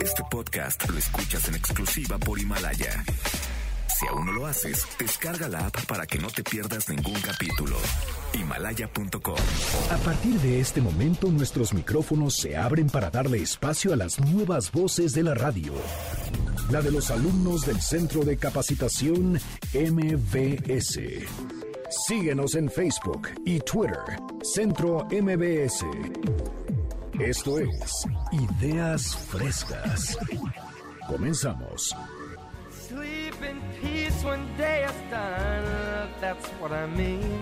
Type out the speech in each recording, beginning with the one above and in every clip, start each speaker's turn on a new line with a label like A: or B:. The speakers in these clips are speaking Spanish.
A: Este podcast lo escuchas en exclusiva por Himalaya. Si aún no lo haces, descarga la app para que no te pierdas ningún capítulo. Himalaya.com.
B: A partir de este momento nuestros micrófonos se abren para darle espacio a las nuevas voces de la radio. La de los alumnos del Centro de Capacitación MBS. Síguenos en Facebook y Twitter, Centro MBS. Esto es Ideas Frescas. Comenzamos.
C: Sleep in peace when day is done. That's what I mean.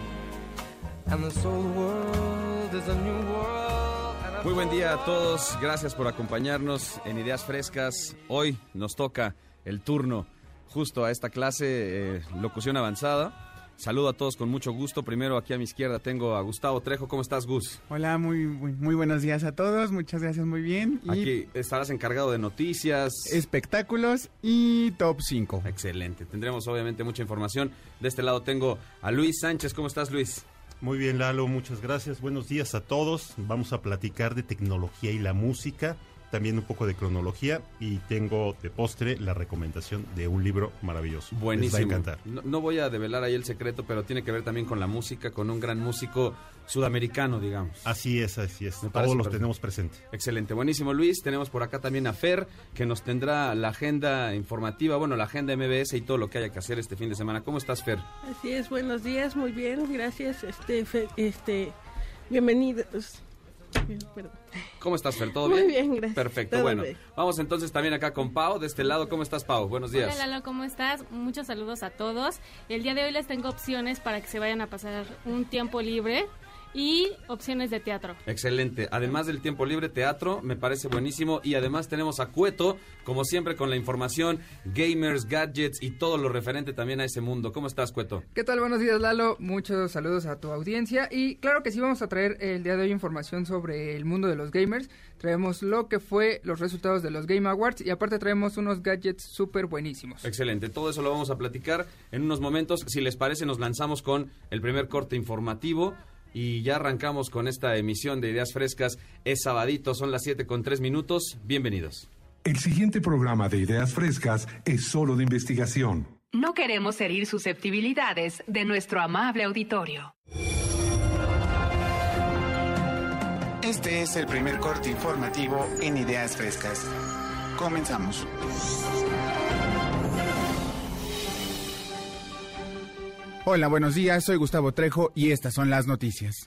C: And this old world is a new world. and a
D: Muy buen día a todos, gracias por acompañarnos en Ideas Frescas. Hoy nos toca el turno justo a esta clase, eh, locución avanzada. Saludo a todos con mucho gusto. Primero aquí a mi izquierda tengo a Gustavo Trejo. ¿Cómo estás, Gus?
E: Hola, muy, muy, muy buenos días a todos. Muchas gracias, muy bien. Y
D: Aquí estarás encargado de noticias.
E: espectáculos y top 5.
D: Excelente. Tendremos obviamente mucha información. De este lado tengo a Luis Sánchez. ¿Cómo estás, Luis?
F: Muy bien, Lalo, muchas gracias. Buenos días a todos. Vamos a platicar de tecnología y la música, también un poco de cronología y tengo de postre la recomendación de un libro maravilloso.
D: Buenísimo.
F: Les va a encantar.
D: No, no voy a develar ahí el secreto, pero tiene que ver también con la música, con un gran músico sudamericano, digamos.
F: Así es, así es.
D: Me
F: Todos los
D: perfecto.
F: tenemos presente.
D: Excelente, buenísimo Luis. Tenemos por acá también a Fer, que nos tendrá la agenda informativa, bueno, la agenda MBS y todo lo que haya que hacer este fin de semana. ¿Cómo estás, Fer?
G: Así es, buenos días, muy bien, gracias, este, fe- este, bienvenidos. Perdón.
D: ¿Cómo estás, Fer? ¿Todo
G: Muy
D: bien?
G: bien, gracias.
D: Perfecto,
G: Todo
D: bueno.
G: bien.
D: Vamos entonces también acá con Pau, de este lado. ¿Cómo estás, Pau? Buenos días.
H: Hola Lalo, ¿cómo estás? Muchos saludos a todos. El día de hoy les tengo opciones para que se vayan a pasar un tiempo libre y opciones de teatro.
D: Excelente. Además del tiempo libre, teatro, me parece buenísimo. Y además tenemos a Cueto, como siempre, con la información, gamers, gadgets y todo lo referente también a ese mundo. ¿Cómo estás, Cueto?
I: ¿Qué tal? Buenos días, Lalo. Muchos saludos a tu audiencia. Y claro que sí, vamos a traer el día de hoy información sobre el mundo de los gamers. Traemos lo que fue los resultados de los Game Awards y aparte traemos unos gadgets súper buenísimos.
D: Excelente, todo eso lo vamos a platicar en unos momentos. Si les parece, nos lanzamos con el primer corte informativo y ya arrancamos con esta emisión de Ideas Frescas. Es sabadito, son las 7 con 3 minutos. Bienvenidos.
J: El siguiente programa de Ideas Frescas es solo de investigación.
K: No queremos herir susceptibilidades de nuestro amable auditorio.
L: Este es el primer corte informativo en Ideas Frescas. Comenzamos.
E: Hola, buenos días, soy Gustavo Trejo y estas son las noticias.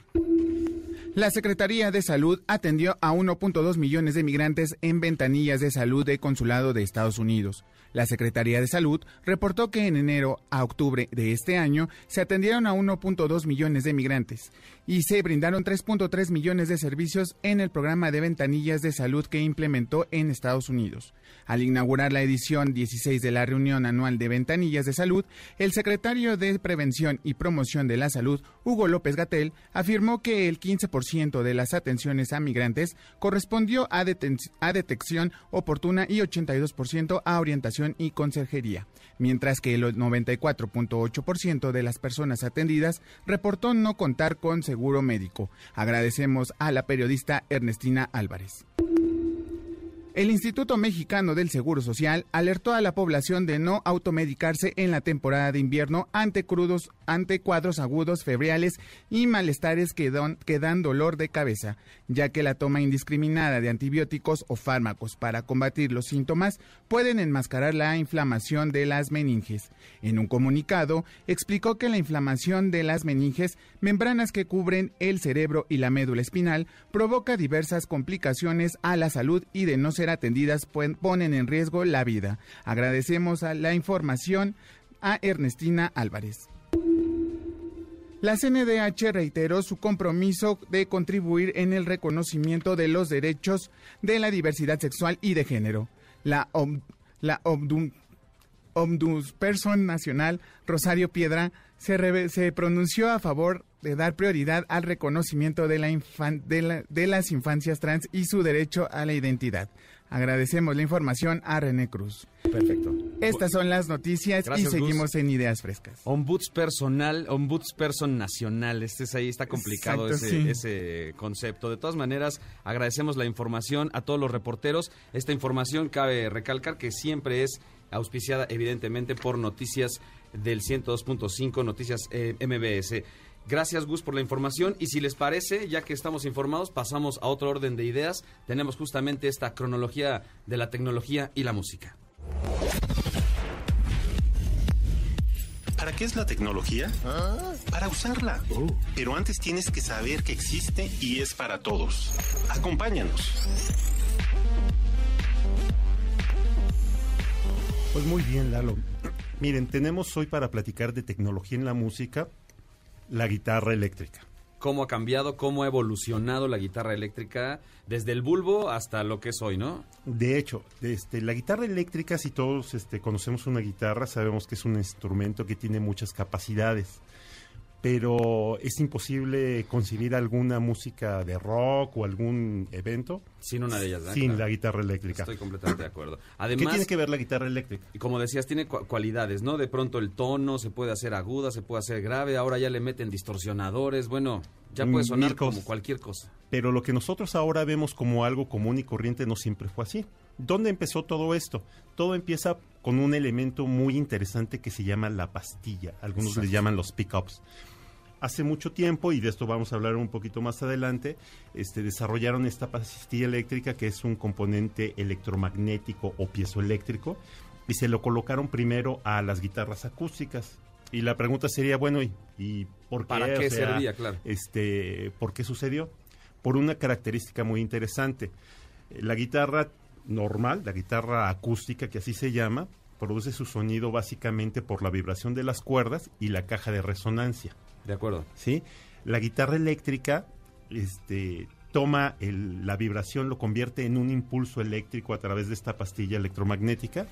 E: La Secretaría de Salud atendió a 1.2 millones de migrantes en ventanillas de salud de consulado de Estados Unidos. La Secretaría de Salud reportó que en enero a octubre de este año se atendieron a 1.2 millones de migrantes y se brindaron 3.3 millones de servicios en el programa de ventanillas de salud que implementó en Estados Unidos. Al inaugurar la edición 16 de la reunión anual de ventanillas de salud, el secretario de Prevención y Promoción de la Salud, Hugo López Gatel, afirmó que el 15% de las atenciones a migrantes correspondió a, a detección oportuna y 82% a orientación y consejería, mientras que el 94.8% de las personas atendidas reportó no contar con seguro médico. Agradecemos a la periodista Ernestina Álvarez. El Instituto Mexicano del Seguro Social alertó a la población de no automedicarse en la temporada de invierno ante crudos, ante cuadros agudos febriales y malestares que, que dan dolor de cabeza, ya que la toma indiscriminada de antibióticos o fármacos para combatir los síntomas pueden enmascarar la inflamación de las meninges. En un comunicado, explicó que la inflamación de las meninges, membranas que cubren el cerebro y la médula espinal, provoca diversas complicaciones a la salud y de no ser atendidas ponen en riesgo la vida. Agradecemos la información a Ernestina Álvarez. La CNDH reiteró su compromiso de contribuir en el reconocimiento de los derechos de la diversidad sexual y de género. La, om- la Nacional Rosario Piedra se, pronunció a favor de dar prioridad al reconocimiento de las infancias trans y su derecho a la identidad. Agradecemos la información a René Cruz.
D: Perfecto.
E: Estas son las noticias
D: Gracias,
E: y seguimos en Ideas Frescas.
D: Ombuds personal, ombuds person nacional. Este es ahí, está complicado
E: Exacto,
D: ese,
E: sí.
D: ese concepto. De todas maneras, agradecemos la información a todos los reporteros. Esta información cabe recalcar que siempre es auspiciada evidentemente por noticias del 102.5, noticias eh, MBS. Gracias Gus por la información y si les parece, ya que estamos informados, pasamos a otro orden de ideas. Tenemos justamente esta cronología de la tecnología y la música.
F: ¿Para qué es la tecnología? Para usarla. Pero antes tienes que saber que existe y es para todos. Acompáñanos. Pues muy bien, Lalo. Miren, tenemos hoy para platicar de tecnología en la música la guitarra eléctrica.
D: cómo ha cambiado, cómo ha evolucionado la guitarra eléctrica desde el bulbo hasta lo que es hoy, ¿no?
F: De hecho, este, la guitarra eléctrica, si todos este, conocemos una guitarra, sabemos que es un instrumento que tiene muchas capacidades. Pero es imposible concebir alguna música de rock o algún evento
D: Sin una de ellas, ¿verdad?
F: sin
D: Claro.
F: la guitarra eléctrica.
D: Estoy completamente de acuerdo.
F: ¿Qué
D: Además,
F: tiene que ver la guitarra eléctrica?
D: y como decías, tiene cua- cualidades, ¿no? De pronto el tono se puede hacer aguda, se puede hacer grave, ahora ya le meten distorsionadores, bueno, ya puede
F: Mm,
D: sonar
F: mil
D: como cualquier cosa.
F: Pero lo que nosotros ahora vemos como algo común y corriente no siempre fue así. ¿Dónde empezó todo esto? Todo empieza con un elemento muy interesante que se llama la pastilla. Algunos
D: Exacto.
F: les llaman los pickups. Hace mucho tiempo, y de esto vamos a hablar un poquito más adelante, este, desarrollaron esta pastilla eléctrica que es un componente electromagnético o piezoeléctrico y se lo colocaron primero a las guitarras acústicas. Y la pregunta sería, bueno, ¿y, y por qué?
D: ¿Para
F: O
D: qué
F: sea,
D: servía? Claro.
F: este, ¿Por qué sucedió? Por una característica muy interesante. La guitarra normal, la guitarra acústica, que así se llama, produce su sonido básicamente por la vibración de las cuerdas y la caja de resonancia.
D: De acuerdo.
F: ¿sí? La guitarra eléctrica este, toma el- la vibración, lo convierte en un impulso eléctrico a través de esta pastilla electromagnética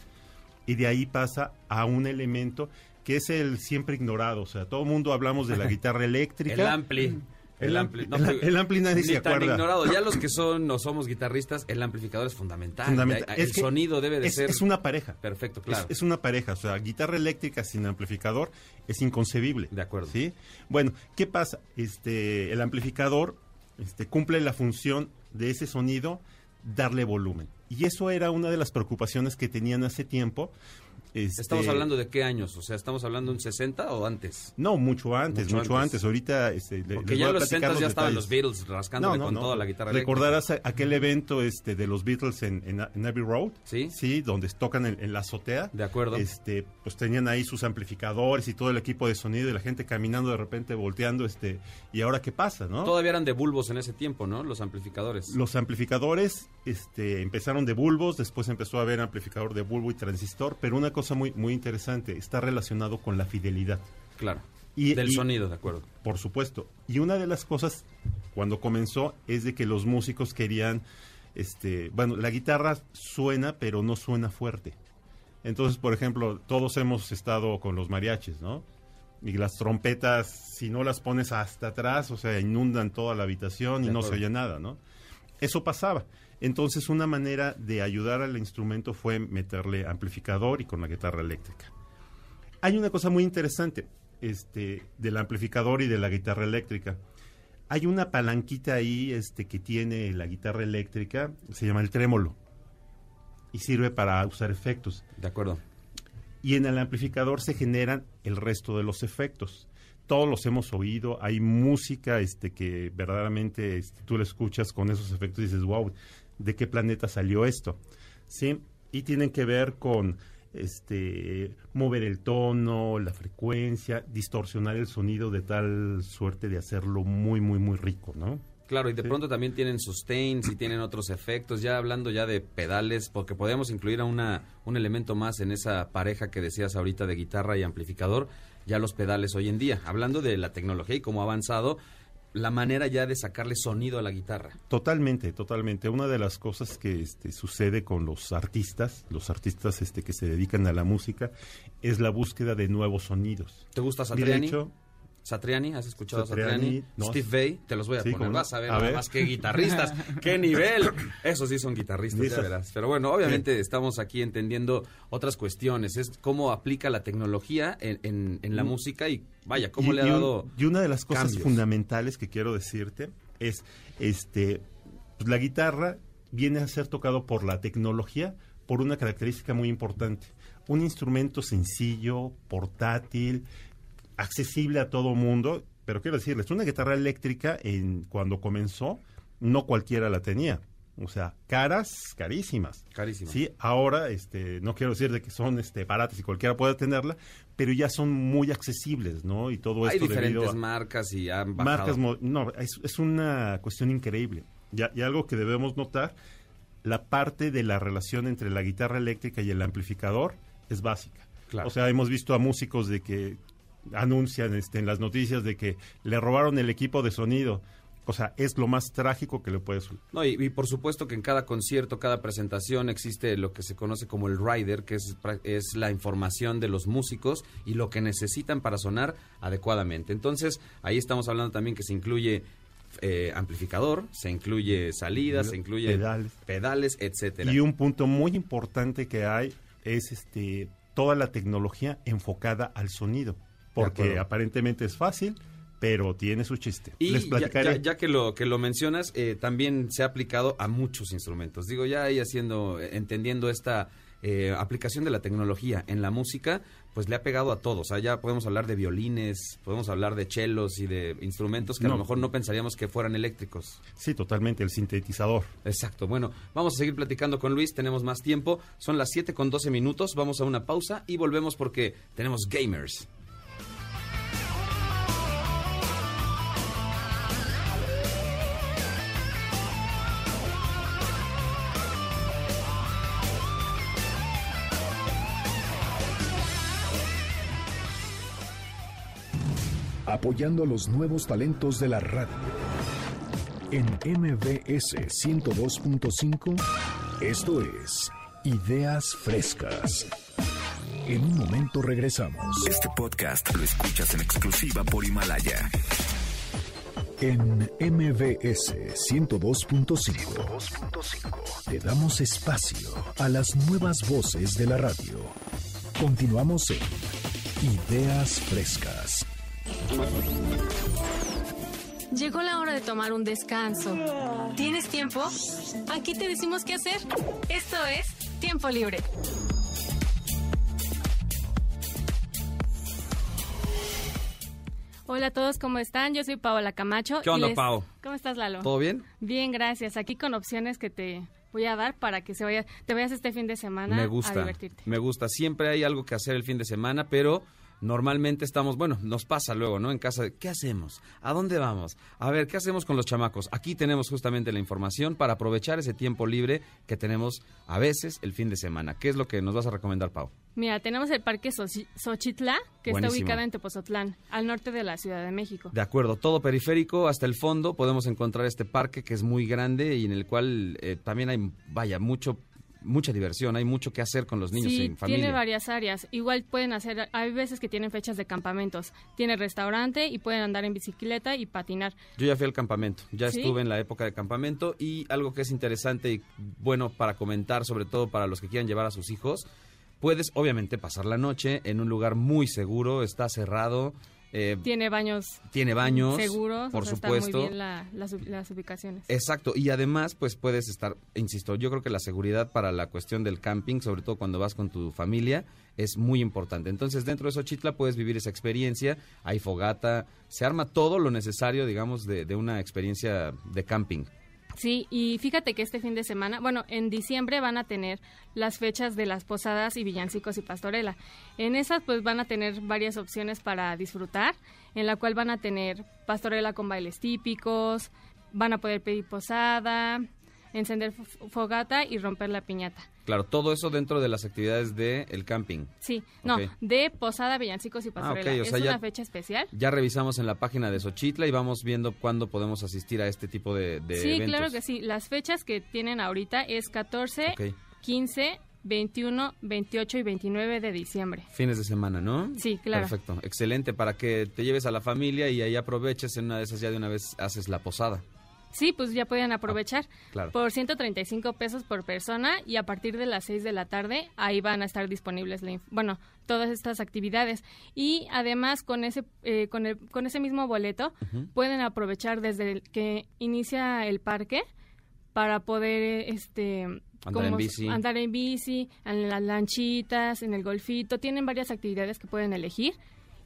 F: y de ahí pasa a un elemento que es el siempre ignorado. O sea, todo el mundo hablamos de la guitarra eléctrica.
D: El ampli.
F: El ampli. El- el ampli nadie se
D: tan
F: acuerda.
D: ignorado. Ya los que son no somos guitarristas, el amplificador es fundamental.
F: Fundamental.
D: El
F: Es
D: sonido debe de
F: es,
D: ser...
F: es una pareja.
D: Perfecto,
F: Es-
D: claro.
F: Es, una pareja, o sea, guitarra eléctrica sin amplificador es inconcebible.
D: De acuerdo.
F: ¿Sí? Bueno, ¿qué pasa? Este, el amplificador este, cumple la función de ese sonido, darle volumen. Y eso era una de las preocupaciones que tenían hace tiempo. Este,
D: Estamos hablando de qué años, o sea, estamos hablando de un 60 o antes.
F: No, mucho antes,
D: Mucho
F: mucho,
D: antes.
F: antes. Ahorita, este,
D: Porque ya en los
F: platicar
D: 60 ya estaban los. Beatles rascándole con toda la guitarra
F: Recordarás aquel evento este, de los Beatles en, en, en Abbey Road,
D: Sí.
F: sí, donde tocan en, en la azotea.
D: De acuerdo.
F: Este, pues tenían ahí sus amplificadores y todo el equipo de sonido y la gente caminando de repente volteando, este, y ahora qué pasa, ¿no?
D: Todavía eran de bulbos en ese tiempo, ¿no? Los amplificadores.
F: Los amplificadores este, empezaron de bulbos, después empezó a haber amplificador de bulbo y transistor, pero una cosa muy, muy interesante, está relacionado con la fidelidad.
D: Claro.
F: Y-
D: Del
F: y-
D: sonido, de acuerdo.
F: Por supuesto. Y una de las cosas cuando comenzó es de que los músicos querían, este, bueno, la guitarra suena, pero no suena fuerte. Entonces, por ejemplo, todos hemos estado con los mariachis, ¿no? Y las trompetas, si no las pones hasta atrás, o sea, inundan toda la habitación y no se oye nada, ¿no? Eso pasaba. Entonces, una manera de ayudar al instrumento fue meterle amplificador y con la guitarra eléctrica. Hay una cosa muy interesante este, del amplificador y de la guitarra eléctrica. Hay una palanquita ahí este, que tiene la guitarra eléctrica, se llama el trémolo, y sirve para usar efectos.
D: De acuerdo.
F: Y en el amplificador se generan el resto de los efectos. Todos los hemos oído, hay música este, que verdaderamente este, tú la escuchas con esos efectos y dices, wow, ¿de qué planeta salió esto? ¿Sí? Y tienen que ver con este mover el tono, la frecuencia, distorsionar el sonido de tal suerte de hacerlo muy, muy, muy rico, ¿no?
D: Claro, y de pronto también tienen sustains y tienen otros efectos, ya hablando ya de pedales, porque podemos incluir a una, un elemento más en esa pareja que decías ahorita de guitarra y amplificador, ya los pedales hoy en día. Hablando de la tecnología y cómo ha avanzado, la manera ya de sacarle sonido a la guitarra.
F: Totalmente, totalmente. Una de las cosas que este, sucede con los artistas, los artistas este, que se dedican a la música, es la búsqueda de nuevos sonidos.
D: ¿Te gusta
F: Y de
D: Satriani?
F: hecho,
D: Satriani, ¿has escuchado a
F: Satriani,
D: Satriani?
F: no.
D: Steve Vai, te los voy a
F: Sí,
D: poner. Vas a ver
F: A
D: nada
F: ver.
D: más que guitarristas. ¡Qué nivel! Esos sí son guitarristas, ya verás. Pero bueno, obviamente estamos aquí entendiendo otras cuestiones. Es cómo aplica la tecnología en, en- en la
F: Mm.
D: música y vaya, cómo
F: Y-
D: le ha dado
F: y una de las cosas
D: cambios.
F: fundamentales que quiero decirte es, este, pues, la guitarra viene a ser tocado por la tecnología por una característica muy importante. Un instrumento sencillo, portátil, accesible a todo mundo, pero quiero decirles, una guitarra eléctrica en, cuando comenzó, no cualquiera la tenía. O sea, caras, carísimas.
D: Carísimas.
F: Sí, ahora, este, no quiero decir de que son este, baratas y cualquiera puede tenerla, pero ya son muy accesibles, ¿no? Y todo
D: Hay
F: esto
D: diferentes
F: a-
D: marcas y han bajado.
F: marcas no es, es una cuestión increíble y, y algo que debemos notar la parte de la relación entre la guitarra eléctrica y el amplificador es básica
D: Claro.
F: o sea hemos visto a músicos de que anuncian este, en las noticias de que le robaron el equipo de sonido o sea es lo más trágico que le puede su-
D: No, y, y por supuesto que en cada concierto, cada presentación existe lo que se conoce como el rider, que es, es la información de los músicos y lo que necesitan para sonar adecuadamente. Entonces, ahí estamos hablando también que se incluye eh, amplificador, se incluye salidas, se incluye
F: Pedales.
D: pedales, etcétera.
F: y un punto muy importante que hay es este toda la tecnología enfocada al sonido porque aparentemente es fácil pero tiene su chiste
D: Y
F: les
D: ya,
F: platicaré
D: ya- ya que lo que lo mencionas, eh, también se ha aplicado a muchos instrumentos. Digo, ya ahí haciendo, eh, entendiendo esta eh, aplicación de la tecnología en la música, pues le ha pegado a todos. O sea, ya podemos hablar de violines, podemos hablar de chelos y de instrumentos que a lo mejor no pensaríamos que fueran eléctricos.
F: Sí, totalmente, el sintetizador.
D: Exacto. Bueno, vamos a seguir platicando con Luis, tenemos más tiempo. Son las 7 con 12 minutos, vamos a una pausa y volvemos porque tenemos gamers.
B: Apoyando a los nuevos talentos de la radio. En MBS 102.5, esto es Ideas Frescas. En un momento regresamos.
A: Este podcast lo escuchas en exclusiva por Himalaya.
B: En MBS 102.5 te damos espacio a las nuevas voces de la radio. Continuamos en Ideas Frescas.
H: Llegó la hora de tomar un descanso. ¿Tienes tiempo? Aquí te decimos qué hacer. Esto es Tiempo Libre. Hola a todos, ¿cómo están? Yo soy Paola Camacho.
D: ¿Qué onda,
H: les-
D: Pao?
H: ¿Cómo estás, Lalo?
D: ¿Todo bien?
H: Bien, gracias. Aquí con opciones que te voy a dar para que se vaya, te vayas este fin de semana
D: Me
H: a
D: gusta,
H: divertirte.
D: me gusta. Siempre hay algo que hacer el fin de semana, pero normalmente estamos, bueno, nos pasa luego, ¿no? En casa, ¿qué hacemos? ¿A dónde vamos? A ver, ¿qué hacemos con los chamacos? Aquí tenemos justamente la información para aprovechar ese tiempo libre que tenemos a veces el fin de semana. ¿Qué es lo que nos vas a recomendar, Pau?
H: Mira, tenemos el Parque Xochi- Xochitla, que
D: Buenísimo.
H: está ubicado en Tepozotlán, al norte de la Ciudad de México.
D: De acuerdo, todo periférico hasta el fondo podemos encontrar este parque que es muy grande y en el cual eh, también hay, vaya, mucho mucha diversión, hay mucho que hacer con los niños
H: sí,
D: en familia.
H: tiene varias áreas. Igual pueden hacer, hay veces que tienen fechas de campamentos. Tiene restaurante y pueden andar en bicicleta y patinar.
D: Yo ya fui al campamento, ya
H: ¿Sí?
D: estuve en la época de campamento y algo que es interesante y bueno para comentar, sobre todo para los que quieran llevar a sus hijos, puedes obviamente pasar la noche en un lugar muy seguro, está cerrado, eh,
H: Tiene baños
D: tiene baños,
H: seguros,
D: por
H: o sea,
D: supuesto.
H: Está muy bien la- las, las ubicaciones.
D: Exacto, y además pues puedes estar, insisto, yo creo que la seguridad para la cuestión del camping, sobre todo cuando vas con tu familia, es muy importante. Entonces dentro de Xochitla puedes vivir esa experiencia, hay fogata, se arma todo lo necesario, digamos, de, de una experiencia de camping.
H: Sí, y fíjate que este fin de semana, bueno, en diciembre van a tener las fechas de las posadas y villancicos y pastorela. En esas pues van a tener varias opciones para disfrutar, en la cual van a tener pastorela con bailes típicos, van a poder pedir posada, encender fo- fogata y romper la piñata.
D: Claro, todo eso dentro de las actividades del el camping.
H: Sí, no, de posada, villancicos y pastorela.
D: ok, o sea,
H: es
D: ya-
H: una fecha especial.
D: Ya revisamos en la página de Xochitla y vamos viendo cuándo podemos asistir a este tipo de, de
H: sí,
D: eventos.
H: claro que sí. Las fechas que tienen ahorita es 14,
D: Ok.
H: 15, 21, 28 y 29 de diciembre.
D: Fines de semana, ¿no?
H: Sí, claro.
D: Perfecto, excelente, para que te lleves a la familia y ahí aproveches en una de esas ya de una vez haces la posada.
H: Sí, pues ya pueden aprovechar.
D: claro.
H: Por 135 pesos por persona y a partir de las 6 de la tarde ahí van a estar disponibles, la bueno, todas estas actividades. Y además con ese, eh, con, el- con ese mismo boleto pueden aprovechar desde el que inicia el parque para poder este
D: Andar en bici.
H: andar en bici, en las lanchitas, en el golfito. Tienen varias actividades que pueden elegir.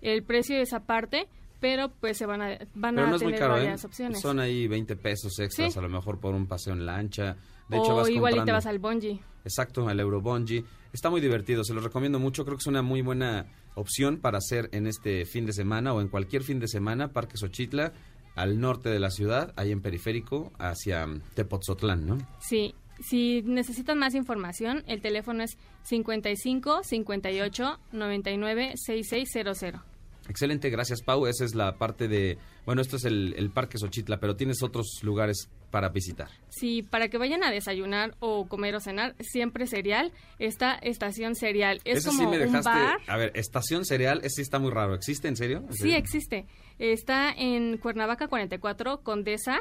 H: El precio es aparte, pero pues se van a, van
D: Pero
H: a
D: no
H: tener
D: caro, ¿eh?
H: varias opciones.
D: Son ahí 20 pesos extras
H: Sí.
D: a lo mejor por un paseo en lancha. De
H: o
D: hecho, vas
H: igual y te vas al bungee.
D: Exacto, al Eurobungee. Está muy divertido, se los recomiendo mucho. Creo que es una muy buena opción para hacer en este fin de semana o en cualquier fin de semana. Parque Xochitla, al norte de la ciudad, ahí en periférico, hacia Tepotzotlán, ¿no?
H: Sí, si necesitan más información, el teléfono es 55 58 99 6600.
D: Excelente, gracias Pau. Esa es la parte de... Bueno, esto es el, el Parque Xochitla, pero tienes otros lugares para visitar.
H: Si para que vayan a desayunar o comer o cenar, siempre cereal, está Estación Cereal. Es como
D: sí me dejaste...
H: un bar.
D: A ver, Estación Cereal, ese sí está muy raro. ¿Existe en serio? ¿En
H: Sí,
D: serio?
H: existe. Está en Cuernavaca 44, Condesa,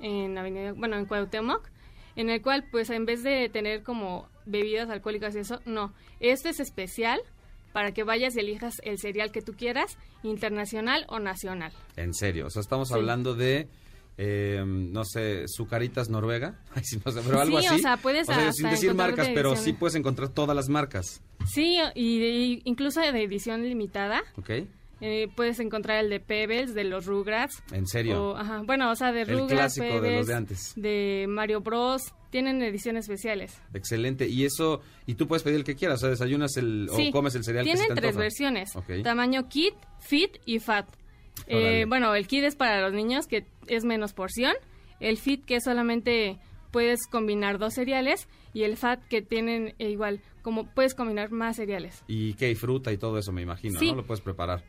H: en Avenida, bueno, en Cuauhtémoc, en el cual, pues, en vez de tener como bebidas alcohólicas y eso, no. Este es especial para que vayas y elijas el cereal que tú quieras, internacional o nacional.
D: En serio, o sea, estamos
H: Sí.
D: hablando de, eh, no sé, Zucaritas Noruega, no sé, pero algo
H: Sí,
D: así.
H: o sea, puedes
D: O sea,
H: hasta
D: sin decir marcas,
H: de
D: pero sí puedes encontrar todas las marcas,
H: Sí, y, y incluso de edición limitada.
D: ¿ok?
H: eh, puedes encontrar el de Pebbles, de los Rugrats.
D: En serio.
H: O, ajá, bueno, o sea, de
D: El
H: Rugrats,
D: de los de antes.
H: de Mario Bros. Tienen ediciones especiales.
D: Excelente. Y eso, y tú puedes pedir el que quieras, o sea, desayunas el,
H: Sí,
D: o comes el cereal que
H: Tienen
D: se te
H: tres versiones. Tamaño kit, fit y fat. Eh, bueno, el kit es para los niños, que es menos porción. El fit, que solamente puedes combinar dos cereales. Y el fat, que tienen eh, igual, como puedes combinar más cereales.
D: Y que hay fruta y todo eso, me imagino,
H: Sí.
D: ¿no? Lo puedes preparar.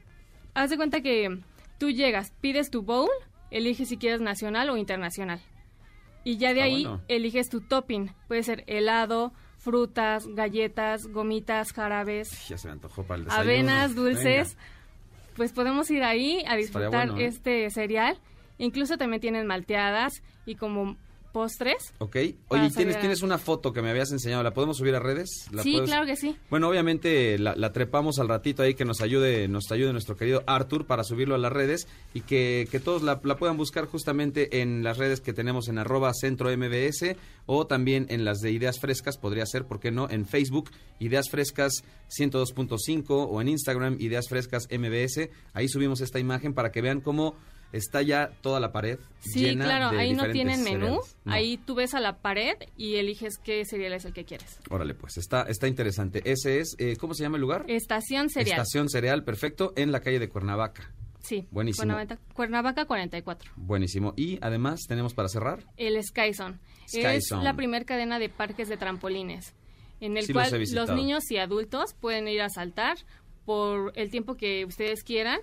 H: Haz de cuenta que tú llegas, pides tu bowl, eliges si quieres nacional o internacional. Y ya de ahí
D: bueno.
H: eliges tu topping. Puede ser helado, frutas, galletas, gomitas, jarabes,
D: Ya se me antojó para el desayuno.
H: avenas, dulces.
D: Venga.
H: Pues podemos ir ahí a disfrutar
D: bueno, ¿eh?
H: este cereal. Incluso también tienen malteadas y como postres.
D: Ok. Oye, tienes,
H: a-
D: tienes una foto que me habías enseñado, ¿la podemos subir a redes? ¿La
H: Sí,
D: puedes-
H: claro que sí.
D: Bueno, obviamente la, la trepamos al ratito ahí que nos ayude, nos ayude nuestro querido Arthur para subirlo a las redes y que, que todos la, la puedan buscar justamente en las redes que tenemos en arroba centro MBS o también en las de Ideas Frescas, podría ser, ¿por qué no? En Facebook, Ideas Frescas 102.5 o en Instagram, Ideas Frescas MBS. Ahí subimos esta imagen para que vean cómo está ya toda la pared
H: Sí,
D: llena
H: claro,
D: de
H: ahí no tienen menú.
D: No.
H: Ahí tú ves a la pared y eliges qué cereal es el que quieres.
D: Órale, pues está, está interesante. Ese es, eh, ¿cómo se llama el lugar?
H: Estación cereal.
D: Estación Cereal, perfecto, en la calle de Cuernavaca.
H: Sí.
D: Buenísimo.
H: Cuernavaca, Cuernavaca 44.
D: Buenísimo. Y además tenemos para cerrar.
H: El Sky Zone.
D: Sky
H: es
D: Zone.
H: la primer cadena de parques de trampolines, en el
D: Sí
H: cual los niños y adultos pueden ir a saltar por el tiempo que ustedes quieran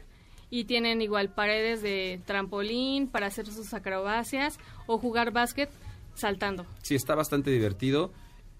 H: y tienen igual paredes de trampolín para hacer sus acrobacias o jugar básquet saltando.
D: Sí, está bastante divertido.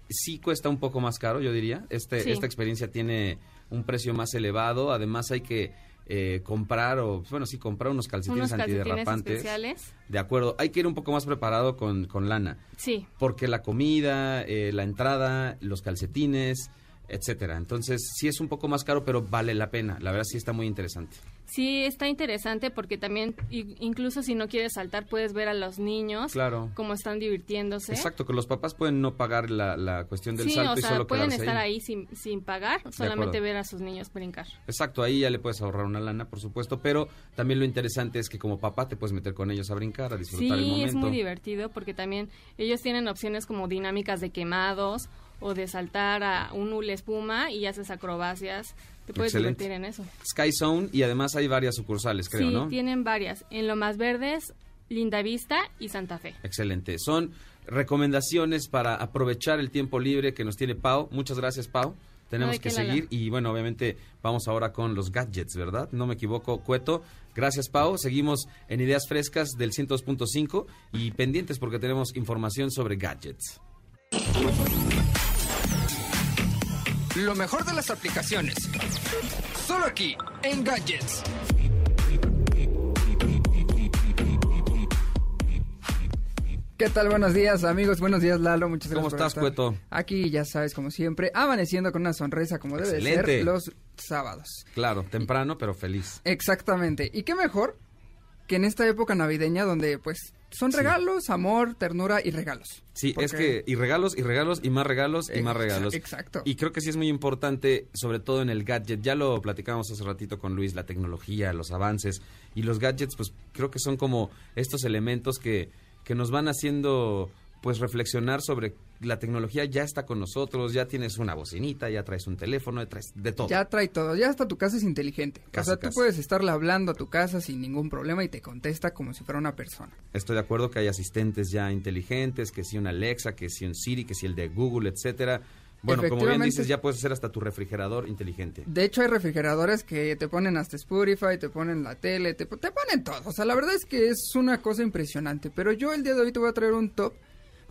D: Sí cuesta un poco más caro, yo diría. Este,
H: Sí.
D: Esta experiencia tiene un precio más elevado. Además hay que eh, comprar, o bueno, sí, comprar unos calcetines
H: Unos
D: antiderrapantes.
H: especiales.
D: De acuerdo. Hay que ir un poco más preparado con, con lana.
H: Sí.
D: Porque la comida, eh, la entrada, los calcetines, etcétera. Entonces, sí es un poco más caro, pero vale la pena. La verdad sí está muy interesante.
H: Sí, está interesante porque también, incluso si no quieres saltar, puedes ver a los niños
D: Claro.
H: cómo están divirtiéndose.
D: Exacto, que los papás pueden no pagar la, la cuestión del
H: Sí,
D: salto
H: o
D: y
H: sea,
D: solo
H: pueden estar ahí, sin, sin pagar, solamente ver a sus niños brincar.
D: Exacto, ahí ya le puedes ahorrar una lana, por supuesto, pero también lo interesante es que como papá te puedes meter con ellos a brincar, a disfrutar el
H: Sí,
D: momento.
H: es muy divertido porque también ellos tienen opciones como dinámicas de quemados o de saltar a un hula espuma y haces acrobacias. Te puedes
D: Excelente.
H: divertir en eso.
D: Sky Zone y además hay varias sucursales, creo,
H: sí,
D: ¿no?
H: tienen varias. En Lo Más Verdes, Linda Vista y Santa Fe.
D: Excelente. Son recomendaciones para aprovechar el tiempo libre que nos tiene Pau. Muchas gracias, Pau. Tenemos que seguir y bueno, obviamente vamos ahora con los gadgets, ¿verdad? No me equivoco, Cueto. Gracias, Pau. Seguimos en Ideas Frescas del 102.5 y pendientes porque tenemos información sobre gadgets.
I: Lo mejor de las aplicaciones. Solo aquí, en Gadgets. ¿Qué tal? Buenos días, amigos. Buenos días, Lalo. Muchas gracias.
D: ¿Cómo
I: por
D: estás,
I: estar
D: Cueto?
I: Aquí, ya sabes, como siempre, amaneciendo con una sonrisa como debe de
D: Excelente.
I: ser los sábados.
D: Claro, temprano, pero feliz.
I: Exactamente. ¿Y qué mejor que en esta época navideña donde, pues, son regalos, amor, ternura y regalos?
D: Sí, es que y regalos y regalos y más regalos y más regalos.
I: exacto.
D: Y creo que sí es muy importante, sobre todo en el gadget. Ya lo platicábamos hace ratito con Luis, la tecnología, los avances y los gadgets, pues creo que son como estos elementos que, que nos van haciendo pues reflexionar sobre la tecnología ya está con nosotros, ya tienes una bocinita, ya traes un teléfono, ya traes de todo.
I: Ya trae todo, ya hasta tu casa es inteligente.
D: Casi,
I: o sea, tú puedes estarle hablando a tu casa sin ningún problema y te contesta como si fuera una persona.
D: Estoy de acuerdo que hay asistentes ya inteligentes, que si un Alexa, que si un Siri, que si el de Google, etcétera. Bueno, como bien dices, ya puedes hacer hasta tu refrigerador inteligente.
I: De hecho, hay refrigeradores que te ponen hasta Spotify, te ponen la tele, te, te ponen todo. O sea, la verdad es que es una cosa impresionante. Pero yo el día de hoy te voy a traer un top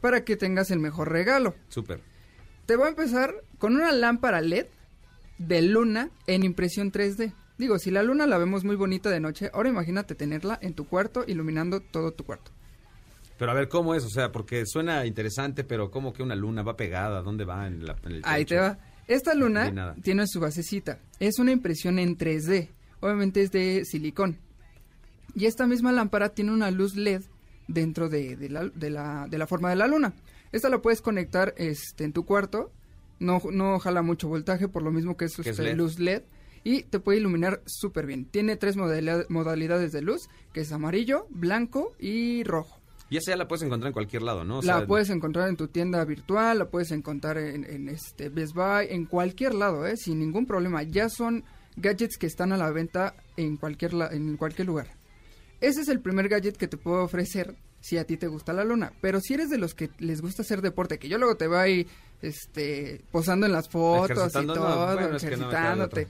I: para que tengas el mejor regalo.
D: Súper.
I: Te voy a empezar con una lámpara LED de luna en impresión 3D. Digo, si la luna la vemos muy bonita de noche, ahora imagínate tenerla en tu cuarto iluminando todo tu cuarto.
D: Pero a ver, ¿cómo es? O sea, porque suena interesante, pero ¿cómo que una luna va pegada? ¿Dónde va? En, la- en el
I: Ahí te va. Esta luna tiene su basecita. Es una impresión en 3D. Obviamente es de silicón. Y esta misma lámpara tiene una luz LED dentro de, de la, de la- de la forma de la luna. Esta la puedes conectar este, en tu cuarto. No, no jala mucho voltaje, por lo mismo que es,
D: es
I: este,
D: LED.
I: luz LED. Y te puede iluminar súper bien. Tiene tres modalidad- modalidades de luz, que es amarillo, blanco y rojo.
D: Y esa ya la puedes encontrar en cualquier lado, ¿no? O
I: la
D: sea,
I: puedes encontrar en tu tienda virtual, la puedes encontrar en, en, este Best Buy, en cualquier lado, ¿eh? sin ningún problema. Ya son gadgets que están a la venta en cualquier, la- en cualquier lugar. Ese es el primer gadget que te puedo ofrecer si a ti te gusta la luna. Pero si eres de los que les gusta hacer deporte, que yo luego te voy ahí, este, posando en las fotos y todo,
D: bueno, es que no me queda de
I: ejercitándote,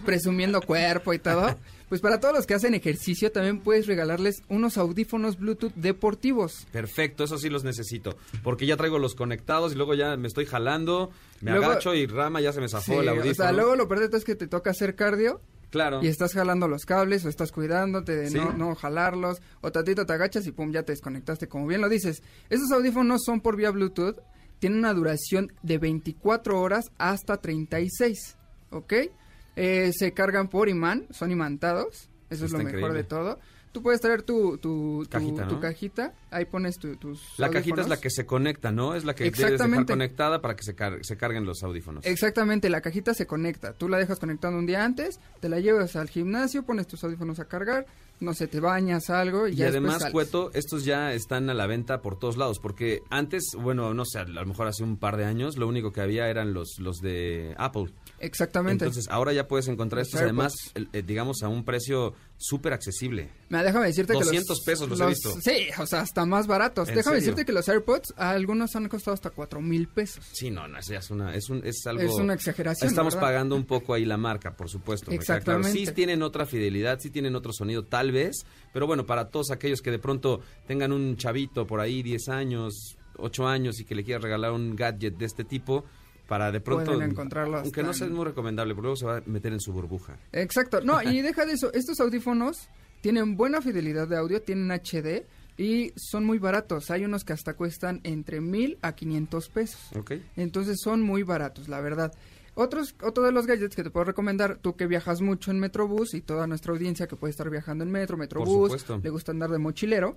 I: presumiendo cuerpo y todo. Pues para todos los que hacen ejercicio también puedes regalarles unos audífonos Bluetooth deportivos.
D: Perfecto, eso sí los necesito. Porque ya traigo los conectados y luego ya me estoy jalando, me
I: Luego-
D: agacho y rama ya se me zafó
I: Sí,
D: el
I: o
D: audífono.
I: sea, luego lo peor de todo es que te toca hacer cardio
D: Claro.
I: y estás jalando los cables o estás cuidándote de
D: Sí.
I: no, no jalarlos o tantito te agachas y pum, ya te desconectaste, como bien lo dices. Esos audífonos son por vía Bluetooth, tienen una duración de 24 horas hasta 36, ¿ok? Eh, se cargan por imán, son imantados, eso es lo mejor
D: increíble.
I: de todo. Tú puedes traer tu, tu, tu-
D: Cajita,
I: tu
D: ¿no?
I: cajita, ahí pones tu- tus
D: La cajita es la que se conecta, ¿no? Es la que debes dejar conectada para que se, car- se carguen los audífonos.
I: Exactamente, la cajita se conecta. Tú la dejas conectando un día antes, te la llevas al gimnasio, pones tus audífonos a cargar, no sé, te bañas algo y,
D: Y
I: ya
D: además. Cueto, estos ya están a la venta por todos lados, porque antes, bueno, no sé, a lo mejor hace un par de años, lo único que había eran los, los de Apple.
I: Exactamente.
D: Entonces, ahora ya puedes encontrar
I: Los
D: estos, además, eh, digamos, a un precio súper accesible.
I: Mira, déjame decirte que
D: 200
I: los,
D: pesos los he visto.
I: Sí, o sea, hasta más baratos.
D: ¿En
I: Déjame
D: serio?
I: decirte que los AirPods, a algunos han costado hasta cuatro mil pesos.
D: Sí, no, no, eso ya es, una, es, un, es algo...
I: Es una exageración,
D: Estamos
I: ¿verdad?
D: pagando un poco ahí la marca, por supuesto. me queda claro.
I: Exactamente.
D: Sí tienen otra fidelidad, sí tienen otro sonido, tal vez, pero bueno, para todos aquellos que de pronto tengan un chavito por ahí, 10 años, 8 años y que le quiera regalar un gadget de este tipo, para de pronto...
I: Encontrarlo
D: Aunque no sea muy recomendable, porque luego se va a meter en su burbuja.
I: Exacto. No, y deja de eso. Estos audífonos tienen buena fidelidad de audio, tienen HD y son muy baratos. Hay unos que hasta cuestan entre mil a 500 pesos. Entonces son muy baratos, la verdad. Otros, otro de los gadgets que te puedo recomendar, tú que viajas mucho en Metrobús y toda nuestra audiencia que puede estar viajando en Metro, Metrobús, le gusta andar de mochilero,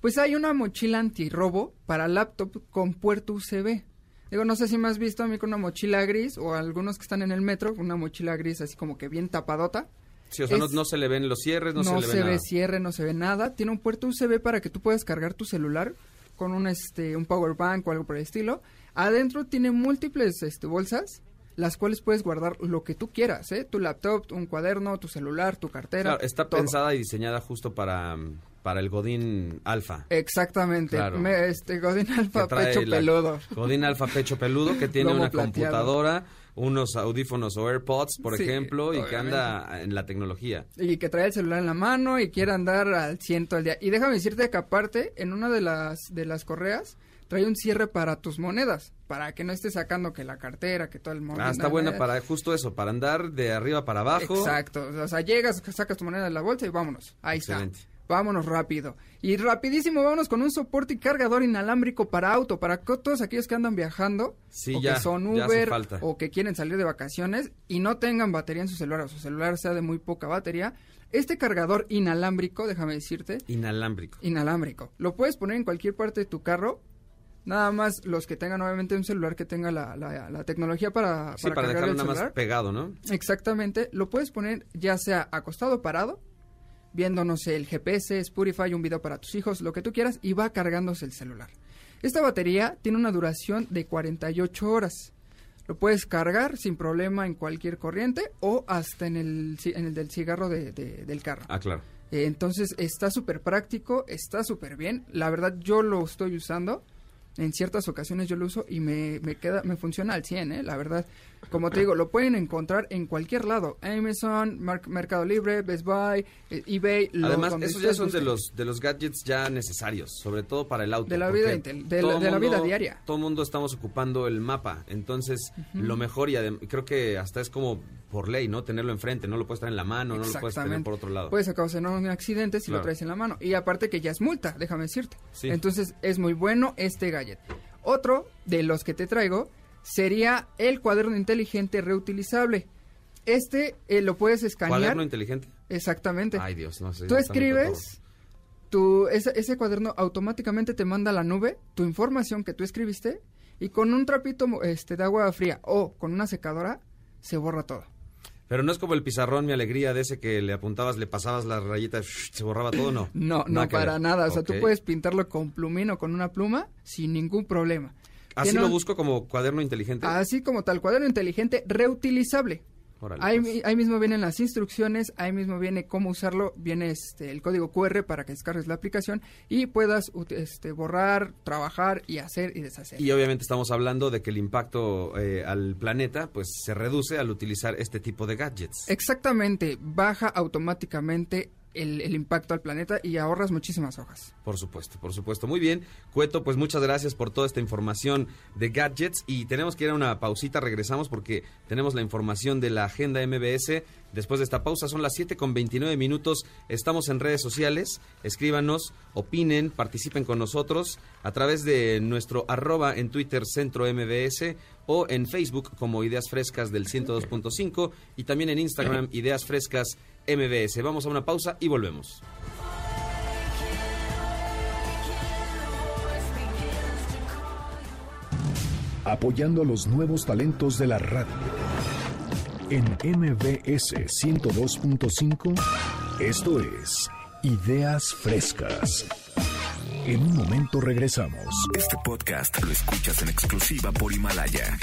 I: pues hay una mochila antirrobo para laptop con puerto USB. Digo, no sé si me has visto a mí con una mochila gris o algunos que están en el metro, una mochila gris así como que bien tapadota.
D: Sí, o sea, no,
I: Es-
D: no se le ven los cierres, no,
I: No,
D: se le
I: se,
D: ve
I: ve
D: nada.
I: cierre, no se ve nada. Tiene un puerto USB para que tú puedas cargar tu celular con un este un power bank o algo por el estilo. Adentro tiene múltiples este, bolsas las cuales puedes guardar lo que tú quieras, ¿eh? Tu laptop, un cuaderno, tu celular, tu cartera.
D: Claro, está
I: todo.
D: pensada y diseñada justo para, para el Godín Alfa.
I: Exactamente.
D: Claro.
I: Me- este Godín Alfa pecho
D: la-
I: peludo.
D: Godín Alfa Pecho Peludo, que tiene
I: Lomo
D: una
I: plateado.
D: computadora, unos audífonos o AirPods, por
I: Sí,
D: ejemplo, y que anda en la tecnología.
I: Y que trae el celular en la mano y quiere andar al ciento al día. Y déjame decirte que aparte, en una de las, de las correas, trae un cierre para tus monedas, para que no estés sacando que la cartera, que todo el mundo.
D: Ah, está buena para justo eso, para andar de arriba para abajo.
I: Exacto, o sea, llegas, sacas tu moneda de la bolsa y vámonos, ahí
D: Excelente.
I: está. Vámonos rápido. Y rapidísimo, vámonos con un soporte y cargador inalámbrico para auto, para todos aquellos que andan viajando,
D: Sí,
I: o
D: ya,
I: que son Uber, o que quieren salir de vacaciones y no tengan batería en su celular, o su celular sea de muy poca batería. Este cargador inalámbrico, déjame decirte,
D: Inalámbrico.
I: inalámbrico. Lo puedes poner en cualquier parte de tu carro. Nada más los que tengan obviamente un celular que tenga la, la- la tecnología para,
D: Sí, para
I: cargar
D: dejarlo
I: el
D: nada más pegado, ¿no?
I: Exactamente. Lo puedes poner ya sea acostado o parado, viendo, no sé, el GPS, Spotify, un video para tus hijos, lo que tú quieras, y va cargándose el celular. Esta batería tiene una duración de 48 horas. Lo puedes cargar sin problema en cualquier corriente o hasta en el, ci- en el del cigarro de- de- del carro.
D: Ah, claro.
I: Eh, entonces está súper práctico, está súper bien. La verdad yo lo estoy usando. En ciertas ocasiones yo lo uso y me, me queda, me funciona al 100, ¿eh? la verdad. Como te digo, lo pueden encontrar en cualquier lado. Amazon, Mercado Libre, Best Buy, eh, eBay.
D: Además, esos ya son de los, de los gadgets ya necesarios, sobre todo para el auto.
I: De la vida de la-
D: todo
I: de la vida diaria.
D: Todo el mundo estamos ocupando el mapa, entonces lo mejor y creo que hasta es como por ley, ¿no? Tenerlo enfrente, no lo puedes tener en la mano, no lo puedes tener por otro lado.
I: Puedes ocasionar un accidente si
D: Claro.
I: lo traes en la mano. Y aparte que ya es multa, déjame decirte.
D: Sí.
I: Entonces es muy bueno este gadget. Otro de los que te traigo sería el cuaderno inteligente reutilizable. Este eh, lo puedes escanear.
D: ¿Cuaderno inteligente?
I: Exactamente.
D: Ay, Dios, no sé.
I: Tú escribes, tu, ese, ese cuaderno automáticamente te manda a la nube tu información que tú escribiste y con un trapito este, de agua fría o con una secadora se borra todo.
D: Pero no es como el pizarrón, mi alegría, de ese que le apuntabas, le pasabas la rayita, shh, se borraba todo, ¿no?
I: No, no para nada. O sea, tú puedes pintarlo con plumín o con una pluma sin ningún problema.
D: Así lo busco como cuaderno inteligente.
I: Así como tal, cuaderno inteligente reutilizable. Ahí,
D: pues.
I: ahí mismo vienen las instrucciones, ahí mismo viene cómo usarlo, viene este, el código QR para que descargues la aplicación y puedas este, borrar, trabajar y hacer y deshacer.
D: Y obviamente estamos hablando de que el impacto eh, al planeta pues se reduce al utilizar este tipo de gadgets.
I: Exactamente, baja automáticamente el, el impacto al planeta y ahorras muchísimas hojas.
D: Por supuesto, por supuesto. Muy bien. Cueto, pues muchas gracias por toda esta información de gadgets y tenemos que ir a una pausita, regresamos porque tenemos la información de la agenda MBS. Después de esta pausa son las 7 con 29 minutos. Estamos en redes sociales. Escríbanos, opinen, participen con nosotros a través de nuestro arroba en Twitter Centro MBS o en Facebook como Ideas Frescas del 102.5 y también en Instagram Ideas Frescas MBS. Vamos a una pausa y volvemos.
B: apoyando a los nuevos talentos de la radio. En MBS 102.5, esto es Ideas Frescas. En un momento regresamos.
A: Este podcast lo escuchas en exclusiva por Himalaya.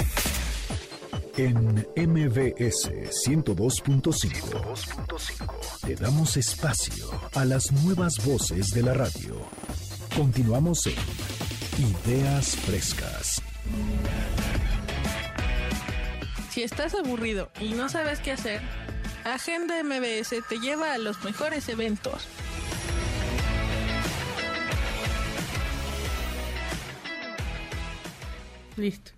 B: En MBS 102.5 te damos espacio a las nuevas voces de la radio. Continuamos en Ideas Frescas.
G: Si estás aburrido y no sabes qué hacer, Agenda MBS te lleva a los mejores eventos. Listo.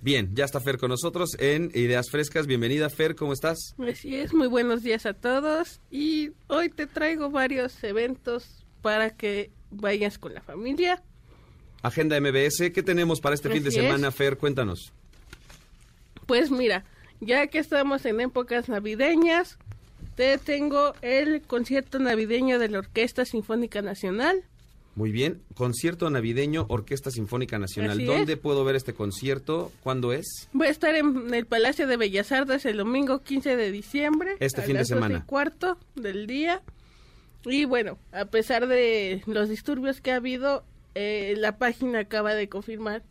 D: Bien, ya está Fer con nosotros en Ideas Frescas. Bienvenida, Fer, ¿cómo estás?
G: Así es, muy buenos días a todos y hoy te traigo varios eventos para que vayas con la familia.
D: Agenda MBS, ¿qué tenemos para este fin de
G: es.
D: semana, Fer? Cuéntanos.
G: Pues mira, ya que estamos en épocas navideñas, te tengo el concierto navideño de la Orquesta Sinfónica Nacional.
D: Muy bien, concierto navideño Orquesta Sinfónica Nacional.
G: Así
D: ¿Dónde
G: es.
D: puedo ver este concierto? ¿Cuándo es?
G: Voy a estar en el Palacio de Bellas Artes el domingo 15 de diciembre.
D: Este
G: a
D: fin de
G: las 12 y
D: semana.
G: cuarto del día. Y bueno, a pesar de los disturbios que ha habido, eh, la página acaba de confirmar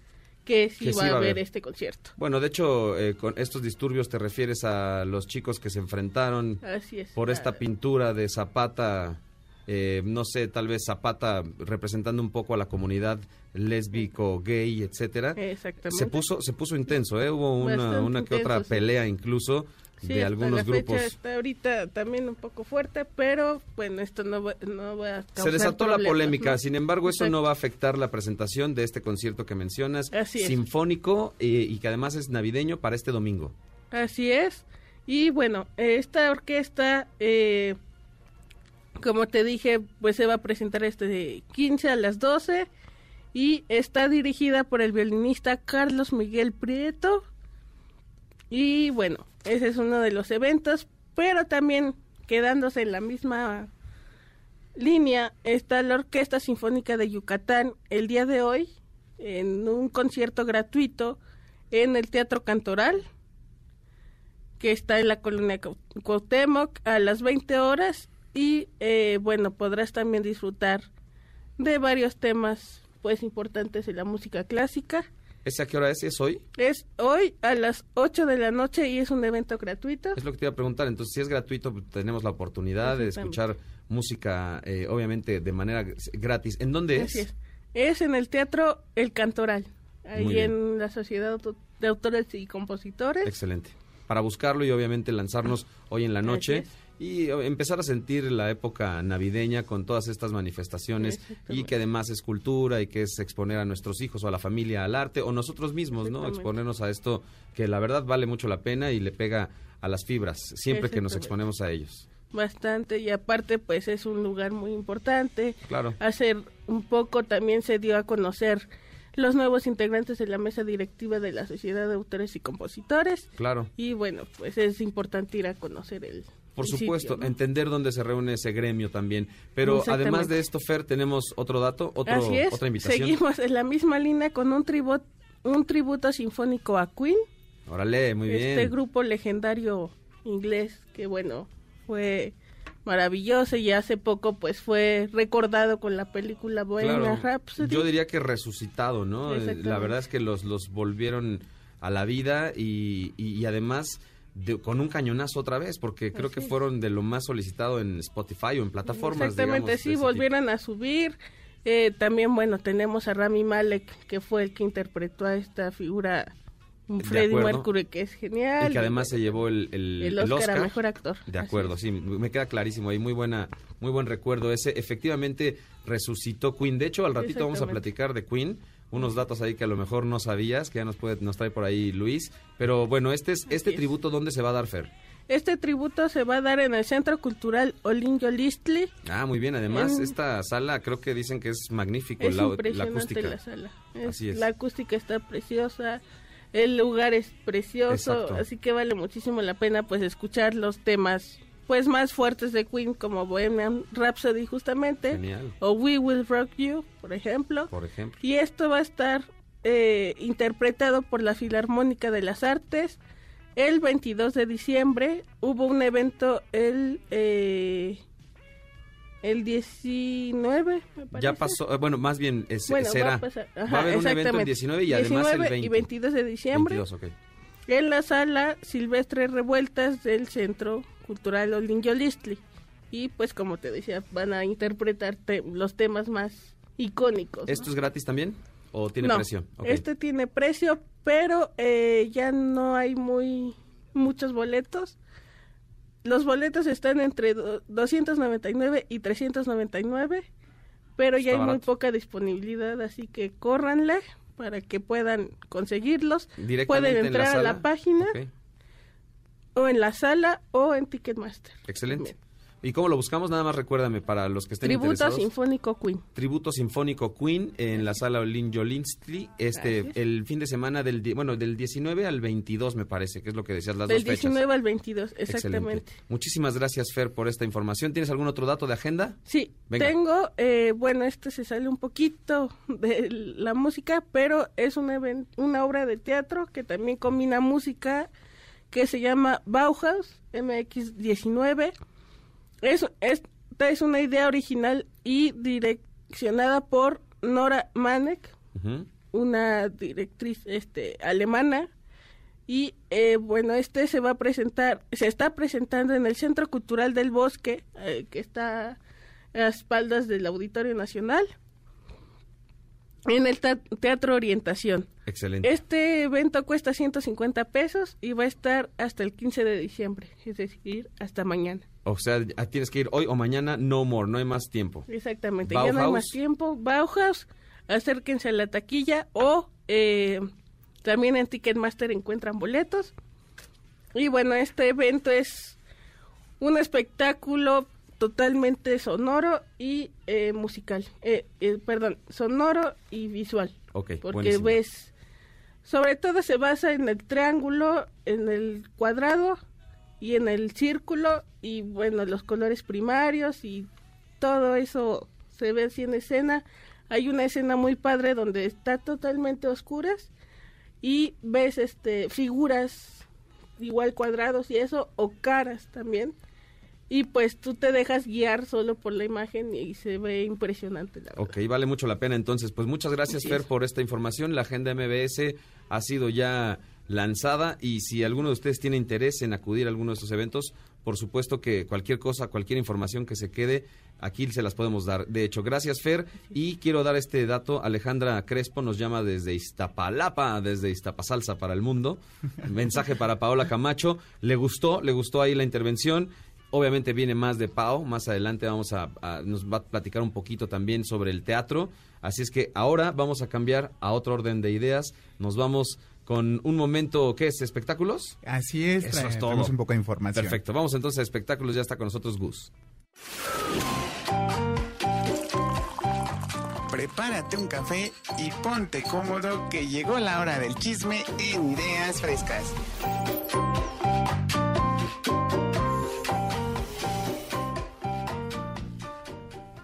G: que sí,
D: Que sí
G: va,
D: a
G: haber
D: haber.
G: este concierto.
D: Bueno, de hecho, eh, con estos disturbios te refieres a los chicos que se enfrentaron
G: Así es.
D: por esta
G: Ah,
D: pintura de Zapata, eh, no sé, tal vez Zapata representando un poco a la comunidad lésbico, gay, etcétera.
G: Exactamente.
D: Se puso, se puso intenso, ¿eh? Hubo una, una que otra
G: sí.
D: pelea incluso
G: Sí,
D: de algunos
G: la fecha
D: grupos.
G: está ahorita también un poco fuerte, pero bueno, esto no va, no va a causar
D: Se desató la polémica,
G: ¿no?
D: sin embargo eso
G: Exacto.
D: no va a afectar la presentación de este concierto que mencionas,
G: Así
D: sinfónico eh, y que además es navideño para este domingo.
G: Así es. Y bueno, esta orquesta, eh, como te dije, pues se va a presentar este de 15 a las 12 y está dirigida por el violinista Carlos Miguel Prieto. Y bueno, ese es uno de los eventos, pero también quedándose en la misma línea está la Orquesta Sinfónica de Yucatán el día de hoy en un concierto gratuito en el Teatro Cantoral que está en la colonia Cuauhtémoc a las 20 horas y eh, bueno podrás también disfrutar de varios temas pues importantes de la música clásica
D: ¿Ese a qué hora es? ¿Es hoy?
G: es hoy a las 8 de la noche y es un evento gratuito
D: Es lo que te iba a preguntar. Entonces, si es gratuito, pues, tenemos la oportunidad de escuchar música, eh, obviamente, de manera gratis. ¿En dónde
G: Así
D: es?
G: es. Es en el Teatro El Cantoral, ahí en la Sociedad de Autores y Compositores.
D: Excelente. Para buscarlo y obviamente lanzarnos hoy en la noche
G: Así
D: y empezar a sentir la época navideña con todas estas manifestaciones y que además es cultura y que es exponer a nuestros hijos o a la familia al arte o nosotros mismos, ¿no? Exponernos a esto que la verdad vale mucho la pena y le pega a las fibras siempre que nos exponemos a ellos.
G: Bastante y aparte pues es un lugar muy importante.
D: Claro.
G: Hacer un poco también se dio a conocer los nuevos integrantes de la mesa directiva de la Sociedad de Autores y Compositores.
D: Claro.
G: Y bueno, pues es importante ir a conocer el
D: Por
G: sitio,
D: supuesto,
G: ¿no?
D: entender dónde se reúne ese gremio también. Pero además de esto, Fer, tenemos otro dato, otro,
G: Así es.
D: otra invitación.
G: Seguimos en la misma línea con un tributo, un tributo sinfónico a Queen.
D: Órale, muy bien.
G: Este grupo legendario inglés que bueno, fue maravilloso y hace poco pues fue recordado con la película Bohemian
D: Claro,
G: Rhapsody.
D: Yo diría que resucitado, ¿no? La verdad es que los, los volvieron a la vida y, y- y además de- con un cañonazo otra vez, porque creo que
G: Así
D: fueron de lo más solicitado en Spotify o en plataformas.
G: Exactamente,
D: digamos,
G: sí,
D: ese tipo.
G: volvieron a subir. Eh, también, bueno, tenemos a Rami Malek, que fue el que interpretó a esta figura, Freddie. Mercury, que es genial.
D: Y que además se llevó el, el,
G: el
D: el
G: Oscar, a Mejor Actor.
D: De acuerdo, sí, me queda clarísimo ahí, muy buena, muy buen recuerdo ese. Efectivamente resucitó Queen. De hecho, al ratito vamos a platicar de Queen, unos datos ahí que a lo mejor no sabías, que ya nos puede, nos trae por ahí Luis. Pero bueno, este es, este
G: es.
D: tributo, ¿dónde se va a dar Fer?
G: Este tributo se va a dar en el Centro Cultural Olinjo Listli.
D: Ah, muy bien. Además,
G: En-
D: esta sala creo que dicen que es magnífico,
G: Es
D: la, la acústica.
G: la sala. Es-
D: Así es.
G: La acústica está preciosa, el lugar es precioso,
D: Exacto.
G: así que vale muchísimo la pena pues escuchar los temas pues más fuertes de Queen como Bohemian Rhapsody justamente
D: Genial.
G: o We Will Rock You, por ejemplo.
D: Por ejemplo.
G: Y esto va a estar eh, interpretado por la Filarmónica de las Artes el 22 de diciembre. Hubo un evento el eh, el 19, me parece.
D: Ya pasó, eh, bueno, más bien es-
G: Bueno, va
D: será.
G: a pasar.
D: Va,
G: Ajá,
D: a haber un evento el
G: exactamente.
D: 19 y además el
G: 19
D: 20.
G: y 22 de diciembre
D: 22, ok.
G: En la sala Silvestre Revueltas del Centro Cultural Olinjo Listli. Y pues como te decía, van a interpretar te- los temas más icónicos. ¿no?
D: ¿Esto es gratis también? ¿O tiene
G: No,
D: precio? Ok.
G: Este tiene precio, pero eh, ya no hay muy muchos boletos. Los boletos están entre do- 299 y 399, pero ya hay muy poca disponibilidad, así que córranle para que puedan conseguirlos. Pueden
D: en la
G: entrar a la página o en la sala o en Ticketmaster.
D: Excelente. ¿Y cómo lo buscamos? Nada más recuérdame para los que estén
G: Tributo
D: interesados.
G: Sinfónico Queen.
D: Tributo Sinfónico Queen en la sala Olin Jolinstli, este, el fin de semana del, bueno, del 19 al 22 me parece, que es lo que decías, las
G: Del
D: dos fechas.
G: 19 al 22,
D: Excelente.
G: exactamente.
D: Muchísimas gracias, Fer, por esta información. ¿Tienes algún otro dato de agenda?
G: Sí,
D: Venga.
G: tengo, eh, bueno, este se sale un poquito de la música, pero es una, una obra de teatro que también combina música que se llama Bauhaus MX19. Es, esta es una idea original y direccionada por Nora Manek, una directriz este alemana y eh, bueno este se va a presentar se está presentando en el Centro Cultural del Bosque eh, que está a espaldas del Auditorio Nacional en el Teatro Orientación.
D: Excelente.
G: Este evento cuesta 150 pesos y va a estar hasta el 15 de diciembre, es decir, hasta mañana.
D: O sea, tienes que ir hoy o mañana, no more, no hay más tiempo.
G: Exactamente, ya no hay más tiempo. Bauhaus, acérquense a la taquilla o eh, también en Ticketmaster encuentran boletos. Y bueno, este evento es un espectáculo totalmente sonoro y eh, musical. Eh, eh, perdón, sonoro y visual. Porque
D: buenísimo.
G: ves, sobre todo se basa en el triángulo, en el cuadrado y en el círculo y bueno, los colores primarios y todo eso se ve así en escena. Hay una escena muy padre donde está totalmente oscuras y ves este figuras igual cuadrados y eso o caras también. Y pues tú te dejas guiar solo por la imagen y se ve impresionante la verdad.
D: Ok, vale mucho la pena entonces. Pues muchas gracias, Fer, por esta información. La agenda MBS ha sido ya lanzada y si alguno de ustedes tiene interés en acudir a alguno de estos eventos, por supuesto que cualquier cosa, cualquier información que se quede, aquí se las podemos dar. De hecho, gracias, Fer. Y quiero dar este dato. Alejandra Crespo nos llama desde Iztapalapa, desde Iztapasalsa para el mundo. Mensaje para Paola Camacho. Le gustó, le gustó ahí la intervención. Obviamente viene más de Pau, más adelante vamos a, a- nos va a platicar un poquito también sobre el teatro, así es que ahora vamos a cambiar a otro orden de ideas, nos vamos con un momento, ¿qué es? ¿Espectáculos?
E: Así es,
D: Eso
E: trae-
D: es todo.
E: traemos un poco de información.
D: Perfecto, vamos entonces a espectáculos, ya está con nosotros Gus.
L: Prepárate un café y ponte cómodo que llegó la hora del chisme en Ideas Frescas.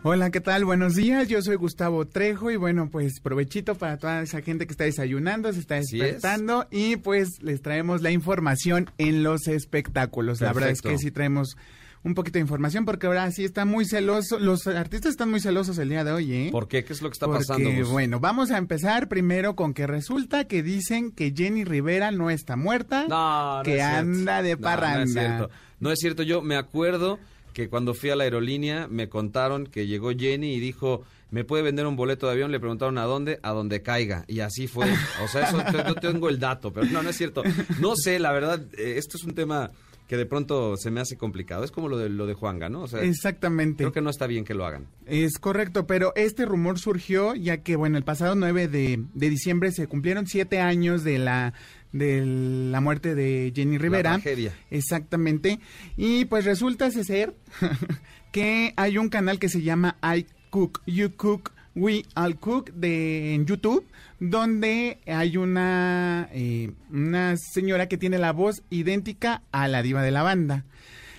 E: Hola, ¿qué tal? Buenos días, yo soy Gustavo Trejo y bueno, pues provechito para toda esa gente que está desayunando, se está
D: es.
E: despertando y pues les traemos la información en los espectáculos. La verdad es que sí traemos un poquito de información porque ahora sí está muy celoso, los artistas están muy celosos el día de hoy, ¿eh?
D: ¿Por qué? ¿Qué es lo que está
E: Porque,
D: pasando? Gus?
E: bueno, vamos a empezar primero con que resulta que dicen que Jenny Rivera no está muerta,
D: No, no
E: que
D: cierto.
E: anda de
D: No,
E: parranda.
D: No, es cierto. No es cierto. Yo me acuerdo que cuando fui a la aerolínea me contaron que llegó Jenny y dijo, ¿me puede vender un boleto de avión? Le preguntaron a dónde, a donde caiga. Y así fue. O sea, eso yo tengo el dato, pero no, no es cierto. No sé, la verdad, eh, esto es un tema que de pronto se me hace complicado. Es como lo de, lo de Juanga, ¿no? O sea,
E: Exactamente.
D: creo que no está bien que lo hagan.
E: Es correcto, pero este rumor surgió ya que, bueno, el pasado 9 de, de diciembre se cumplieron siete años de la de la muerte de Jenny Rivera.
D: La tragedia.
E: Exactamente. Y pues resulta ser que hay un canal que se llama I Cook, You Cook, We All Cook de, en YouTube, donde hay una, eh, una señora que tiene la voz idéntica a la diva de la banda.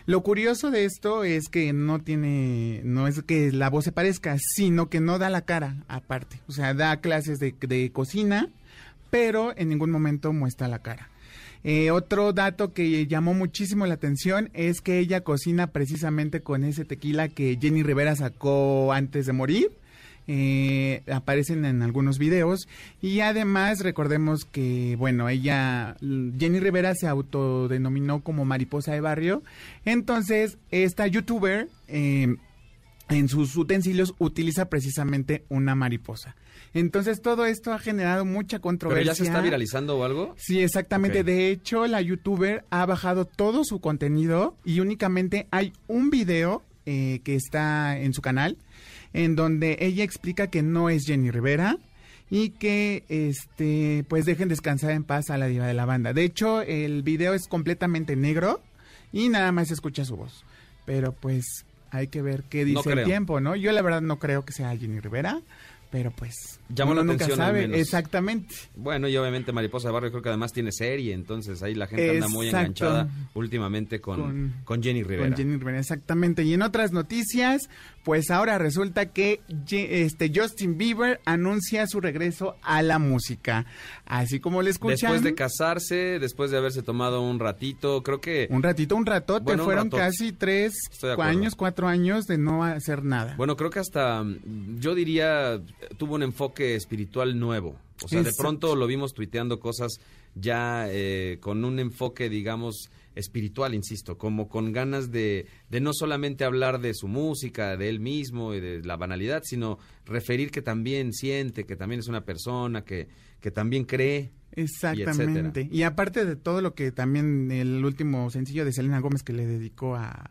E: Lo curioso de esto es que no tiene, no es que la voz se parezca, sino que no da la cara aparte. O sea, da clases de, de cocina, pero en ningún momento muestra la cara. Eh, otro dato que llamó muchísimo la atención es que ella cocina precisamente con ese tequila que Jenny Rivera sacó antes de morir. Eh, aparecen en algunos videos y además recordemos que bueno ella Jenny Rivera se autodenominó como mariposa de barrio entonces esta youtuber eh, en sus utensilios utiliza precisamente una mariposa. Entonces todo esto ha generado mucha
D: ¿Pero
E: controversia.
D: ya se está viralizando o algo?
E: Sí, exactamente. De hecho, la youtuber ha bajado todo su contenido y únicamente hay un video eh, que está en su canal en donde ella explica que no es Jenny Rivera y que este pues dejen descansar en paz a la diva de la banda. De hecho, el video es completamente negro y nada más se escucha su voz. Pero pues hay que ver qué
D: No
E: dice el tiempo, ¿no? Yo la verdad no creo que sea Jenny Rivera, pero pues
D: Llamó
E: uno
D: la
E: nunca
D: atención al
E: sabe.
D: menos.
E: Exactamente.
D: Bueno, y obviamente Mariposa de Barrio creo que además tiene serie, entonces ahí la gente anda muy enganchada últimamente con,
E: Con-
D: con Jenny Rivera.
E: Con Jenny Rivera, exactamente. Y en otras noticias, pues ahora resulta que este Justin Bieber anuncia su regreso a la música. Así como le escuchan.
D: Después de casarse, después de haberse tomado un ratito, creo que...
E: un ratito, un ratote,
D: Bueno, un
E: fueron
D: ratote.
E: casi tres años, cuatro años de no hacer nada.
D: Bueno, creo que hasta, yo diría, tuvo un enfoque espiritual nuevo. O sea, de pronto lo vimos tuiteando cosas ya eh, con un enfoque, digamos, espiritual, insisto, como con ganas de, de no solamente hablar de su música, de él mismo y de la banalidad, sino referir que también siente, que también es una persona, que, que también cree.
E: Exactamente. Y, aparte de todo lo que también el último sencillo de Selena Gómez que le dedicó a,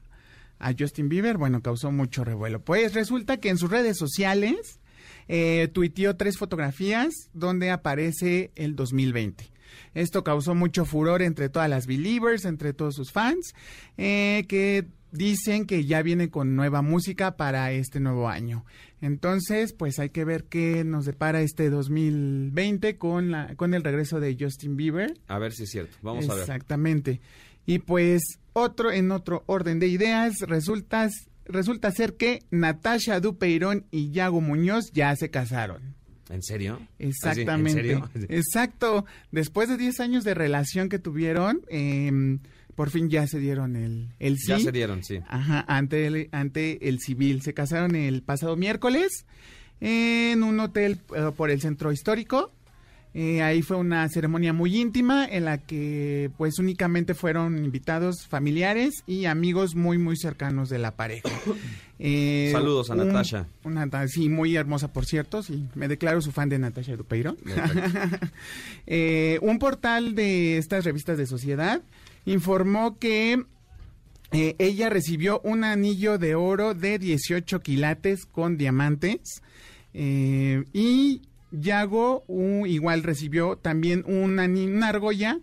E: a Justin Bieber, bueno, causó mucho revuelo. Pues resulta que en sus redes sociales eh, tuiteó tres fotografías donde aparece el 2020. Esto causó mucho furor entre todas las believers, entre todos sus fans, eh, que dicen que ya viene con nueva música para este nuevo año. Entonces, pues hay que ver qué nos depara este 2020 con la con el regreso de Justin Bieber.
D: A ver si es cierto. Vamos a ver.
E: Exactamente. Y pues otro en otro orden de ideas, resulta resulta ser que Natasha Dupeirón y Yago Muñoz ya se casaron.
D: ¿En serio?
E: Exactamente. Exacto. Después de 10 años de relación que tuvieron, eh, por fin ya se dieron el, el sí.
D: Ya se dieron, sí.
E: Ajá, ante el, ante el civil. Se casaron el pasado miércoles en un hotel eh, por el centro histórico. Eh, ahí fue una ceremonia muy íntima en la que pues únicamente fueron invitados familiares y amigos muy muy cercanos de la pareja.
D: Eh, Saludos a Natasha.
E: Una, sí, muy hermosa por cierto, sí, me declaro su fan de Natasha Dupeiro. eh, un portal de estas revistas de sociedad informó que eh, ella recibió un anillo de oro de 18 quilates con diamantes y Yago igual recibió también una, una argolla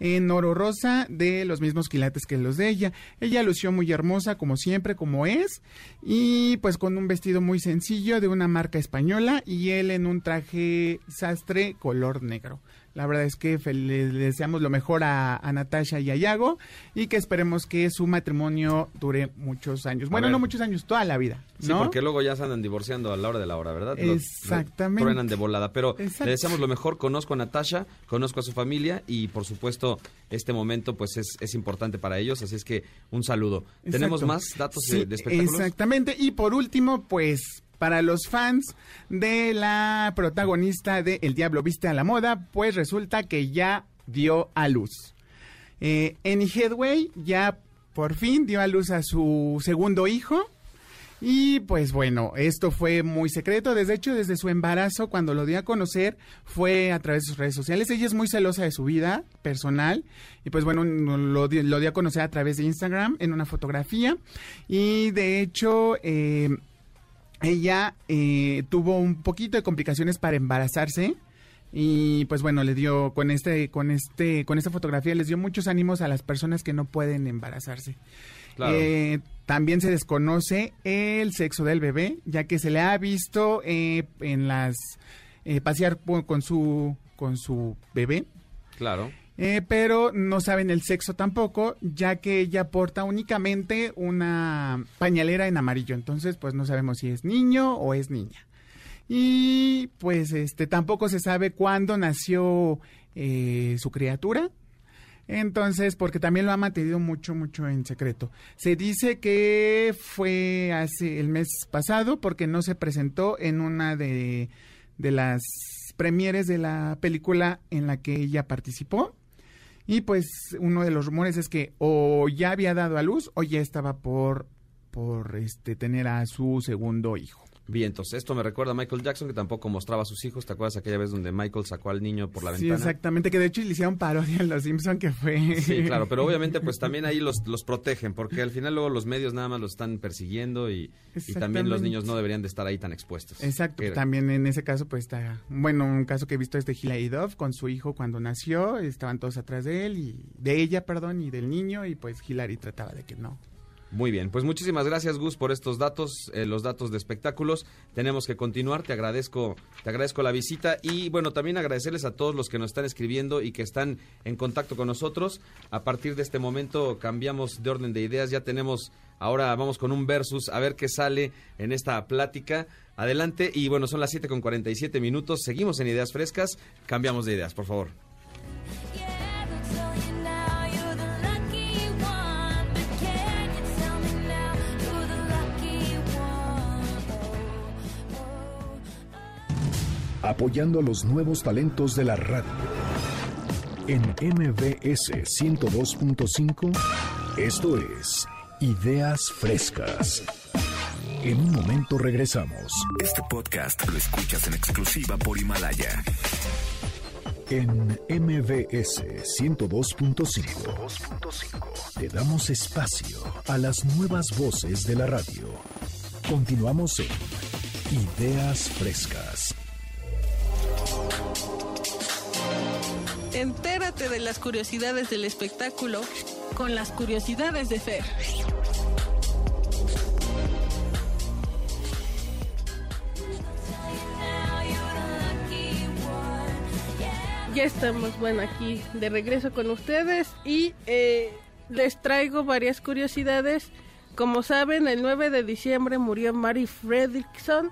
E: en oro rosa de los mismos quilates que los de ella. Ella lució muy hermosa como siempre, como es, y pues con un vestido muy sencillo de una marca española y él en un traje sastre color negro. La verdad es que le deseamos lo mejor a, Natasha y a Yago y que esperemos que su matrimonio dure muchos años. Bueno, no muchos años, toda la vida.
D: Sí, porque luego ya se andan divorciando a la hora de la hora, ¿verdad?
E: Exactamente.
D: truenan de volada. Pero le deseamos lo mejor. Conozco a Natasha, conozco a su familia y por supuesto este momento pues es, es importante para ellos. Así es que un saludo. ¿Tenemos más datos de, de espectáculos?
E: Exactamente. Y por último, pues para los fans de la protagonista de El Diablo Viste a la Moda, pues resulta que ya dio a luz. Eh, Annie Headway ya por fin dio a luz a su segundo hijo. Y pues bueno, esto fue muy secreto. Desde hecho, desde su embarazo, cuando lo dio a conocer, fue a través de sus redes sociales. Ella es muy celosa de su vida personal. Y pues bueno, lo, lo dio a conocer a través de Instagram en una fotografía. Y de hecho, eh, ella eh, tuvo un poquito de complicaciones para embarazarse y pues bueno le dio con este con este con esta fotografía les dio muchos ánimos a las personas que no pueden embarazarse. Eh, también se desconoce el sexo del bebé ya que se le ha visto eh, en las pasear con su con su bebé.
D: Claro
E: eh, pero no saben el sexo tampoco, ya que ella porta únicamente una pañalera en amarillo, entonces pues no sabemos si es niño o es niña. Y pues este tampoco se sabe cuándo nació eh, su criatura, entonces, porque también lo ha mantenido mucho, mucho en secreto. Se dice que fue hace el mes pasado porque no se presentó en una de, de las premieres de la película en la que ella participó. Y pues uno de los rumores es que o ya había dado a luz o ya estaba por, por este, tener a su segundo hijo.
D: Bien, entonces esto me recuerda a Michael Jackson que tampoco mostraba a sus hijos. ¿Te acuerdas aquella vez donde Michael sacó al niño por la ventana?
E: Sí, exactamente, que de hecho le hicieron parodia en Los Simpson que fue...
D: Sí, claro, pero obviamente pues también ahí los, los protegen porque al final luego los medios nada más los están persiguiendo y, y también los niños no deberían de estar ahí tan expuestos.
E: Exacto, también en ese caso pues está... Bueno, un caso que he visto es de Hilary Duff con su hijo cuando nació, estaban todos atrás de él y de ella, perdón, y del niño y pues Hilary trataba de que no
D: muy bien, pues muchísimas gracias Gus por estos datos, eh, los datos de espectáculos. Tenemos que continuar, te agradezco, te agradezco la visita y bueno, también agradecerles a todos los que nos están escribiendo y que están en contacto con nosotros. A partir de este momento cambiamos de orden de ideas, ya tenemos, ahora vamos con un versus, a ver qué sale en esta plática. Adelante y bueno, son las 7 con 47 minutos, seguimos en Ideas Frescas, cambiamos de ideas, por favor.
B: Apoyando a los nuevos talentos de la radio. En MBS 102.5, esto es Ideas Frescas. En un momento regresamos.
A: Este podcast lo escuchas en exclusiva por Himalaya.
B: En MBS 102.5 te damos espacio a las nuevas voces de la radio. Continuamos en Ideas Frescas.
G: Entérate de las curiosidades del espectáculo con las curiosidades de Fer. Ya estamos, bueno, aquí de regreso con ustedes y eh, les traigo varias curiosidades. Como saben, el 9 de diciembre murió Mary Fredrickson,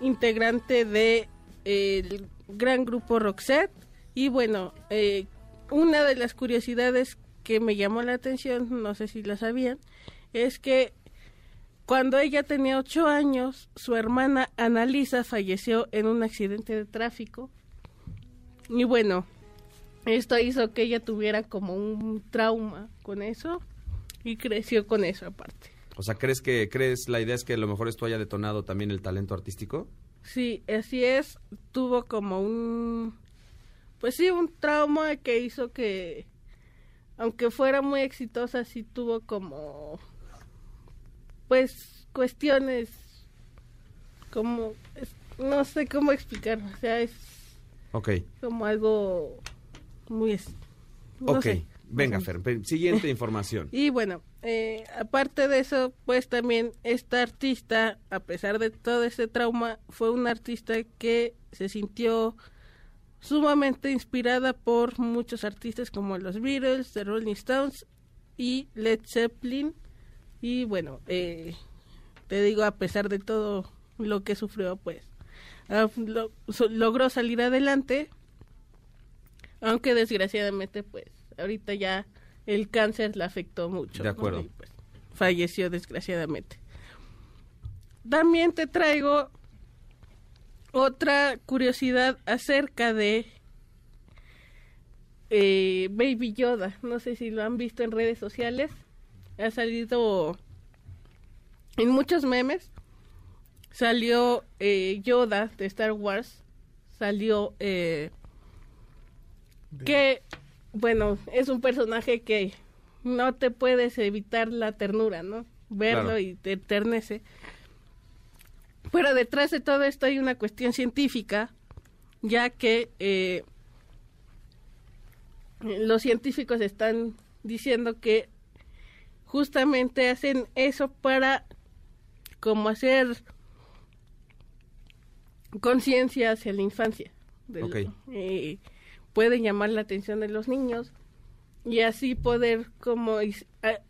G: integrante de eh, gran grupo Roxette. Y bueno, eh, una de las curiosidades que me llamó la atención, no sé si la sabían, es que cuando ella tenía ocho años, su hermana Annalisa falleció en un accidente de tráfico. Y bueno, esto hizo que ella tuviera como un trauma con eso y creció con eso aparte.
D: O sea, ¿crees que crees la idea es que a lo mejor esto haya detonado también el talento artístico?
G: Sí, así es. Tuvo como un, pues sí, un trauma que hizo que, aunque fuera muy exitosa, sí tuvo como, pues, cuestiones, como, es- no sé cómo explicar. O sea, es como algo muy, no
D: ok.
G: sé.
D: Venga. Fer, siguiente información.
G: Y bueno, eh, aparte de eso, pues también esta artista, a pesar de todo ese trauma, fue una artista que se sintió sumamente inspirada por muchos artistas como los Beatles, The Rolling Stones y Led Zeppelin. Y bueno, eh, te digo, a pesar de todo lo que sufrió, pues ah, lo- so- logró salir adelante, aunque desgraciadamente, pues ahorita ya el cáncer la afectó mucho.
D: De
G: ¿no?
D: acuerdo.
G: Y, pues, falleció desgraciadamente. También te traigo otra curiosidad acerca de eh, Baby Yoda. No sé si lo han visto en redes sociales. Ha salido en muchos memes. Salió eh, Yoda de Star Wars. Salió eh, que, bueno, es un personaje que no te puedes evitar la ternura, ¿no? Verlo
M: Claro.
G: y te eternece. Pero detrás de todo esto hay una cuestión científica, ya que eh, los científicos están diciendo que justamente hacen eso para como hacer conciencia hacia la infancia. del-
D: Ok.
G: eh, pueden llamar la atención de los niños y así poder como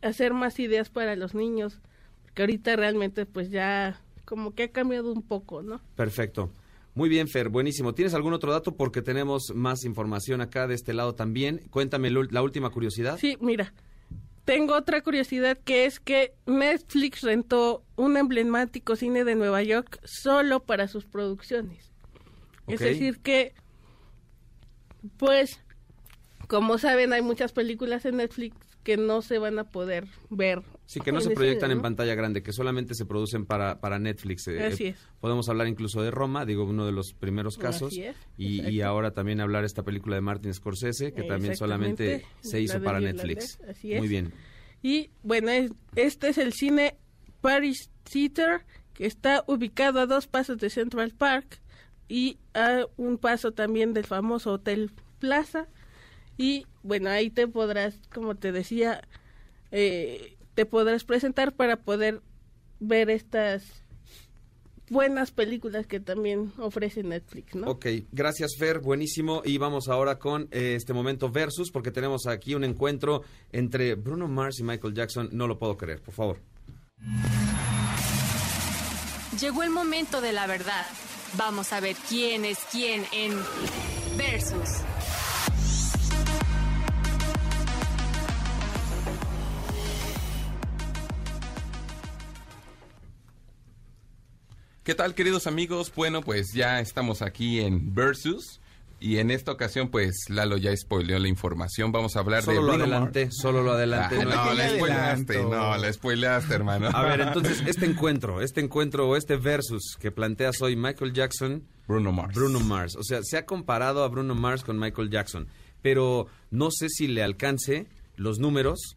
G: hacer más ideas para los niños porque ahorita realmente pues ya como que ha cambiado un poco, ¿no?
D: Perfecto. Muy bien, Fer, buenísimo. ¿Tienes algún otro dato? Porque tenemos más información acá de este lado también. Cuéntame la última curiosidad.
G: Sí, mira, tengo otra curiosidad que es que Netflix rentó un emblemático cine de Nueva York solo para sus producciones. Es decir que, pues, como saben, hay muchas películas en Netflix que no se van a poder ver.
D: Sí, que no
G: en
D: se proyectan en pantalla grande, que solamente se producen para, para Netflix. eh,
G: Así
D: eh,
G: es.
D: Podemos hablar incluso de Roma, digo, uno de los primeros casos.
G: Así es,
D: y, y ahora también hablar esta película de Martin Scorsese, que también solamente se hizo para Netflix.
G: así es.
D: Muy bien.
G: Y bueno, es- este es el cine Paris Theater, que está ubicado a dos pasos de Central Park y a un paso también del famoso Hotel Plaza. Y bueno, ahí te podrás, como te decía, eh, te podrás presentar para poder ver estas buenas películas que también ofrece Netflix, ¿no?
D: Ok, gracias Fer, buenísimo. Y vamos ahora con eh, este momento versus, porque tenemos aquí un encuentro entre Bruno Mars y Michael Jackson. No lo puedo creer, por favor.
K: Llegó el momento de la verdad. Vamos a ver quién es quién en Versus.
N: ¿Qué tal, queridos amigos? Bueno, pues ya estamos aquí en Versus
M: Y en esta ocasión, pues Lalo ya spoileó la información. Vamos a hablar
D: Solo
M: de
D: lo
M: Bruno
D: adelanté,
M: Mars.
D: solo lo adelanté.
M: Ah,
D: No,
M: la spoileaste, no, la spoileaste, hermano.
D: A ver, entonces, este encuentro, este encuentro o este versus que planteas hoy, Michael Jackson...
M: Bruno Mars.
D: Bruno Mars. O sea, se ha comparado a Bruno Mars con Michael Jackson. Pero no sé si le alcance los números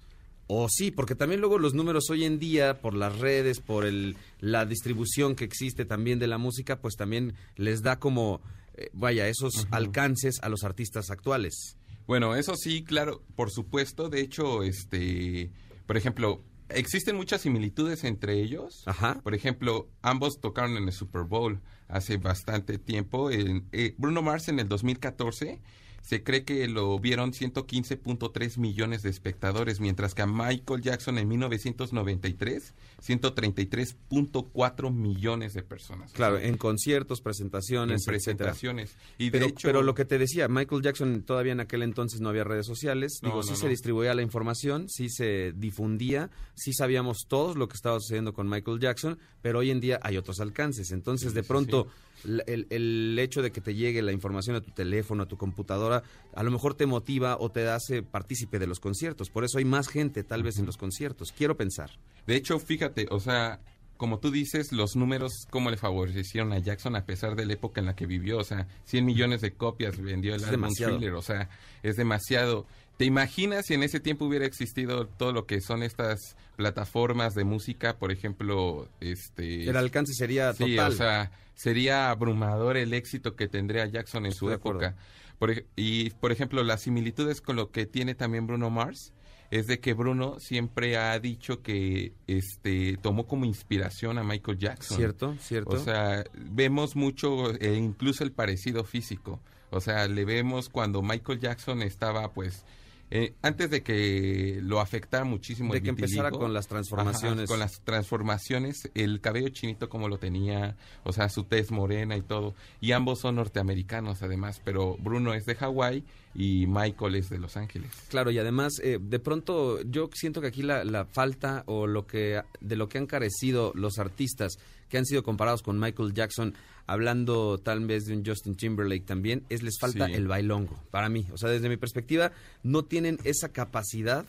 D: o sí, porque también luego los números hoy en día, por las redes, por el, la distribución que existe también de la música, pues también les da como, eh, vaya, esos alcances a los artistas actuales.
M: Bueno, eso sí, claro, por supuesto. De hecho, este, por ejemplo, existen muchas similitudes entre ellos.
D: Ajá.
M: Por ejemplo, ambos tocaron en el Super Bowl hace bastante tiempo. En- eh, Bruno Mars en el 2014 se cree que lo vieron 115.3 millones de espectadores, mientras que a Michael Jackson en 1993 133.4 millones de personas.
D: Claro, en conciertos, presentaciones,
M: En
D: etcétera.
M: presentaciones. Y de
D: pero,
M: hecho-
D: pero lo que te decía, Michael Jackson todavía en aquel entonces no había redes sociales.
M: No,
D: Digo,
M: no,
D: sí
M: no.
D: se distribuía la información, sí se difundía, sí sabíamos todos lo que estaba sucediendo con Michael Jackson, pero hoy en día hay otros alcances. Entonces, de pronto, El, el hecho de que te llegue la información a tu teléfono, a tu computadora, a lo mejor te motiva o te hace partícipe de los conciertos. Por eso hay más gente tal vez en los conciertos. Quiero pensar.
M: De hecho, fíjate, o sea, como tú dices, los números, cómo le favorecieron a Jackson a pesar de la época en la que vivió. O sea, 100 millones de copias vendió el
D: Es
M: álbum
D: demasiado.
M: Thriller. O sea, es demasiado. ¿Te imaginas si en ese tiempo hubiera existido todo lo que son estas plataformas de música? Por ejemplo, este...
D: El alcance sería
M: Sí,
D: total.
M: o sea, sería abrumador el éxito que tendría Jackson en su
D: Estoy
M: época. Por y, por ejemplo, las similitudes con lo que tiene también Bruno Mars es de que Bruno siempre ha dicho que este tomó como inspiración a Michael Jackson.
D: Cierto, cierto.
M: O sea, vemos mucho, eh, incluso el parecido físico. O sea, le vemos cuando Michael Jackson estaba, pues, eh, antes de que lo afectara muchísimo
D: De
M: el
D: que empezara con las transformaciones.
M: ajá, con las transformaciones, el cabello chinito como lo tenía, o sea, su tez morena y todo. Y ambos son norteamericanos además, pero Bruno es de Hawái y Michael es de Los Ángeles.
D: Claro, y además, eh, de pronto, yo siento que aquí la, la falta o lo que de lo que han carecido los artistas que han sido comparados con Michael Jackson, hablando tal vez de un Justin Timberlake también, es les falta
M: Sí.
D: el bailongo, para mí. O sea, desde mi perspectiva, no tienen esa capacidad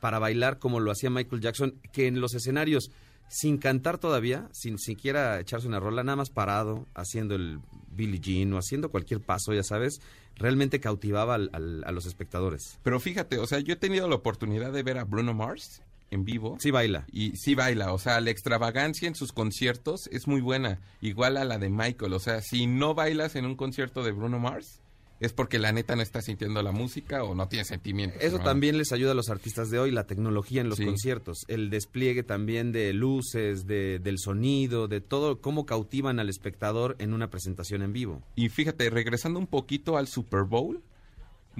D: para bailar como lo hacía Michael Jackson, que en los escenarios, sin cantar todavía, sin siquiera echarse una rola, nada más parado, haciendo el Billie Jean o haciendo cualquier paso, ya sabes, realmente cautivaba al- al- a los espectadores.
M: Pero fíjate, o sea, yo he tenido la oportunidad de ver a Bruno Mars en vivo.
D: Sí baila.
M: Y sí baila, o sea, la extravagancia en sus conciertos es muy buena, igual a la de Michael, o sea, si no bailas en un concierto de Bruno Mars, es porque la neta no está sintiendo la música o no tiene sentimientos.
D: Eso
M: ¿no?
D: también les ayuda a los artistas de hoy, la tecnología en los
M: Sí.
D: conciertos, el despliegue también de luces, de, del sonido, de todo, cómo cautivan al espectador en una presentación en vivo.
M: Y fíjate, regresando un poquito al Super Bowl,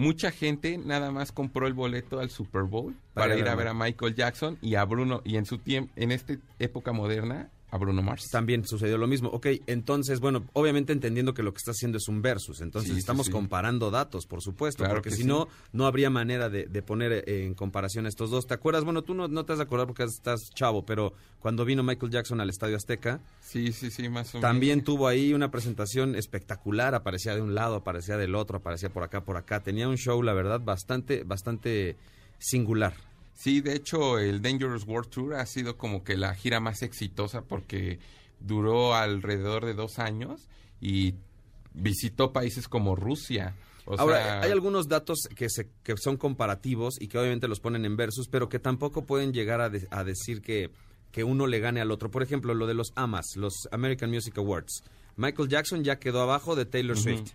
M: mucha gente nada más compró el boleto al Super Bowl
D: Para
M: para,
D: ir a
M: ver. a Michael Jackson y a Bruno, y en su tiempo, en esta época moderna, a Bruno Mars.
D: También sucedió lo mismo. Ok, entonces, bueno, obviamente entendiendo que lo que está haciendo es un versus, entonces
M: Sí,
D: estamos
M: sí.
D: comparando datos, por supuesto,
M: Claro
D: porque
M: que
D: si no, no habría manera de, de poner eh, en comparación a estos dos. ¿Te acuerdas? Bueno, tú no, no te has de acordar porque estás chavo, pero cuando vino Michael Jackson al Estadio Azteca,
M: Sí, sí, sí, más o menos.
D: También tuvo ahí una presentación espectacular, aparecía de un lado, aparecía del otro, aparecía por acá, por acá. Tenía un show, la verdad, bastante, bastante singular.
M: Sí, de hecho, el Dangerous World Tour ha sido como que la gira más exitosa porque duró alrededor de dos años y visitó países como Rusia. O
D: Ahora,
M: sea,
D: hay algunos datos que, se, que son comparativos y que obviamente los ponen en versus, pero que tampoco pueden llegar a, de- a decir que, que uno le gane al otro. Por ejemplo, lo de los AMAs, los American Music Awards. Michael Jackson ya quedó abajo de Taylor. Swift.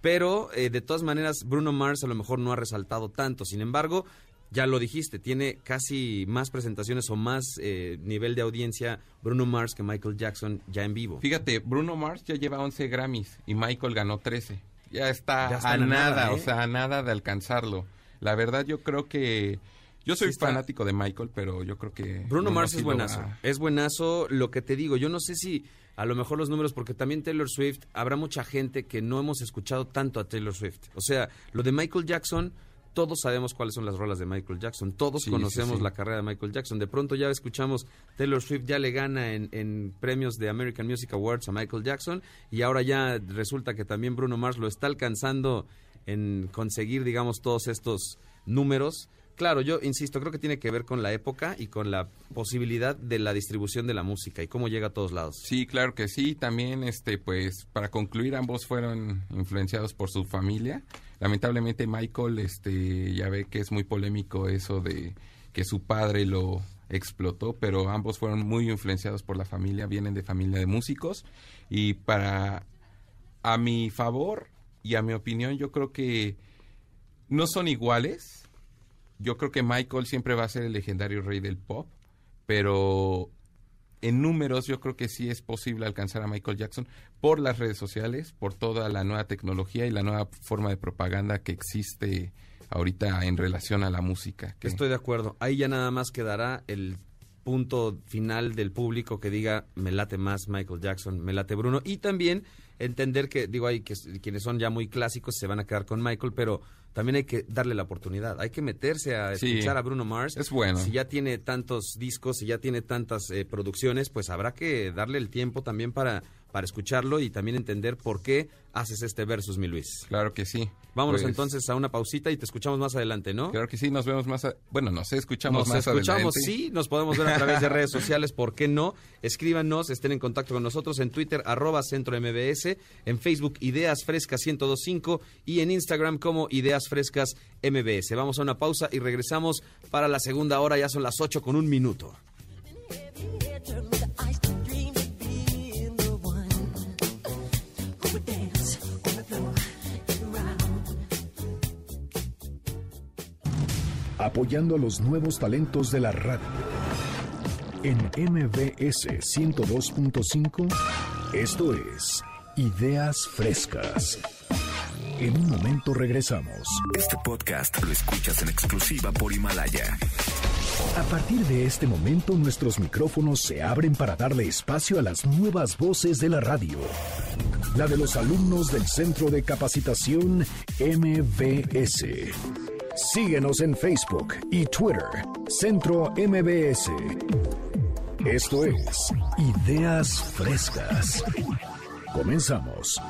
D: Pero, eh, de todas maneras, Bruno Mars a lo mejor no ha resaltado tanto. Sin embargo, ya lo dijiste, tiene casi más presentaciones o más eh, nivel de audiencia Bruno Mars que Michael Jackson ya en vivo.
M: Fíjate, Bruno Mars ya lleva 11 Grammys y Michael ganó 13. Ya está,
D: Ya está
M: a nada, o
D: ¿eh?
M: sea, a nada de alcanzarlo. La verdad, yo creo que... Yo soy
D: Sí
M: fanático de Michael, pero yo creo que...
D: Bruno Mars es buenazo. Es buenazo. Lo que te digo, yo no sé si a lo mejor los números, porque también Taylor Swift, habrá mucha gente que no hemos escuchado tanto a Taylor Swift. O sea, lo de Michael Jackson, todos sabemos cuáles son las rolas de Michael Jackson, todos
M: Sí,
D: conocemos
M: sí, sí.
D: la carrera de Michael Jackson. De pronto ya escuchamos Taylor Swift ya le gana en, en premios de American Music Awards a Michael Jackson y ahora ya resulta que también Bruno Mars lo está alcanzando en conseguir, digamos, todos estos números. Claro, yo insisto, creo que tiene que ver con la época y con la posibilidad de la distribución de la música y cómo llega a todos lados.
M: Sí, claro que sí. También, este, pues, para concluir, ambos fueron influenciados por su familia. Lamentablemente, Michael, este, ya ve que es muy polémico eso de que su padre lo explotó, pero ambos fueron muy influenciados por la familia, vienen de familia de músicos. Y para, a mi favor y a mi opinión, yo creo que no son iguales. Yo creo que Michael siempre va a ser el legendario rey del pop, pero en números yo creo que sí es posible alcanzar a Michael Jackson por las redes sociales, por toda la nueva tecnología y la nueva forma de propaganda que existe ahorita en relación a la música. que-
D: Estoy de acuerdo. Ahí ya nada más quedará el punto final del público que diga me late más Michael Jackson, me late Bruno y también entender que digo hay que quienes son ya muy clásicos se van a quedar con Michael, pero también hay que darle la oportunidad. Hay que meterse a
M: Sí.
D: escuchar a Bruno Mars.
M: Es bueno.
D: Si ya tiene tantos discos, si ya tiene tantas eh, producciones, pues habrá que darle el tiempo también para para escucharlo y también entender por qué haces este versus, mi Luis.
M: Claro que sí.
D: Vámonos
M: Pues,
D: entonces a una pausita y te escuchamos más adelante, ¿no?
M: Claro que sí, nos vemos más... a- Bueno, nos escuchamos
D: Nos
M: más
D: escuchamos,
M: adelante.
D: sí, nos podemos ver a través de redes sociales, ¿por qué no? Escríbanos, estén en contacto con nosotros en Twitter, arroba Centro MBS, en Facebook Ideas Frescas 1025 y en Instagram como Ideas Frescas MBS. Vamos a una pausa y regresamos para la segunda hora, ya son las 8 con un minuto.
B: Apoyando a los nuevos talentos de la radio. En MBS 102.5, esto es Ideas Frescas. En un momento regresamos.
A: Este podcast lo escuchas en exclusiva por Himalaya.
B: A partir de este momento nuestros micrófonos se abren para darle espacio a las nuevas voces de la radio. La de los alumnos del Centro de Capacitación MBS. Síguenos en Facebook y Twitter, Centro MBS. Esto es Ideas Frescas. Comenzamos.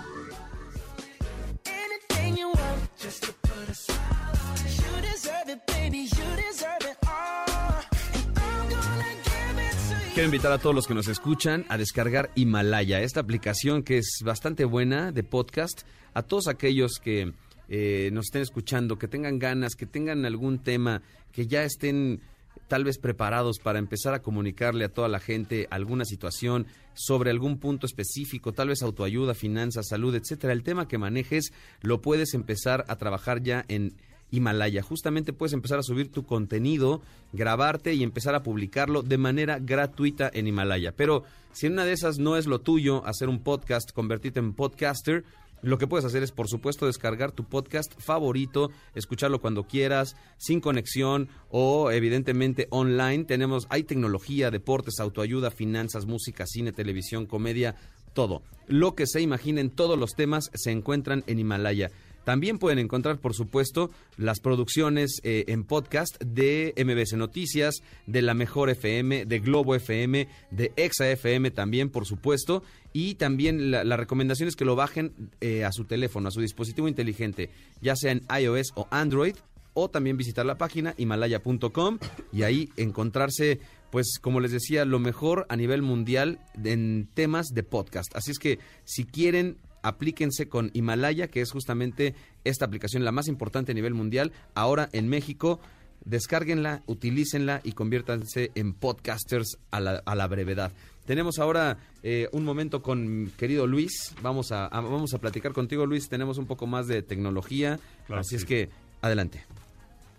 D: Quiero invitar a todos los que nos escuchan a descargar Himalaya, esta aplicación que es bastante buena de podcast. A todos aquellos que eh, nos estén escuchando, que tengan ganas, que tengan algún tema, que ya estén tal vez preparados para empezar a comunicarle a toda la gente alguna situación sobre algún punto específico, tal vez autoayuda, finanzas, salud, etcétera. El tema que manejes lo puedes empezar a trabajar ya en Himalaya. Justamente puedes empezar a subir tu contenido, grabarte y empezar a publicarlo de manera gratuita en Himalaya. Pero si en una de esas no es lo tuyo hacer un podcast, convertirte en podcaster, lo que puedes hacer es, por supuesto, descargar tu podcast favorito, escucharlo cuando quieras, sin conexión o, evidentemente, online. Tenemos, hay tecnología, deportes, autoayuda, finanzas, música, cine, televisión, comedia, todo. Lo que se imaginen, todos los temas se encuentran en Himalaya. También pueden encontrar, por supuesto, las producciones eh, en podcast de MBS Noticias, de La Mejor FM, de Globo FM, de Exa FM también, por supuesto. Y también la, recomendación es que lo bajen eh, a su teléfono, a su dispositivo inteligente, ya sea en iOS o Android, o también visitar la página himalaya.com y ahí encontrarse, pues como les decía, lo mejor a nivel mundial en temas de podcast. Así es que si quieren aplíquense con Himalaya, que es justamente esta aplicación la más importante a nivel mundial, ahora en México. Descárguenla, utilícenla y conviértanse en podcasters a la, a la brevedad. Tenemos ahora eh, un momento con querido Luis. Vamos a, a- vamos a platicar contigo, Luis. Tenemos un poco más de tecnología.
F: Claro,
D: así es que, adelante.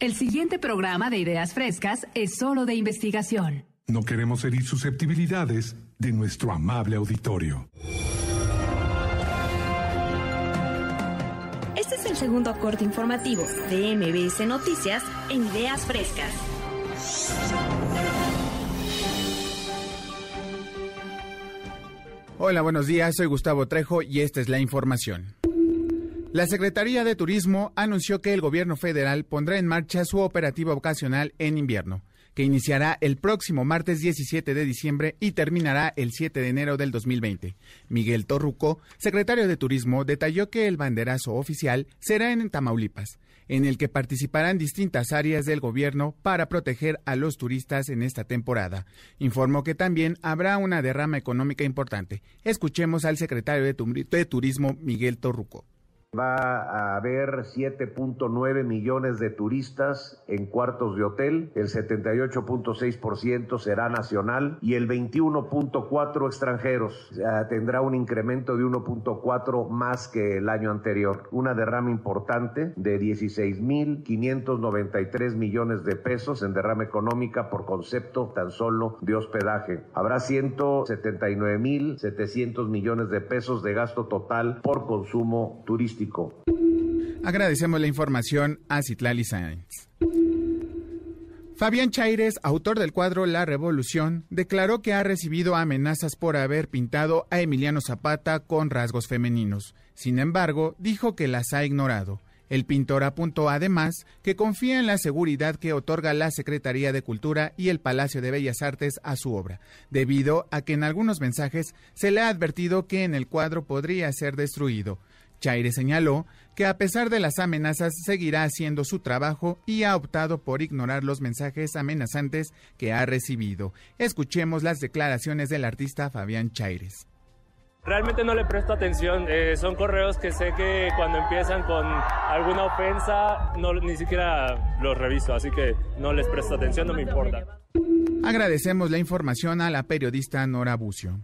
N: El siguiente programa de Ideas Frescas es solo de investigación.
J: No queremos herir susceptibilidades de nuestro amable auditorio.
O: Este es el segundo corte informativo de MBS Noticias en Ideas Frescas.
E: Hola, buenos días, soy Gustavo Trejo y esta es la información. La Secretaría de Turismo anunció que el gobierno federal pondrá en marcha su operativa vocacional en invierno, que iniciará el próximo martes 17 de diciembre y terminará el 7 de enero del 2020. Miguel Torruco, secretario de Turismo, detalló que el banderazo oficial será en Tamaulipas, en el que participarán distintas áreas del gobierno para proteger a los turistas en esta temporada. Informó que también habrá una derrama económica importante. Escuchemos al secretario de, Turismo, Miguel Torruco.
P: Va a haber 7.9 millones de turistas en cuartos de hotel, el 78.6% será nacional y el 21.4 extranjeros. Tendrá un incremento de 1.4 más que el año anterior. Una derrama importante de 16.593 millones de pesos en derrama económica por concepto tan solo de hospedaje. Habrá 179.700 millones de pesos de gasto total por consumo turístico.
E: Agradecemos la información a Citlali Sáenz. Fabián Chaires, autor del cuadro La Revolución, declaró que ha recibido amenazas por haber pintado a Emiliano Zapata con rasgos femeninos. Sin embargo, dijo que las ha ignorado. El pintor apuntó además que confía en la seguridad que otorga la Secretaría de Cultura y el Palacio de Bellas Artes a su obra, debido a que en algunos mensajes se le ha advertido que en el cuadro podría ser destruido. Chaire señaló que a pesar de las amenazas seguirá haciendo su trabajo y ha optado por ignorar los mensajes amenazantes que ha recibido. Escuchemos las declaraciones del artista Fabián Chaires.
Q: Realmente no le presto atención, eh, son correos que sé que cuando empiezan con alguna ofensa no, ni siquiera los reviso, así que no les presto atención, no me importa.
E: Agradecemos la información a la periodista Nora Bucio.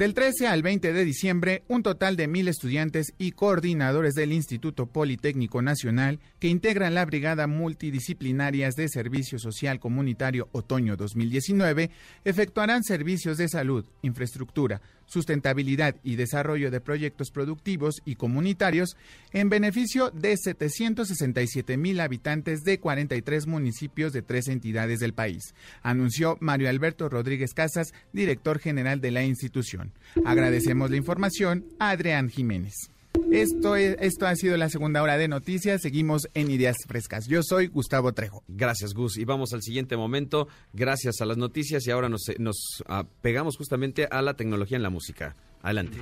E: Del 13 al 20 de diciembre, un total de mil estudiantes y coordinadores del Instituto Politécnico Nacional, que integran la Brigada Multidisciplinarias de Servicio Social Comunitario Otoño 2019, efectuarán servicios de salud, infraestructura, sustentabilidad y desarrollo de proyectos productivos y comunitarios en beneficio de 767 mil habitantes de 43 municipios de tres entidades del país, anunció Mario Alberto Rodríguez Casas, director general de la institución. Agradecemos la información a Adrián Jiménez. Esto, es, esto ha sido la segunda hora de noticias. Seguimos en Ideas Frescas. Yo soy Gustavo Trejo.
D: Gracias, Gus. Y vamos al siguiente momento. Gracias a las noticias y ahora nos, nos uh, pegamos justamente a la tecnología en la música. Adelante.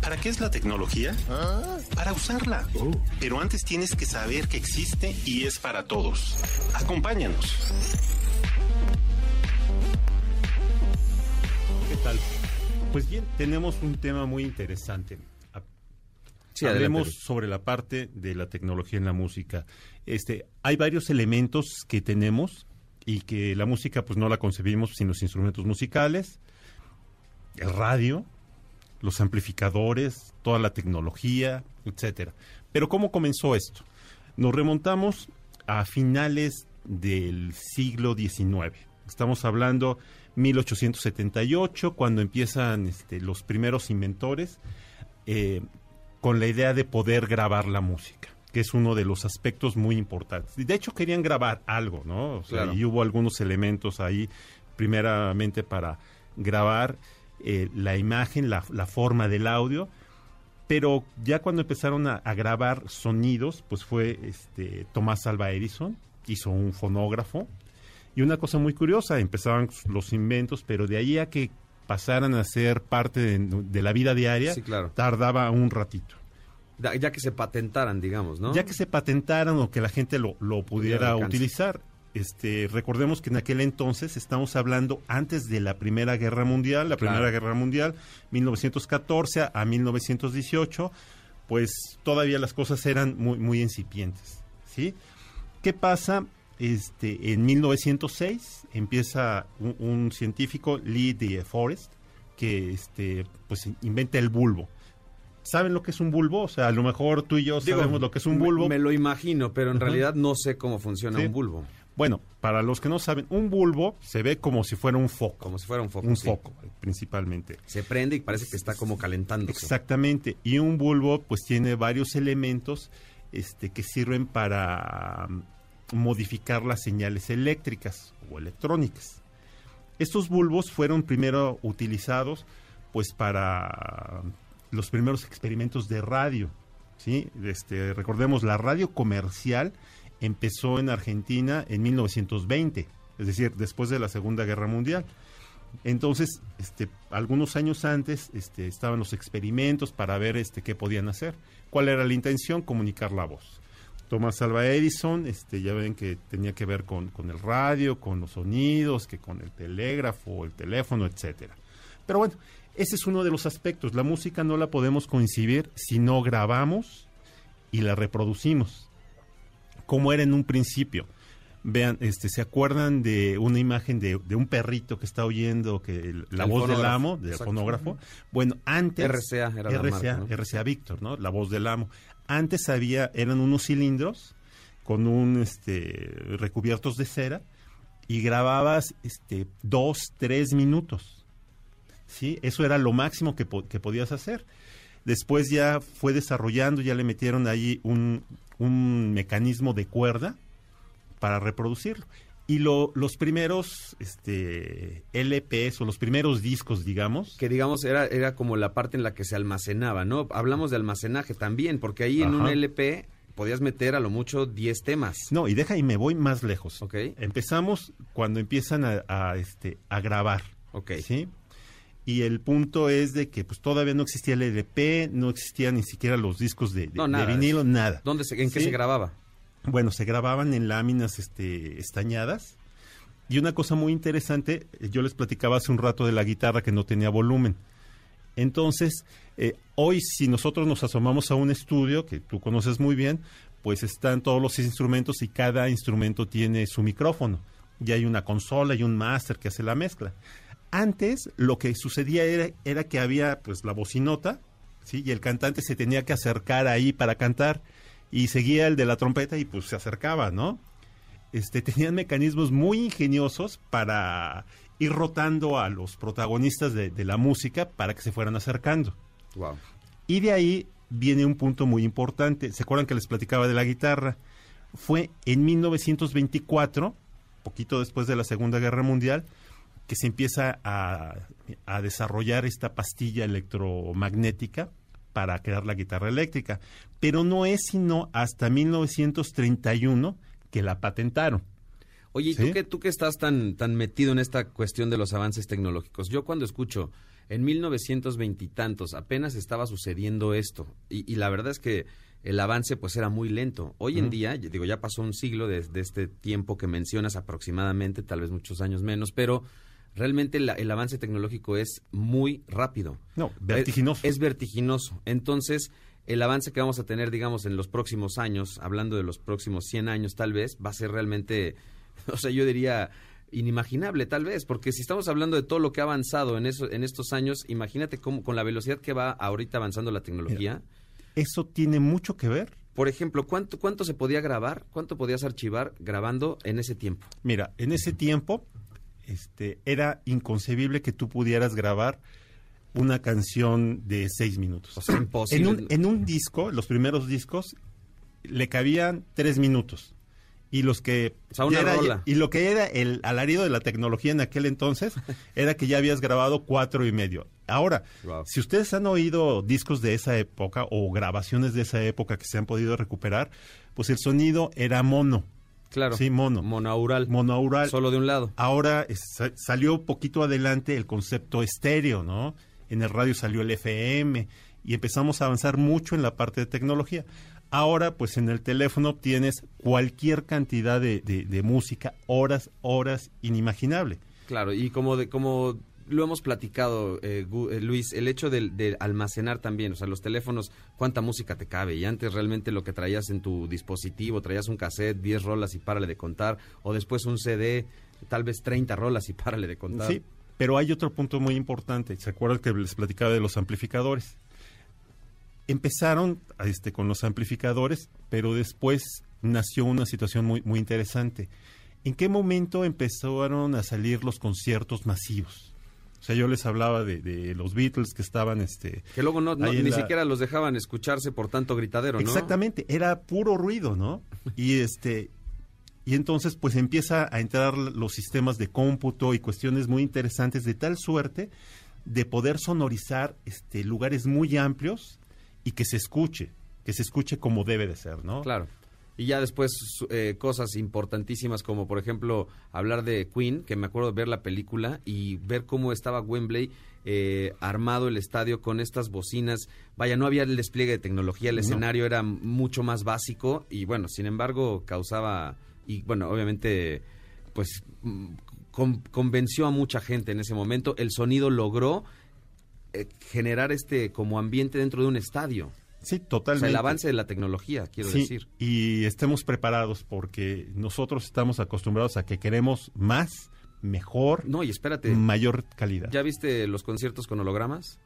R: ¿Para qué es la tecnología? Para usarla. Pero antes tienes que saber que existe y es para todos. Acompáñanos.
F: ¿Qué tal? Pues bien, tenemos un tema muy interesante.
D: Sí,
F: Hablemos
D: adelante.
F: sobre la parte de la tecnología en la música. Este, hay varios elementos que tenemos y que la música pues no la concebimos sin los instrumentos musicales, el radio, los amplificadores, toda la tecnología, etcétera. Pero ¿cómo comenzó esto? Nos remontamos a finales del siglo XIX. Estamos hablando 1878, cuando empiezan este, los primeros inventores eh, con la idea de poder grabar la música, que es uno de los aspectos muy importantes. De hecho querían grabar algo, ¿no? O sea,
D: Claro.
F: Y hubo algunos elementos ahí, primeramente para grabar eh, la imagen, la, la forma del audio, pero ya cuando empezaron a, a grabar sonidos, pues fue este, Tomás Alva Edison, hizo un fonógrafo, y una cosa muy curiosa, empezaban los inventos, pero de ahí a que pasaran a ser parte de, de la vida diaria,
D: Sí, claro.
F: tardaba un ratito.
D: Ya que se patentaran, digamos, ¿no?
F: Ya que se patentaran o que la gente lo, lo pudiera utilizar. Este, recordemos que en aquel entonces estamos hablando antes de la Primera Guerra Mundial, la
D: Claro.
F: Primera Guerra Mundial, 1914 a 1918, pues todavía las cosas eran muy, muy incipientes, ¿sí? ¿Qué pasa? Este, en 1906 empieza un, un científico, Lee de Forest, que este, pues inventa el bulbo. ¿Saben lo que es un bulbo? O sea, a lo mejor tú y yo
D: Digo,
F: sabemos lo que es un bulbo.
D: Me, lo imagino, pero en realidad no sé cómo funciona
F: Sí.
D: un bulbo.
F: Bueno, para los que no saben, un bulbo se ve como si fuera un foco.
D: Como si fuera un foco.
F: Un
D: sí.
F: foco, principalmente.
D: Se prende y parece que está como calentándose.
F: Exactamente. Y un bulbo, pues tiene varios elementos este, que sirven para modificar las señales eléctricas o electrónicas. Estos bulbos fueron primero utilizados pues para los primeros experimentos de radio. ¿sí? Este, recordemos, la radio comercial empezó en Argentina en 1920, es decir, después de la Segunda Guerra Mundial. Entonces, este, algunos años antes este, estaban los experimentos para ver este, qué podían hacer. ¿Cuál era la intención? Comunicar la voz. Thomas Alva Edison, este, ya ven que tenía que ver con, con el radio, con los sonidos, que con el telégrafo, el teléfono, etcétera. Pero bueno, ese es uno de los aspectos. La música no la podemos coincidir si no grabamos y la reproducimos, como era en un principio. Vean, este, ¿se acuerdan de una imagen de, de un perrito que está oyendo que el- la
D: El
F: voz del amo, del fonógrafo? Bueno, antes...
D: RCA era la
F: RCA,
D: marca, ¿no?
F: RCA Víctor, ¿no? La voz del amo. Antes había, eran unos cilindros con un, este, recubiertos de cera y grababas, este, dos, tres minutos. ¿Sí? Eso era lo máximo que, que podías hacer. Después ya fue desarrollando, ya le metieron ahí un, un mecanismo de cuerda para reproducirlo. Y lo- los primeros este, LPs o los primeros discos, digamos.
D: Que digamos era, era como la parte en la que se almacenaba, ¿no? Hablamos de almacenaje también, porque ahí en un. LP podías meter a lo mucho 10 temas.
F: No, y deja y me voy más lejos.
D: Ok.
F: Empezamos cuando empiezan a, a, este, a grabar.
D: Ok.
F: ¿Sí? Y el punto es de que pues todavía no existía el LP, no existían ni siquiera los discos de, de-
D: No,
F: de
D: nada de
F: vinilo, nada.
D: ¿Dónde se- ¿En qué se grababa?
F: Bueno, se grababan en láminas este, estañadas. Y una cosa muy interesante, eh, yo les platicaba hace un rato de la guitarra que no tenía volumen. Entonces, eh, hoy si nosotros nos asomamos a un estudio, que tú conoces muy bien, pues están todos los instrumentos y cada instrumento tiene su micrófono. Y hay una consola y un máster que hace la mezcla. Antes lo que sucedía era, era que había pues la bocinota, ¿sí? Y el cantante se tenía que acercar ahí para cantar y seguía el de la trompeta y pues se acercaba, ¿no? Este, tenían mecanismos muy ingeniosos para ir rotando a los protagonistas de, de la música para que se fueran acercando.
D: Wow.
F: Y de ahí viene un punto muy importante. ¿Se acuerdan que les platicaba de la guitarra? Fue en 1924, poquito después de la Segunda Guerra Mundial, que se empieza a, a desarrollar esta pastilla electromagnética para crear la guitarra eléctrica. Pero no es sino hasta 1931 que la patentaron.
D: Oye, ¿y
F: ¿Sí?
D: tú, que, tú que estás tan, tan metido en esta cuestión de los avances tecnológicos? Yo cuando escucho en 1920 y tantos apenas estaba sucediendo esto y, y la verdad es que el avance pues era muy lento. Hoy en día, digo, ya pasó un siglo desde este tiempo que mencionas aproximadamente, tal vez muchos años menos, pero realmente la- el avance tecnológico es muy rápido.
F: No, vertiginoso.
D: Es, es vertiginoso. Entonces, el avance que vamos a tener, digamos, en los próximos años, hablando de los próximos 100 años tal vez, va a ser realmente, o sea, yo diría inimaginable tal vez, porque si estamos hablando de todo lo que ha avanzado en, eso, en estos años, imagínate cómo, con la velocidad que va ahorita avanzando la tecnología.
F: Eso tiene mucho que ver.
D: Por ejemplo, ¿cuánto, ¿cuánto se podía grabar? ¿Cuánto podías archivar grabando en ese tiempo?
F: Mira, en ese tiempo este, era inconcebible que tú pudieras grabar una canción de seis minutos.
D: O sea, imposible.
F: En un, en un disco, los primeros discos, le cabían tres minutos. Y los que
D: O sea, una
F: ya era-
D: rola.
F: y lo que era el alarido de la tecnología en aquel entonces era que ya habías grabado cuatro y medio. Ahora,
D: Wow.
F: si ustedes han oído discos de esa época o grabaciones de esa época que se han podido recuperar, pues el sonido era mono.
D: Claro.
F: Sí, mono.
D: Monaural.
F: Monaural.
D: Solo de un lado.
F: Ahora es- salió poquito adelante el concepto estéreo, ¿no? En el radio salió el FM y empezamos a avanzar mucho en la parte de tecnología. Ahora, pues en el teléfono tienes cualquier cantidad de, de- de música, horas, horas, inimaginable.
D: Claro, y como de, como lo hemos platicado, eh, eh, Luis, el hecho de, de almacenar también, o sea, los teléfonos, cuánta música te cabe. Y antes realmente lo que traías en tu dispositivo, traías un cassette, 10 rolas y párale de contar, o después un CD, tal vez 30 rolas y párale de contar.
F: Sí, pero hay otro punto muy importante. ¿Se acuerdan que les platicaba de los amplificadores? Empezaron este, con los amplificadores, pero después nació una situación muy, muy interesante. ¿En qué momento empezaron a salir los conciertos masivos? O sea, yo les hablaba de, de los Beatles que estaban... Este,
D: Que luego no, ni
F: la-
D: siquiera los dejaban escucharse por tanto gritadero, ¿no?
F: Exactamente, era puro ruido, ¿no? Y este y entonces pues empieza a entrar los sistemas de cómputo y cuestiones muy interesantes de tal suerte de poder sonorizar este, lugares muy amplios y que se escuche, que se escuche como debe de ser, ¿no?
D: Claro. Y ya después eh, cosas importantísimas como por ejemplo hablar de Queen, que me acuerdo de ver la película y ver cómo estaba Wembley eh, armado el estadio con estas bocinas. Vaya, no había el despliegue de tecnología, el
F: No.
D: escenario era mucho más básico y bueno, sin embargo causaba y bueno, obviamente pues mm, con- convenció a mucha gente en ese momento. El sonido logró eh, generar este como ambiente dentro de un estadio.
F: Sí,
D: O sea,
F: totalmente.
D: el avance de la tecnología, quiero
F: Sí,
D: decir.
F: Y estemos preparados porque nosotros estamos acostumbrados a que queremos más, mejor,
D: no, y espérate,
F: mayor calidad.
D: ¿Ya viste los conciertos con hologramas?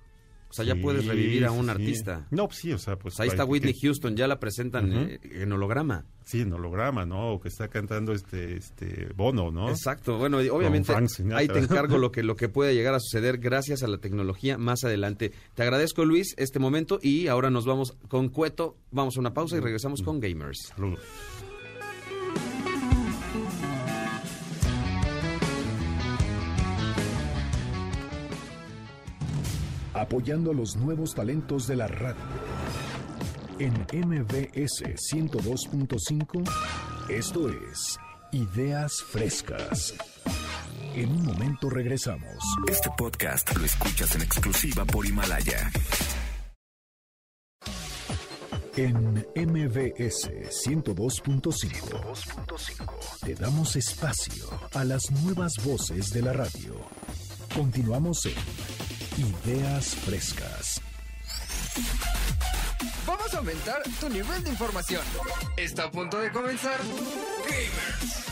D: O sea, ya
F: Sí,
D: puedes revivir a un
F: sí.
D: artista.
F: No, pues sí, o sea, pues...
D: ahí está Whitney
F: que-
D: Houston, ya la presentan eh, en holograma.
F: Sí, en holograma, ¿no? O que está cantando este, este Bono, ¿no?
D: Exacto. Bueno, obviamente ahí te encargo lo que lo que puede llegar a suceder gracias a la tecnología más adelante. Te agradezco Luis este momento y ahora nos vamos con Cueto. Vamos a una pausa y regresamos con Gamers.
F: Saludos.
B: Apoyando a los nuevos talentos de la radio. En MBS 102.5, esto es Ideas Frescas. En un momento regresamos.
A: Este podcast lo escuchas en exclusiva por Himalaya.
B: En MBS 102.5 te damos espacio a las nuevas voces de la radio. Continuamos en Ideas Frescas.
I: Vamos a aumentar tu nivel de información. Está a punto de comenzar Gamers.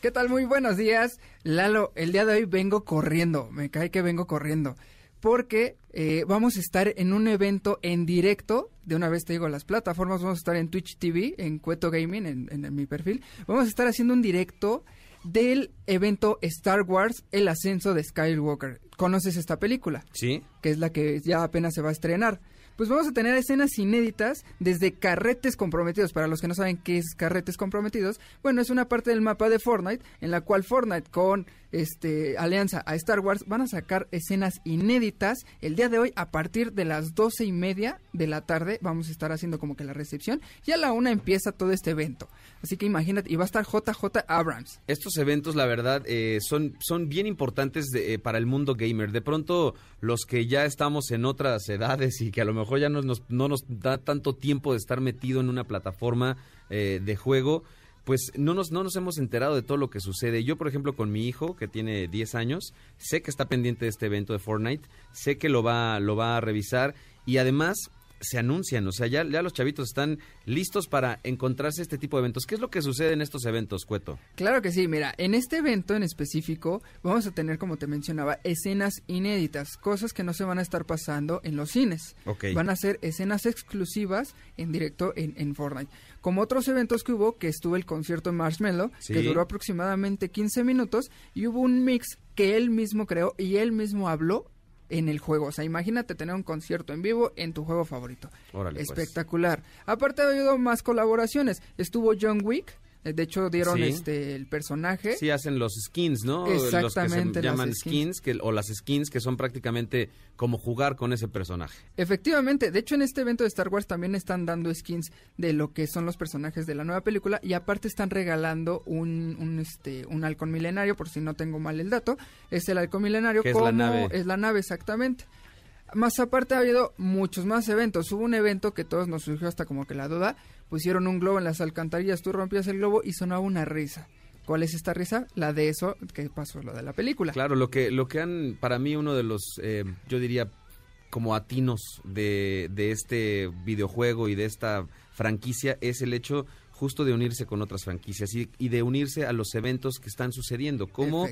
I: ¿Qué tal? Muy buenos días. Lalo, el día de hoy vengo corriendo. Me cae que vengo corriendo. Porque eh, vamos a estar en un evento en directo. De una vez te digo, las plataformas. Vamos a estar en Twitch TV, en Cueto Gaming, en, en- en mi perfil. Vamos a estar haciendo un directo del evento Star Wars, El Ascenso de Skywalker. ¿Conoces esta película?
D: ¿Sí?
I: que es la que ya apenas se va a estrenar. Pues vamos a tener escenas inéditas desde carretes comprometidos. Para los que no saben qué es carretes comprometidos, bueno, es una parte del mapa de Fortnite en la cual Fortnite con este alianza a Star Wars van a sacar escenas inéditas el día de hoy a partir de las doce y media de la tarde. Vamos a estar haciendo como que la recepción y a la una empieza todo este evento. Así que imagínate, y va a estar JJ Abrams.
D: Estos eventos, la verdad, eh, son, son bien importantes de- eh, para el mundo gamer. De pronto, los que ya estamos en otras edades y que a lo mejor ya no nos, no nos da tanto tiempo de estar metido en una plataforma eh, de juego, pues no nos, no nos hemos enterado de todo lo que sucede. Yo, por ejemplo, con mi hijo, que tiene 10 años, sé que está pendiente de este evento de Fortnite, sé que lo va, lo va a revisar y además se anuncian, o sea, ya, ya los chavitos están listos para encontrarse este tipo de eventos. ¿Qué es lo que sucede en estos eventos, Cueto?
I: Claro que sí, mira, en este evento en específico vamos a tener, como te mencionaba, escenas inéditas, cosas que no se van a estar pasando en los cines. Van a ser escenas exclusivas en directo en, en Fortnite. Como otros eventos que hubo, que estuvo el concierto de Marshmello,
D: Sí.
I: que duró aproximadamente 15 minutos, y hubo un mix que él mismo creó y él mismo habló en el juego. O sea, imagínate tener un concierto en vivo en tu juego favorito.
D: Órale, pues.
I: Espectacular. Aparte ha habido más colaboraciones. Estuvo John Wick. Eh, De hecho, dieron
D: Sí.
I: este el personaje.
D: Sí, hacen los skins, ¿no?
I: Exactamente,
D: Los que se llaman
I: skins.
D: skins, que, o las skins que son prácticamente como jugar con ese personaje.
I: Efectivamente, de hecho en este evento de Star Wars también están dando skins de lo que son los personajes de la nueva película y aparte están regalando un, un, este un halcón milenario, por si no tengo mal el dato, es el halcón milenario
D: Que es la
I: como
D: nave.
I: es la nave exactamente. Más aparte ha habido muchos más eventos. Hubo un evento que todos nos surgió hasta como que la duda. Pusieron un globo en las alcantarillas, tú rompías el globo y sonaba una risa. ¿Cuál es esta risa? La de eso que pasó, lo de la película.
D: Claro, lo que, lo que han, para mí, uno de los, eh, yo diría, como atinos de, de este videojuego y de esta franquicia es el hecho justo de unirse con otras franquicias y, y de unirse a los eventos que están sucediendo, como.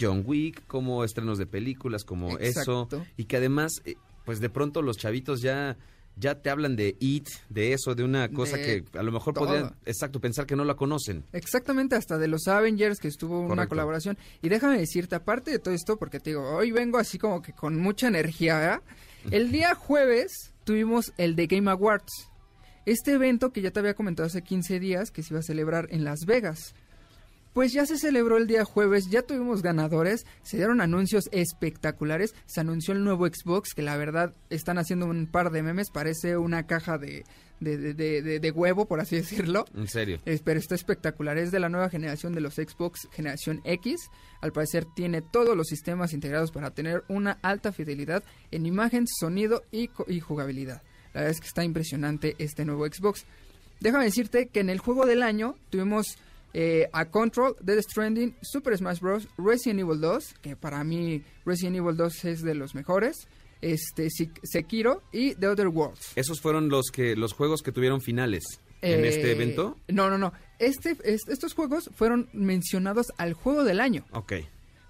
D: John Wick, como estrenos de películas, como eso,
I: Exacto.
D: y que además, eh, pues de pronto los chavitos ya ya te hablan de It, de eso, de una cosa
I: De
D: que a lo mejor
I: todo.
D: podrían, exacto, pensar que no la conocen.
I: Exactamente, hasta de los Avengers, que estuvo una colaboración. Y déjame decirte, aparte de todo esto, porque te digo, hoy vengo así como que con mucha energía, ¿verdad? El día jueves tuvimos el The Game Awards. Este evento que ya te había comentado hace 15 días, que se iba a celebrar en Las Vegas. Pues ya se celebró el día jueves, ya tuvimos ganadores, se dieron anuncios espectaculares, se anunció el nuevo Xbox, que la verdad están haciendo un par de memes, parece una caja de, de, de- de- de huevo, por así decirlo.
D: En serio.
I: Es- pero está espectacular, es de la nueva generación de los Xbox generación X. Al parecer tiene todos los sistemas integrados para tener una alta fidelidad en imagen, sonido y, y jugabilidad. La verdad es que está impresionante este nuevo Xbox. Déjame decirte que en el juego del año tuvimos eh, a Control, Dead Stranding, Super Smash Bros., Resident Evil 2, que para mí Resident Evil 2 es de los mejores, este Sek- Sekiro y The Other Worlds.
D: Esos fueron los que los juegos que tuvieron finales en
I: Eh,
D: este evento.
I: No, no, no. Este, es- estos juegos fueron mencionados al juego del año.
D: Ok.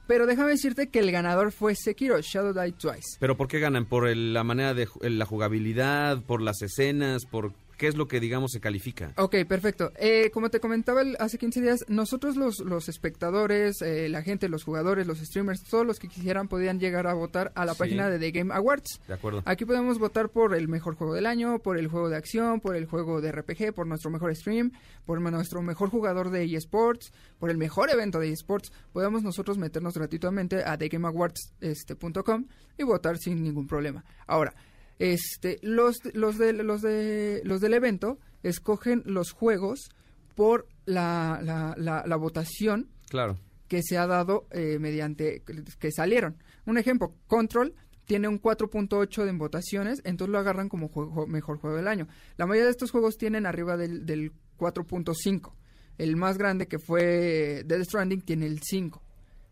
I: Pero déjame decirte que el ganador fue Sekiro Shadow Die Twice.
D: ¿Pero por qué ganan? ¿Por el- la manera de la jugabilidad? ¿Por las escenas? ¿Por qué es lo que, digamos, se califica?
I: Ok, perfecto. Eh, como te comentaba el- hace 15 días, nosotros los, los espectadores, eh, la gente, los jugadores, los streamers, todos los que quisieran podían llegar a votar a la
D: Sí.
I: página de The Game Awards.
D: De acuerdo.
I: Aquí podemos votar por el mejor juego del año, por el juego de acción, por el juego de RPG, por nuestro mejor stream, por nuestro mejor jugador de eSports, por el mejor evento de eSports. Podemos nosotros meternos gratuitamente a thegameawards.com y votar sin ningún problema. Ahora, este, los, los, de, los, de, los del evento escogen los juegos por la, la, la- la votación
D: Claro.
I: que se ha dado eh, mediante que salieron. Un ejemplo, Control tiene un 4.8 de votaciones, entonces lo agarran como juego, mejor juego del año. La mayoría de estos juegos tienen arriba del, del 4.5. El más grande que fue Dead Stranding tiene el 5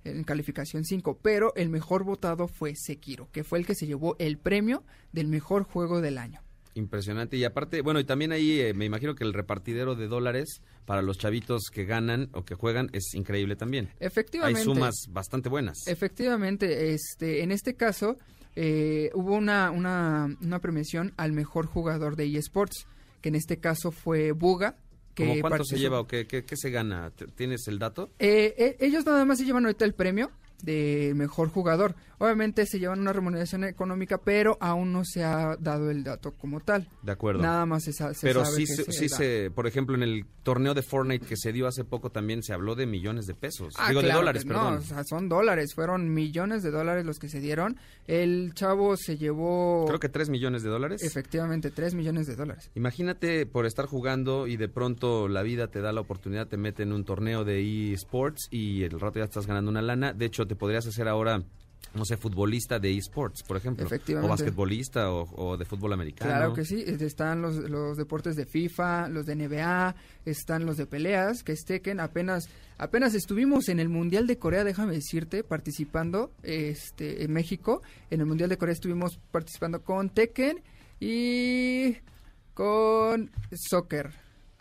I: en calificación 5, pero el mejor votado fue Sekiro, que fue el que se llevó el premio del mejor juego del año.
D: Impresionante. Y aparte, bueno, y también ahí eh, me imagino que el repartidero de dólares para los chavitos que ganan o que juegan es increíble también.
I: Efectivamente.
D: Hay sumas bastante buenas.
I: Efectivamente, este, en este caso eh, hubo una, una, una premiación al mejor jugador de eSports, que en este caso fue Buga.
D: ¿Cómo cuánto se lleva o qué, qué- qué se gana? ¿T- ¿Tienes el dato?
I: Eh, eh, ellos nada más se llevan ahorita el premio de mejor jugador. Obviamente se llevan una remuneración económica, pero aún no se ha dado el dato como tal.
D: De acuerdo.
I: Nada más se, se
D: Pero
I: sabe
D: sí,
I: que
D: se, sí se, por ejemplo, en el torneo de Fortnite que se dio hace poco también se habló de millones de pesos.
I: Ah,
D: Digo, de dólares,
I: no,
D: perdón.
I: o sea, son dólares, fueron millones de dólares los que se dieron. El chavo se llevó...
D: Creo que 3 millones de dólares.
I: Efectivamente, 3 millones de dólares.
D: Imagínate por estar jugando y de pronto la vida te da la oportunidad, te mete en un torneo de eSports y el rato ya estás ganando una lana. De hecho, te podrías hacer ahora, no sé, futbolista de eSports, por ejemplo.
I: Efectivamente.
D: O basquetbolista o, o de fútbol americano.
I: Claro que sí, están los, los deportes de FIFA, los de NBA, están los de peleas, que es Tekken, apenas, apenas estuvimos en el Mundial de Corea, déjame decirte, participando este, en México, en el Mundial de Corea estuvimos participando con Tekken y con Soccer,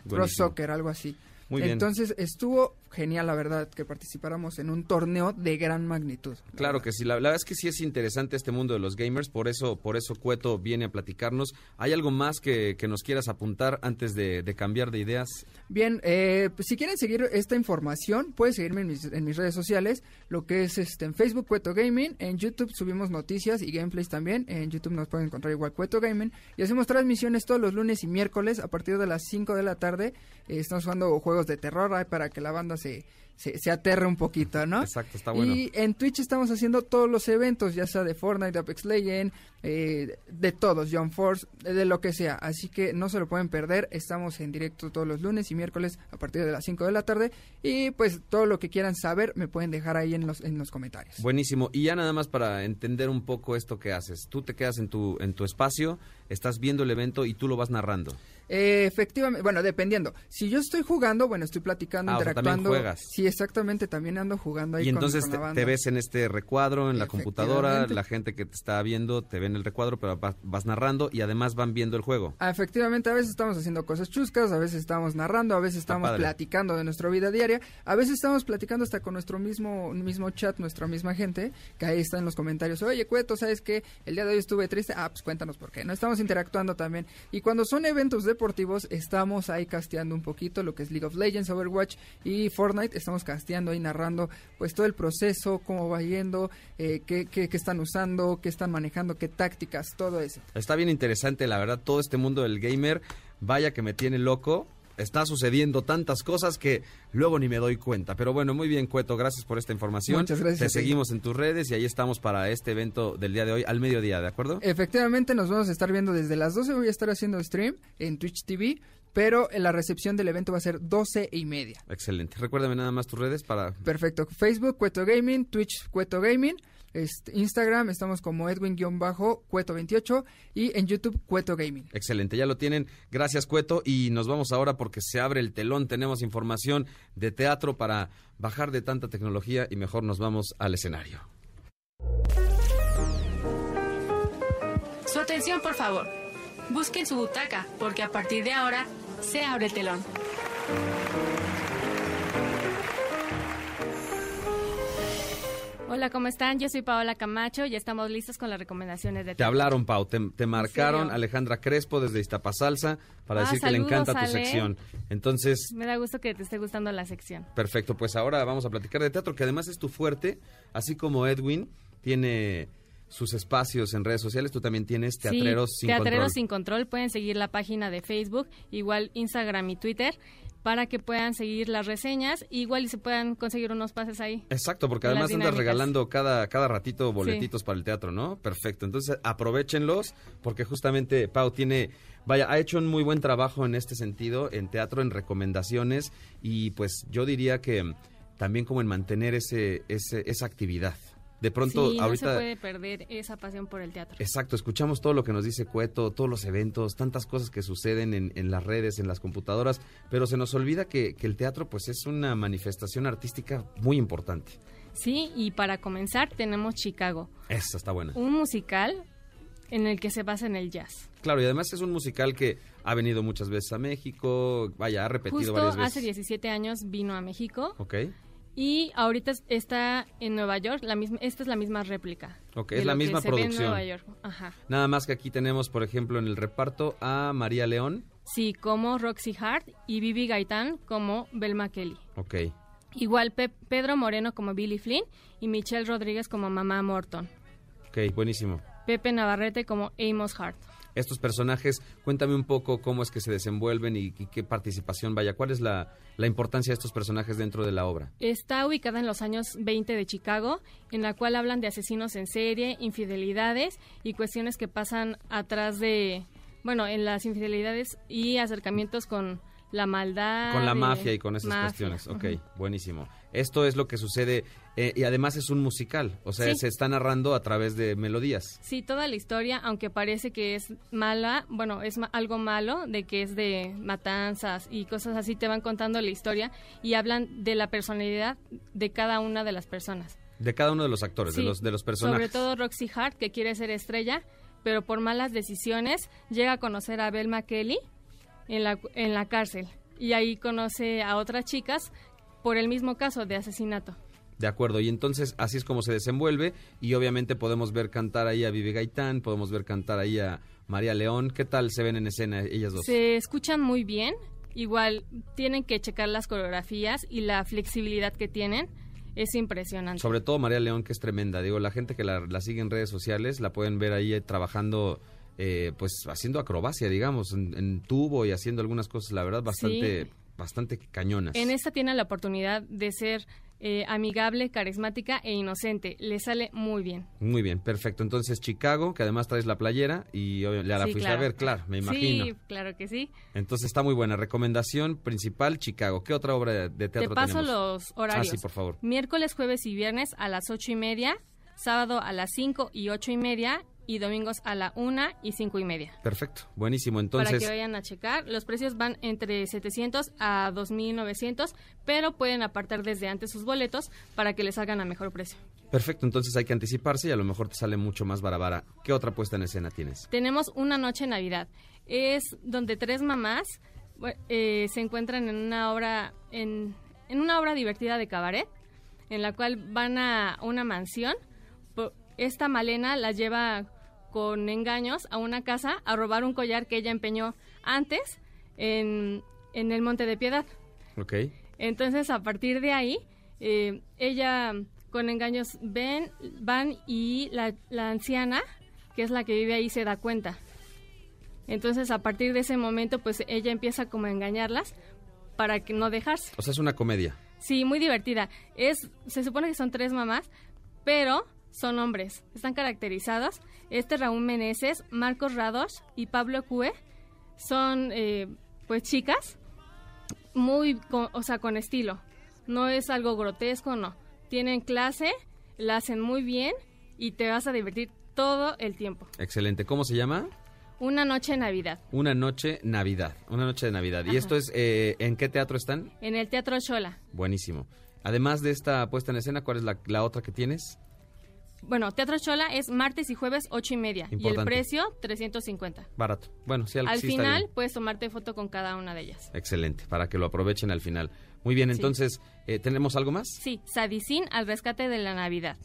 D: Buenísimo.
I: Soccer, algo así.
D: Muy bien.
I: Entonces estuvo genial, la verdad, que participáramos en un torneo de gran magnitud.
D: Claro que sí, la, la verdad es que sí es interesante este mundo de los gamers, por eso, por eso Cueto viene a platicarnos. ¿Hay algo más que, que nos quieras apuntar antes de, de cambiar de ideas?
I: Bien, eh, pues, si quieren seguir esta información, pueden seguirme en mis, en mis redes sociales, lo que es este en Facebook Cueto Gaming, en YouTube subimos noticias y gameplays también, en YouTube nos pueden encontrar igual Cueto Gaming, y hacemos transmisiones todos los lunes y miércoles a partir de las 5 de la tarde, Eh, estamos jugando juegos de terror ahí para que la banda se, se, se aterre un poquito, ¿no?
D: Exacto, está bueno.
I: Y en Twitch estamos haciendo todos los eventos, ya sea de Fortnite, de Apex Legends, eh, de todos, John Force, de, de lo que sea. Así que no se lo pueden perder. Estamos en directo todos los lunes y miércoles a partir de las 5 de la tarde. Y pues todo lo que quieran saber me pueden dejar ahí en los, en los comentarios.
D: Buenísimo. Y ya nada más para entender un poco esto que haces. Tú te quedas en tu, en tu espacio, estás viendo el evento y tú lo vas narrando.
I: Eh, efectivamente, bueno, dependiendo. Si yo estoy jugando, bueno, estoy platicando,
D: Ah, o sea,
I: interactuando.
D: juegas.
I: Sí, exactamente, también ando jugando ahí
D: Y entonces
I: con la
D: te,
I: banda.
D: te ves en este recuadro, en la computadora, la gente que te está viendo te ve en el recuadro, pero vas, vas narrando y además van viendo el juego.
I: Ah, efectivamente, a veces estamos haciendo cosas chuscas, a veces estamos narrando, a veces estamos platicando de nuestra vida diaria, a veces estamos platicando hasta con nuestro mismo mismo chat, nuestra misma gente, que ahí está en los comentarios, oye, Cueto, ¿sabes qué? El día de hoy estuve triste, ah, pues cuéntanos por qué, no estamos interactuando también, y cuando son eventos estamos ahí casteando un poquito lo que es League of Legends, Overwatch y Fortnite, estamos casteando ahí, narrando, pues todo el proceso, cómo va yendo, eh, qué, qué, qué están usando, qué están manejando, qué tácticas, todo eso.
D: Está bien interesante, la verdad, todo este mundo del gamer, vaya que me tiene loco. Está sucediendo tantas cosas que luego ni me doy cuenta. Pero bueno, muy bien, Cueto, gracias por esta información.
I: Muchas gracias
D: Te seguimos en tus redes y ahí estamos para este evento del día de hoy al mediodía, ¿de acuerdo?
I: Efectivamente, nos vamos a estar viendo desde las 12. Voy a estar haciendo stream en Twitch TV, pero la recepción del evento va a ser 12 y media.
D: Excelente. Recuérdame nada más tus redes para...
I: Perfecto. Facebook, Cueto Gaming, Twitch, Cueto Gaming. Este, Instagram, estamos como Edwin-Cueto28 y en YouTube, Cueto Gaming.
D: Excelente, ya lo tienen. Gracias, Cueto. Y nos vamos ahora porque se abre el telón. Tenemos información de teatro para bajar de tanta tecnología y mejor nos vamos al escenario.
K: Su atención, por favor. Busquen su butaca, porque a partir de ahora se abre el telón.
H: Hola, ¿cómo están? Yo soy Paola Camacho y estamos listos con las recomendaciones de
D: Te hablaron, Pau, te, te marcaron? Alejandra Crespo desde Iztapasalsa para
H: Ah,
D: decir que le encanta tu sección. Entonces,
H: Me da gusto que te esté gustando la sección.
D: perfecto, pues ahora vamos a platicar de teatro, que además es tu fuerte, así como Edwin tiene sus espacios en redes sociales, tú también tienes Teatreros
H: sí,
D: sin
H: Teatreros
D: Control.
H: sin control. Pueden seguir la página de Facebook, igual Instagram y Twitter, para que puedan seguir las reseñas, igual y se puedan conseguir unos pases ahí.
D: Exacto, porque además andas regalando cada, cada ratito boletitos para el teatro, ¿no? Perfecto. Entonces aprovechenlos porque justamente Pau tiene, vaya, ha hecho un muy buen trabajo en este sentido, en teatro, en recomendaciones y pues yo diría que también como en mantener ese, ese esa actividad. De pronto,
H: sí,
D: ahorita...
H: no se puede perder esa pasión por el teatro.
D: Exacto, escuchamos todo lo que nos dice Cueto, todos los eventos, tantas cosas que suceden en, en las redes, en las computadoras, pero se nos olvida que, que el teatro pues es una manifestación artística muy importante.
H: Sí, y para comenzar tenemos Chicago,
D: Esa está buena.
H: un musical en el que se basa en el jazz.
D: Claro, y además es un musical que ha venido muchas veces a México, vaya, ha repetido
H: Justo
D: varias veces.
H: hace 17 años vino a México
D: Ok,
H: y ahorita es- está en Nueva York. La misma, esta es la misma réplica.
D: Ok, es la misma
H: ve en
D: producción.
H: Nueva York. Ajá.
D: nada más que aquí tenemos, por ejemplo, en el reparto a María León.
H: Sí, como Roxy Hart y Bibi Gaitán como Belma Kelly.
D: Ok,
H: Igual Pe- Pedro Moreno como Billy Flynn y Michelle Rodríguez como Mamá Morton.
D: ok, buenísimo.
H: Pepe Navarrete como Amos Hart.
D: Estos personajes, cuéntame un poco cómo es que se desenvuelven y, y qué participación, vaya, cuál es la, la importancia de estos personajes dentro de la obra.
H: Está ubicada en los años 20 de Chicago, en la cual hablan de asesinos en serie, infidelidades y cuestiones que pasan atrás de, bueno, en las infidelidades y acercamientos con la maldad.
D: Con la mafia y con esas
H: mafia.
D: cuestiones. Ok, buenísimo. Esto es lo que sucede eh, y además es un musical, o sea,
H: Sí.
D: se está narrando a través de melodías.
H: Sí, toda la historia, aunque parece que es mala, bueno, es ma- algo malo, de que es de matanzas y cosas así, te van contando la historia y hablan de la personalidad de cada una de las personas.
D: De cada uno de los actores, de los de los
H: Sobre
D: personajes.
H: todo Roxy Hart, que quiere ser estrella, pero por malas decisiones llega a conocer a Belma Kelly en la, en la cárcel. Y ahí conoce a otras chicas por el mismo caso de asesinato.
D: De acuerdo, y entonces así es como se desenvuelve y obviamente podemos ver cantar ahí a Vivi Gaitán, podemos ver cantar ahí a María León. ¿Qué tal se ven en escena ellas dos?
H: Se escuchan muy bien, igual tienen que checar las coreografías y la flexibilidad que tienen. Es impresionante.
D: Sobre todo María León, que es tremenda. Digo, la gente que la, la sigue en redes sociales la pueden ver ahí eh, trabajando, eh, pues haciendo acrobacia, digamos, en, en tubo y haciendo algunas cosas, la verdad, bastante,
H: Sí.
D: Bastante cañonas.
H: En esta tiene la oportunidad de ser eh, amigable, carismática e inocente. Le sale muy bien.
D: Muy bien, perfecto. Entonces, Chicago, que además traes la playera y obvio, la
H: Sí,
D: fuiste
H: claro.
D: a ver, claro, me imagino.
H: Sí, claro que sí.
D: Entonces está muy buena. Recomendación principal, Chicago. ¿Qué otra obra de, de teatro
H: Te paso
D: tenemos?
H: los horarios.
D: Ah, sí, por favor.
H: Miércoles, jueves y viernes a las ocho y media, sábado a las cinco y ocho y media y domingos a la una y cinco y media.
D: Perfecto, buenísimo.
H: para
D: Entonces,
H: que vayan a checar. Los precios van entre 700 a 2.900, pero pueden apartar desde antes sus boletos para que les salgan a mejor precio.
D: perfecto. Entonces hay que anticiparse y a lo mejor te sale mucho más barabara. ¿Qué otra puesta en escena tienes?
H: Tenemos una noche en Navidad. Es donde tres mamás eh, se encuentran en una obra en, en una obra divertida de cabaret, en la cual van a una mansión. Esta Malena la lleva con engaños a una casa a robar un collar que ella empeñó antes en, en el Monte de Piedad.
D: Ok.
H: Entonces, a partir de ahí, eh, ella con engaños ven, van y la, la anciana, que es la que vive ahí, se da cuenta. Entonces, a partir de ese momento, pues ella empieza como a engañarlas para que no dejarse.
D: O sea, es una comedia.
H: Sí, muy divertida. Es, se supone que son tres mamás, pero son hombres. Están caracterizados. Este Raúl Meneses, Marcos Rados y Pablo Cue son, eh, pues, chicas muy, con- o sea, con estilo. No es algo grotesco, no. Tienen clase, la hacen muy bien y te vas a divertir todo el tiempo.
D: Excelente. ¿Cómo se llama?
H: Una noche de Navidad
D: Una noche Navidad. Una noche de Navidad. ¿Y esto es, eh, en qué teatro están?
H: en el Teatro Chola.
D: Buenísimo. Además de esta puesta en escena, ¿cuál es la, la otra que tienes?
H: Bueno, Teatro Chola es martes y jueves ocho y media y el
D: Importante.
H: precio 350.
D: Barato. Bueno, sí, al,
H: Al
D: sí está
H: final puedes tomarte foto con cada una de ellas.
D: Excelente, para que lo aprovechen al final. Muy bien,
H: Sí.
D: entonces, eh, ¿tenemos algo más?
H: Sí, Sadicin al rescate de la Navidad.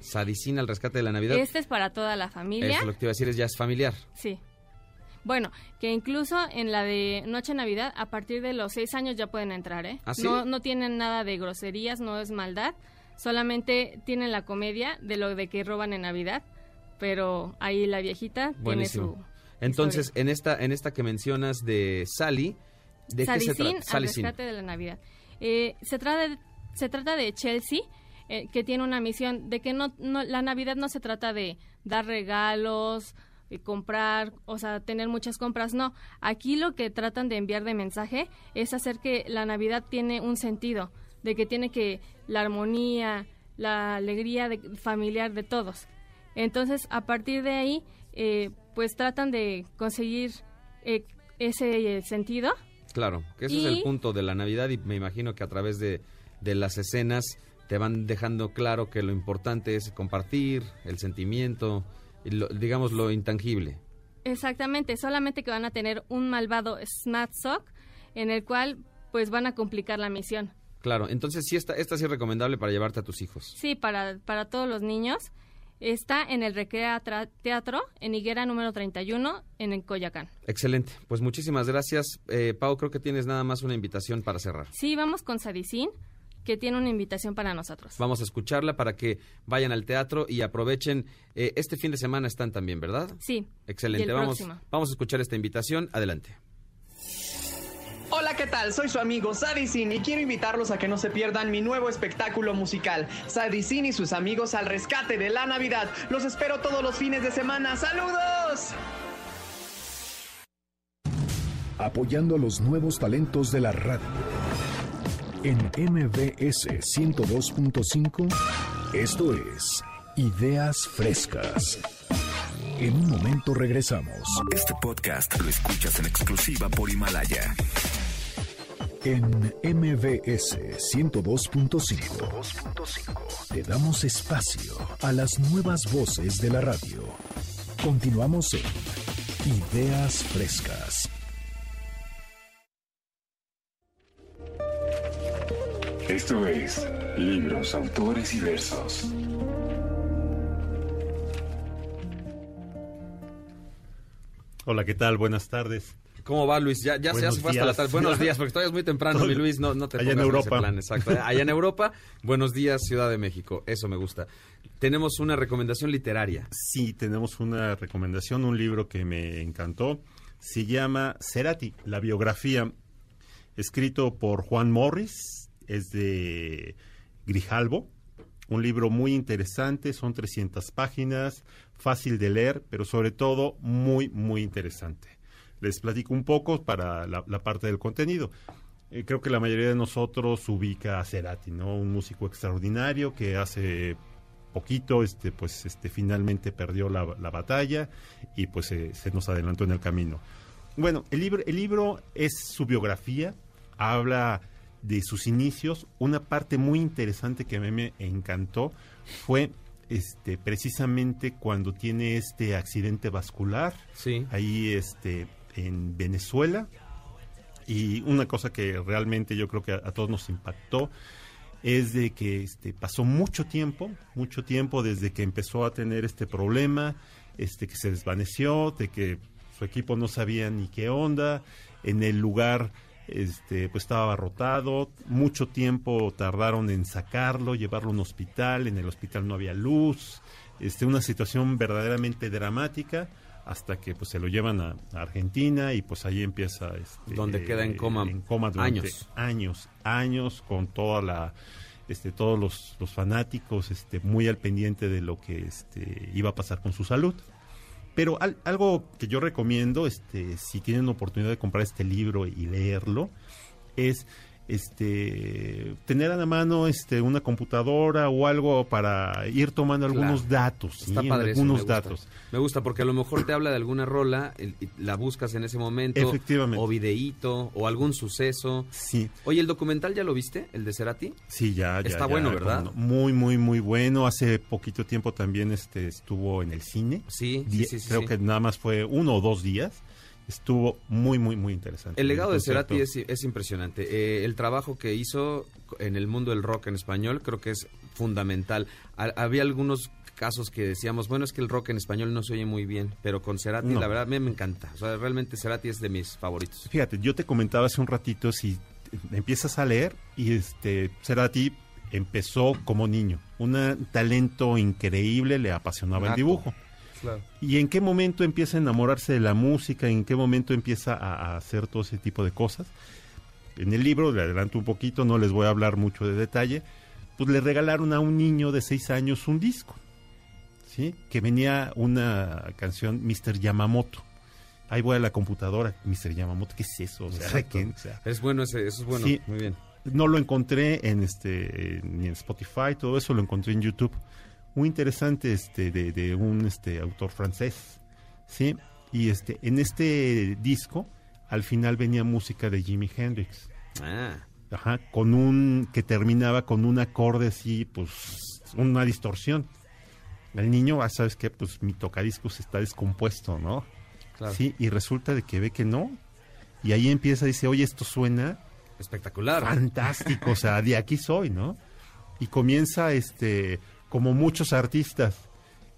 D: Sadicina al rescate de la Navidad.
H: Este es para toda la familia.
D: Eso lo que te iba a decir es ya es familiar.
H: Sí. Bueno, que incluso en la de Noche Navidad, a partir de los seis años ya pueden entrar, ¿eh?
D: ¿Ah, sí?
H: No, no tienen nada de groserías, no es maldad. Solamente tienen la comedia de lo de que roban en Navidad. Pero ahí la viejita
D: Buenísimo.
H: tiene su...
D: Entonces, en esta, en esta que mencionas de Sally, ¿de qué se trata?
H: al
D: Salicin.
H: rescate de la Navidad. Eh, se, trata de, se trata de Chelsea, eh, que tiene una misión de que no, no la Navidad no se trata de dar regalos, eh, comprar, o sea, tener muchas compras, no. Aquí lo que tratan de enviar de mensaje es hacer que la Navidad tiene un sentido, de que tiene que la armonía, la alegría de- familiar de todos. Entonces, a partir de ahí, eh, pues tratan de conseguir eh, ese eh, sentido.
D: Claro, que ese es el punto de la Navidad y me imagino que a través de, de las escenas te van dejando claro que lo importante es compartir, el sentimiento, y lo- digamos lo intangible.
H: Exactamente, solamente que van a tener un malvado Sock en el cual pues van a complicar la misión.
D: Claro, entonces sí, esta, esta sí es recomendable para llevarte a tus hijos.
H: Sí, para, para todos los niños. Está en el Recrea Teatro, en Higuera número 31, en el Coyacán.
D: Excelente, pues muchísimas gracias. Eh, Pau, creo que tienes nada más una invitación para cerrar.
H: Sí, vamos con Sadicin, que tiene una invitación para nosotros.
D: Vamos a escucharla para que vayan al teatro y aprovechen. eh, este fin de semana están también, ¿verdad?
H: Sí.
D: Excelente,
H: y el
D: vamos,
H: próximo.
D: vamos a escuchar esta invitación. Adelante.
S: Hola, ¿qué tal? Soy su amigo Sadicin y quiero invitarlos a que no se pierdan mi nuevo espectáculo musical, Sadicin y sus amigos al rescate de la Navidad. Los espero todos los fines de semana. ¡Saludos!
B: apoyando a los nuevos talentos de la radio. En MBS 102.5, esto es Ideas Frescas. En un momento regresamos.
A: Este podcast lo escuchas en exclusiva por Himalaya.
B: En MBS 102.5 te damos espacio a las nuevas voces de la radio. Continuamos en Ideas Frescas.
J: Esto es Libros, Autores y Versos.
F: Hola, ¿qué tal? Buenas tardes.
D: ¿Cómo va, Luis? Ya, ya se hace fue hasta la tarde. Buenos días, porque todavía es muy temprano, mi Luis. No, no te
F: Allá en Europa.
D: plan, exacto. Allá en Europa, buenos días, Ciudad de México. Eso me gusta. Tenemos una recomendación literaria.
F: Sí, tenemos una recomendación, un libro que me encantó. Se llama Cerati, la biografía, escrito por Juan Morris, es de Grijalbo. Un libro muy interesante, son 300 páginas, fácil de leer, pero sobre todo muy, muy interesante. Les platico un poco para la, parte del contenido. Eh, creo que la mayoría de nosotros ubica a Cerati, ¿no? Un músico extraordinario que hace poquito, este, pues, este, finalmente perdió la, la batalla y pues se nos adelantó en el camino. Bueno, el libro, el libro es su biografía, habla de sus inicios. Una parte muy interesante que a mí me encantó fue este, precisamente cuando tiene este accidente vascular.
D: Sí.
F: Ahí este, en Venezuela. Y una cosa que realmente yo creo que a, a todos nos impactó es de que este, pasó mucho tiempo, mucho tiempo desde que empezó a tener este problema, este, que se desvaneció, de que su equipo no sabía ni qué onda, en el lugar este, pues estaba abarrotado, mucho tiempo tardaron en sacarlo, llevarlo a un hospital, en el hospital no había luz, este, una situación verdaderamente dramática, hasta que pues se lo llevan a, a Argentina y pues ahí empieza este,
D: Donde queda en coma
F: en coma durante
D: años.
F: años años con toda la este todos los, los fanáticos este muy al pendiente de lo que este iba a pasar con su salud pero al- algo que yo recomiendo este si tienen oportunidad de comprar este libro y leerlo es este tener a la mano este una computadora o algo para ir tomando algunos
D: Claro.
F: datos
D: Está
F: ¿sí?
D: padre eso,
F: algunos
D: me gusta.
F: datos
D: Me gusta porque a lo mejor te habla de alguna rola, y la buscas en ese momento.
F: Efectivamente.
D: O videíto, o algún suceso.
F: Sí.
D: Oye, ¿el documental ya lo viste? ¿El de Cerati?
F: Sí, ya, ya.
D: Está
F: ya,
D: bueno,
F: cómo
D: ¿verdad?
F: Muy, muy, muy bueno. Hace poquito tiempo también este estuvo en el cine.
D: Sí, sí,
F: Die-
D: sí, sí,
F: Creo
D: sí.
F: que nada más fue uno o dos días. Estuvo muy, muy, muy interesante.
D: El legado de. Cerati es, es impresionante. Eh, el trabajo que hizo en el mundo del rock en español creo que es fundamental. Ha- había algunos casos que decíamos, bueno, es que el rock en español no se oye muy bien, pero con Cerati
F: No.
D: la verdad a mí me encanta. O sea, realmente Cerati es de mis favoritos.
F: Fíjate, yo te comentaba hace un ratito si empiezas a leer y este Cerati empezó como niño. Un talento increíble, le apasionaba el dibujo.
D: Claro.
F: ¿Y en qué momento empieza a enamorarse de la música? ¿En qué momento empieza a, a hacer todo ese tipo de cosas? En el libro, le adelanto un poquito, no les voy a hablar mucho de detalle, pues le regalaron a un niño de seis años un disco, ¿sí? Que venía una canción, Mr. Yamamoto. Ahí voy a la computadora, Mr. Yamamoto, ¿qué es eso? O sea,
D: Exacto.
F: ¿quién? O sea,
D: Es bueno ese, eso es bueno.
F: Sí.
D: Muy bien.
F: no lo encontré en este ni en Spotify, todo eso lo encontré en YouTube. Muy interesante este de, de un este autor francés, ¿sí? Y este en este disco al final venía música de Jimi Hendrix.
D: Ah.
F: Ajá, con un que terminaba con un acorde así, pues una distorsión. El niño, ah, sabes qué, pues mi tocadiscos está descompuesto, ¿no?
D: Claro.
F: Sí, y resulta de que ve que no. Y ahí empieza, dice, oye, esto suena
D: Espectacular.
F: fantástico, o sea, de aquí soy, ¿no? Y comienza, este, como muchos artistas,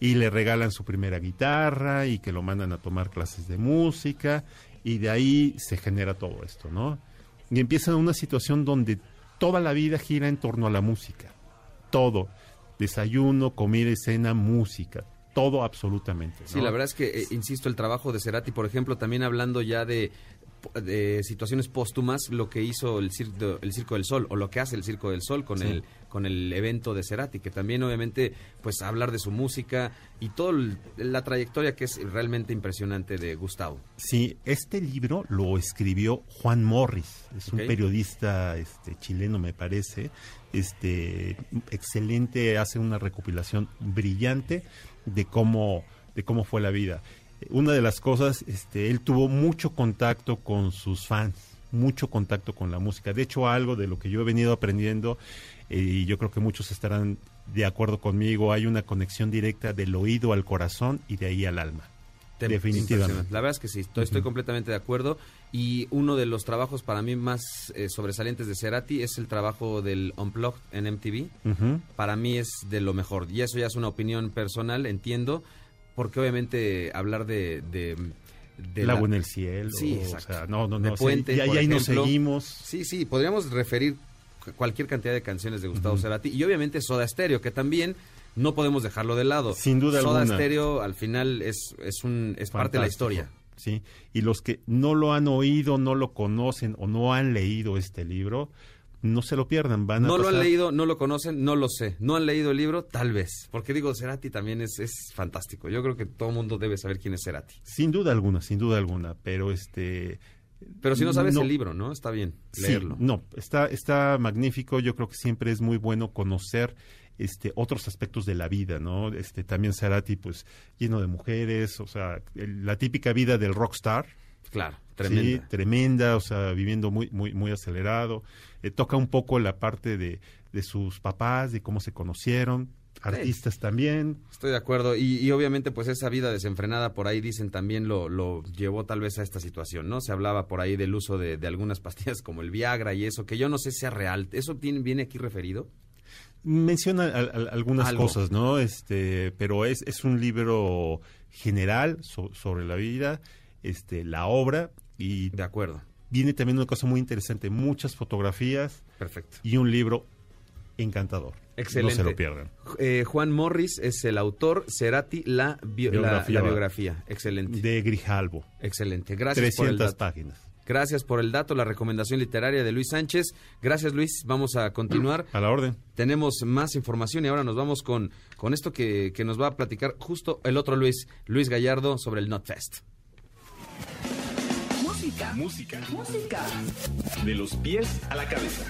F: y le regalan su primera guitarra y que lo mandan a tomar clases de música, y de ahí se genera todo esto, ¿no? Y empieza una situación donde toda la vida gira en torno a la música, todo, desayuno, comida cena, música, todo absolutamente.
D: Sí,
F: ¿no?
D: la verdad es que, eh, insisto, el trabajo de Cerati, por ejemplo, también hablando ya de, de situaciones póstumas, lo que hizo el circo, el circo del Sol, o lo que hace el Circo del Sol con,
F: Sí.
D: el, con el evento de Cerati, que también obviamente, pues hablar de su música y toda la trayectoria que es realmente impresionante de Gustavo.
F: Sí, este libro lo escribió Juan Morris, es un periodista este, chileno, me parece, este, excelente, hace una recopilación brillante de cómo, de cómo fue la vida. Una de las cosas, este, él tuvo mucho contacto con sus fans, mucho contacto con la música. De hecho, algo de lo que yo he venido aprendiendo, eh, y yo creo que muchos estarán de acuerdo conmigo, hay una conexión directa del oído al corazón y de ahí al alma.
D: Te-
F: Definitivamente.
D: La verdad es que sí, estoy, completamente de acuerdo. Y uno de los trabajos para mí más eh, sobresalientes de Cerati es el trabajo del Unplugged en MTV. Para mí es de lo mejor. Y eso ya es una opinión personal, entiendo. Porque obviamente hablar de... de de
F: El
D: la-
F: agua en el cielo,
D: Sí,
F: o
D: exacto.
F: sea, no, no,
D: De
F: no, sí,
D: Puente,
F: y ahí- nos seguimos.
D: Sí, sí, podríamos referir cu- cualquier cantidad de canciones de Gustavo
F: Ujú.
D: Cerati. Y obviamente Soda Stereo, que también no podemos dejarlo de lado.
F: Sin duda
D: Soda
F: alguna.
D: Stereo al final es, es, un, es parte de la historia.
F: Sí, y los que no lo han oído, no lo conocen o no han leído este libro, no se lo pierdan, van a
D: No lo han leído, no lo conocen, no lo sé. No han leído el libro, tal vez. Porque digo, Cerati también es, es fantástico. Yo creo que todo el mundo debe saber quién es Cerati.
F: Sin duda alguna, sin duda alguna, pero este...
D: Pero si no sabes el libro, ¿no? Está bien
F: Sí,
D: leerlo.
F: no, está, está magnífico. Yo creo que siempre es muy bueno conocer este otros aspectos de la vida, ¿no? Este también Cerati, pues, lleno de mujeres, o sea, el- la típica vida del rockstar.
D: Claro,
F: Sí,
D: tremenda.
F: tremenda, o sea, viviendo muy, muy, muy acelerado. Eh, toca un poco la parte de, de sus papás, de cómo se conocieron, artistas también.
D: Estoy de acuerdo. Y, y obviamente, pues esa vida desenfrenada por ahí, dicen, también lo, lo llevó tal vez a esta situación, ¿no? Se hablaba por ahí del uso de, de algunas pastillas como el Viagra y eso, que yo no sé si sea real. ¿Eso tiene, viene aquí referido?
F: Menciona al- al- algunas
D: Algo.
F: cosas, ¿no? Este, pero es, es un libro general so- sobre la vida, este, la obra y
D: de acuerdo.
F: Viene también una cosa muy interesante, muchas fotografías
D: Perfecto.
F: y un libro encantador.
D: Excelente.
F: No se lo pierdan.
D: Eh, Juan Morris es el autor, Cerati, la, bio- la-
F: Biografía.
D: la biografía. Excelente.
F: De Grijalvo.
D: Excelente. Gracias por el
F: 300
D: dato.
F: páginas.
D: Gracias por el dato, la recomendación literaria de Luis Sánchez. Gracias, Luis. Vamos a continuar.
F: A la orden.
D: Tenemos más información y ahora nos vamos con, con esto que, que nos va a platicar justo el otro Luis, Luis Gallardo, sobre el NotFest.
A: Música. Música. Música. De los pies a la cabeza.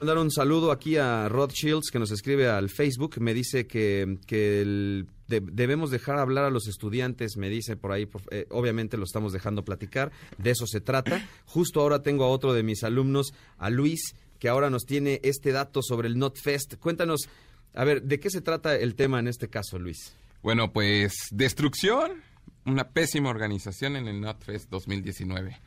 D: Mandar un saludo aquí a Rod Shields que nos escribe al Facebook. Me dice que, que el- de- debemos dejar hablar a los estudiantes. Me dice por ahí, por- eh, obviamente lo estamos dejando platicar. De eso se trata. Justo ahora tengo a otro de mis alumnos, a Luis, que ahora nos tiene este dato sobre el NotFest. Cuéntanos, a ver, ¿de qué se trata el tema en este caso, Luis?
M: Bueno, pues destrucción, una pésima organización en el NotFest 2019.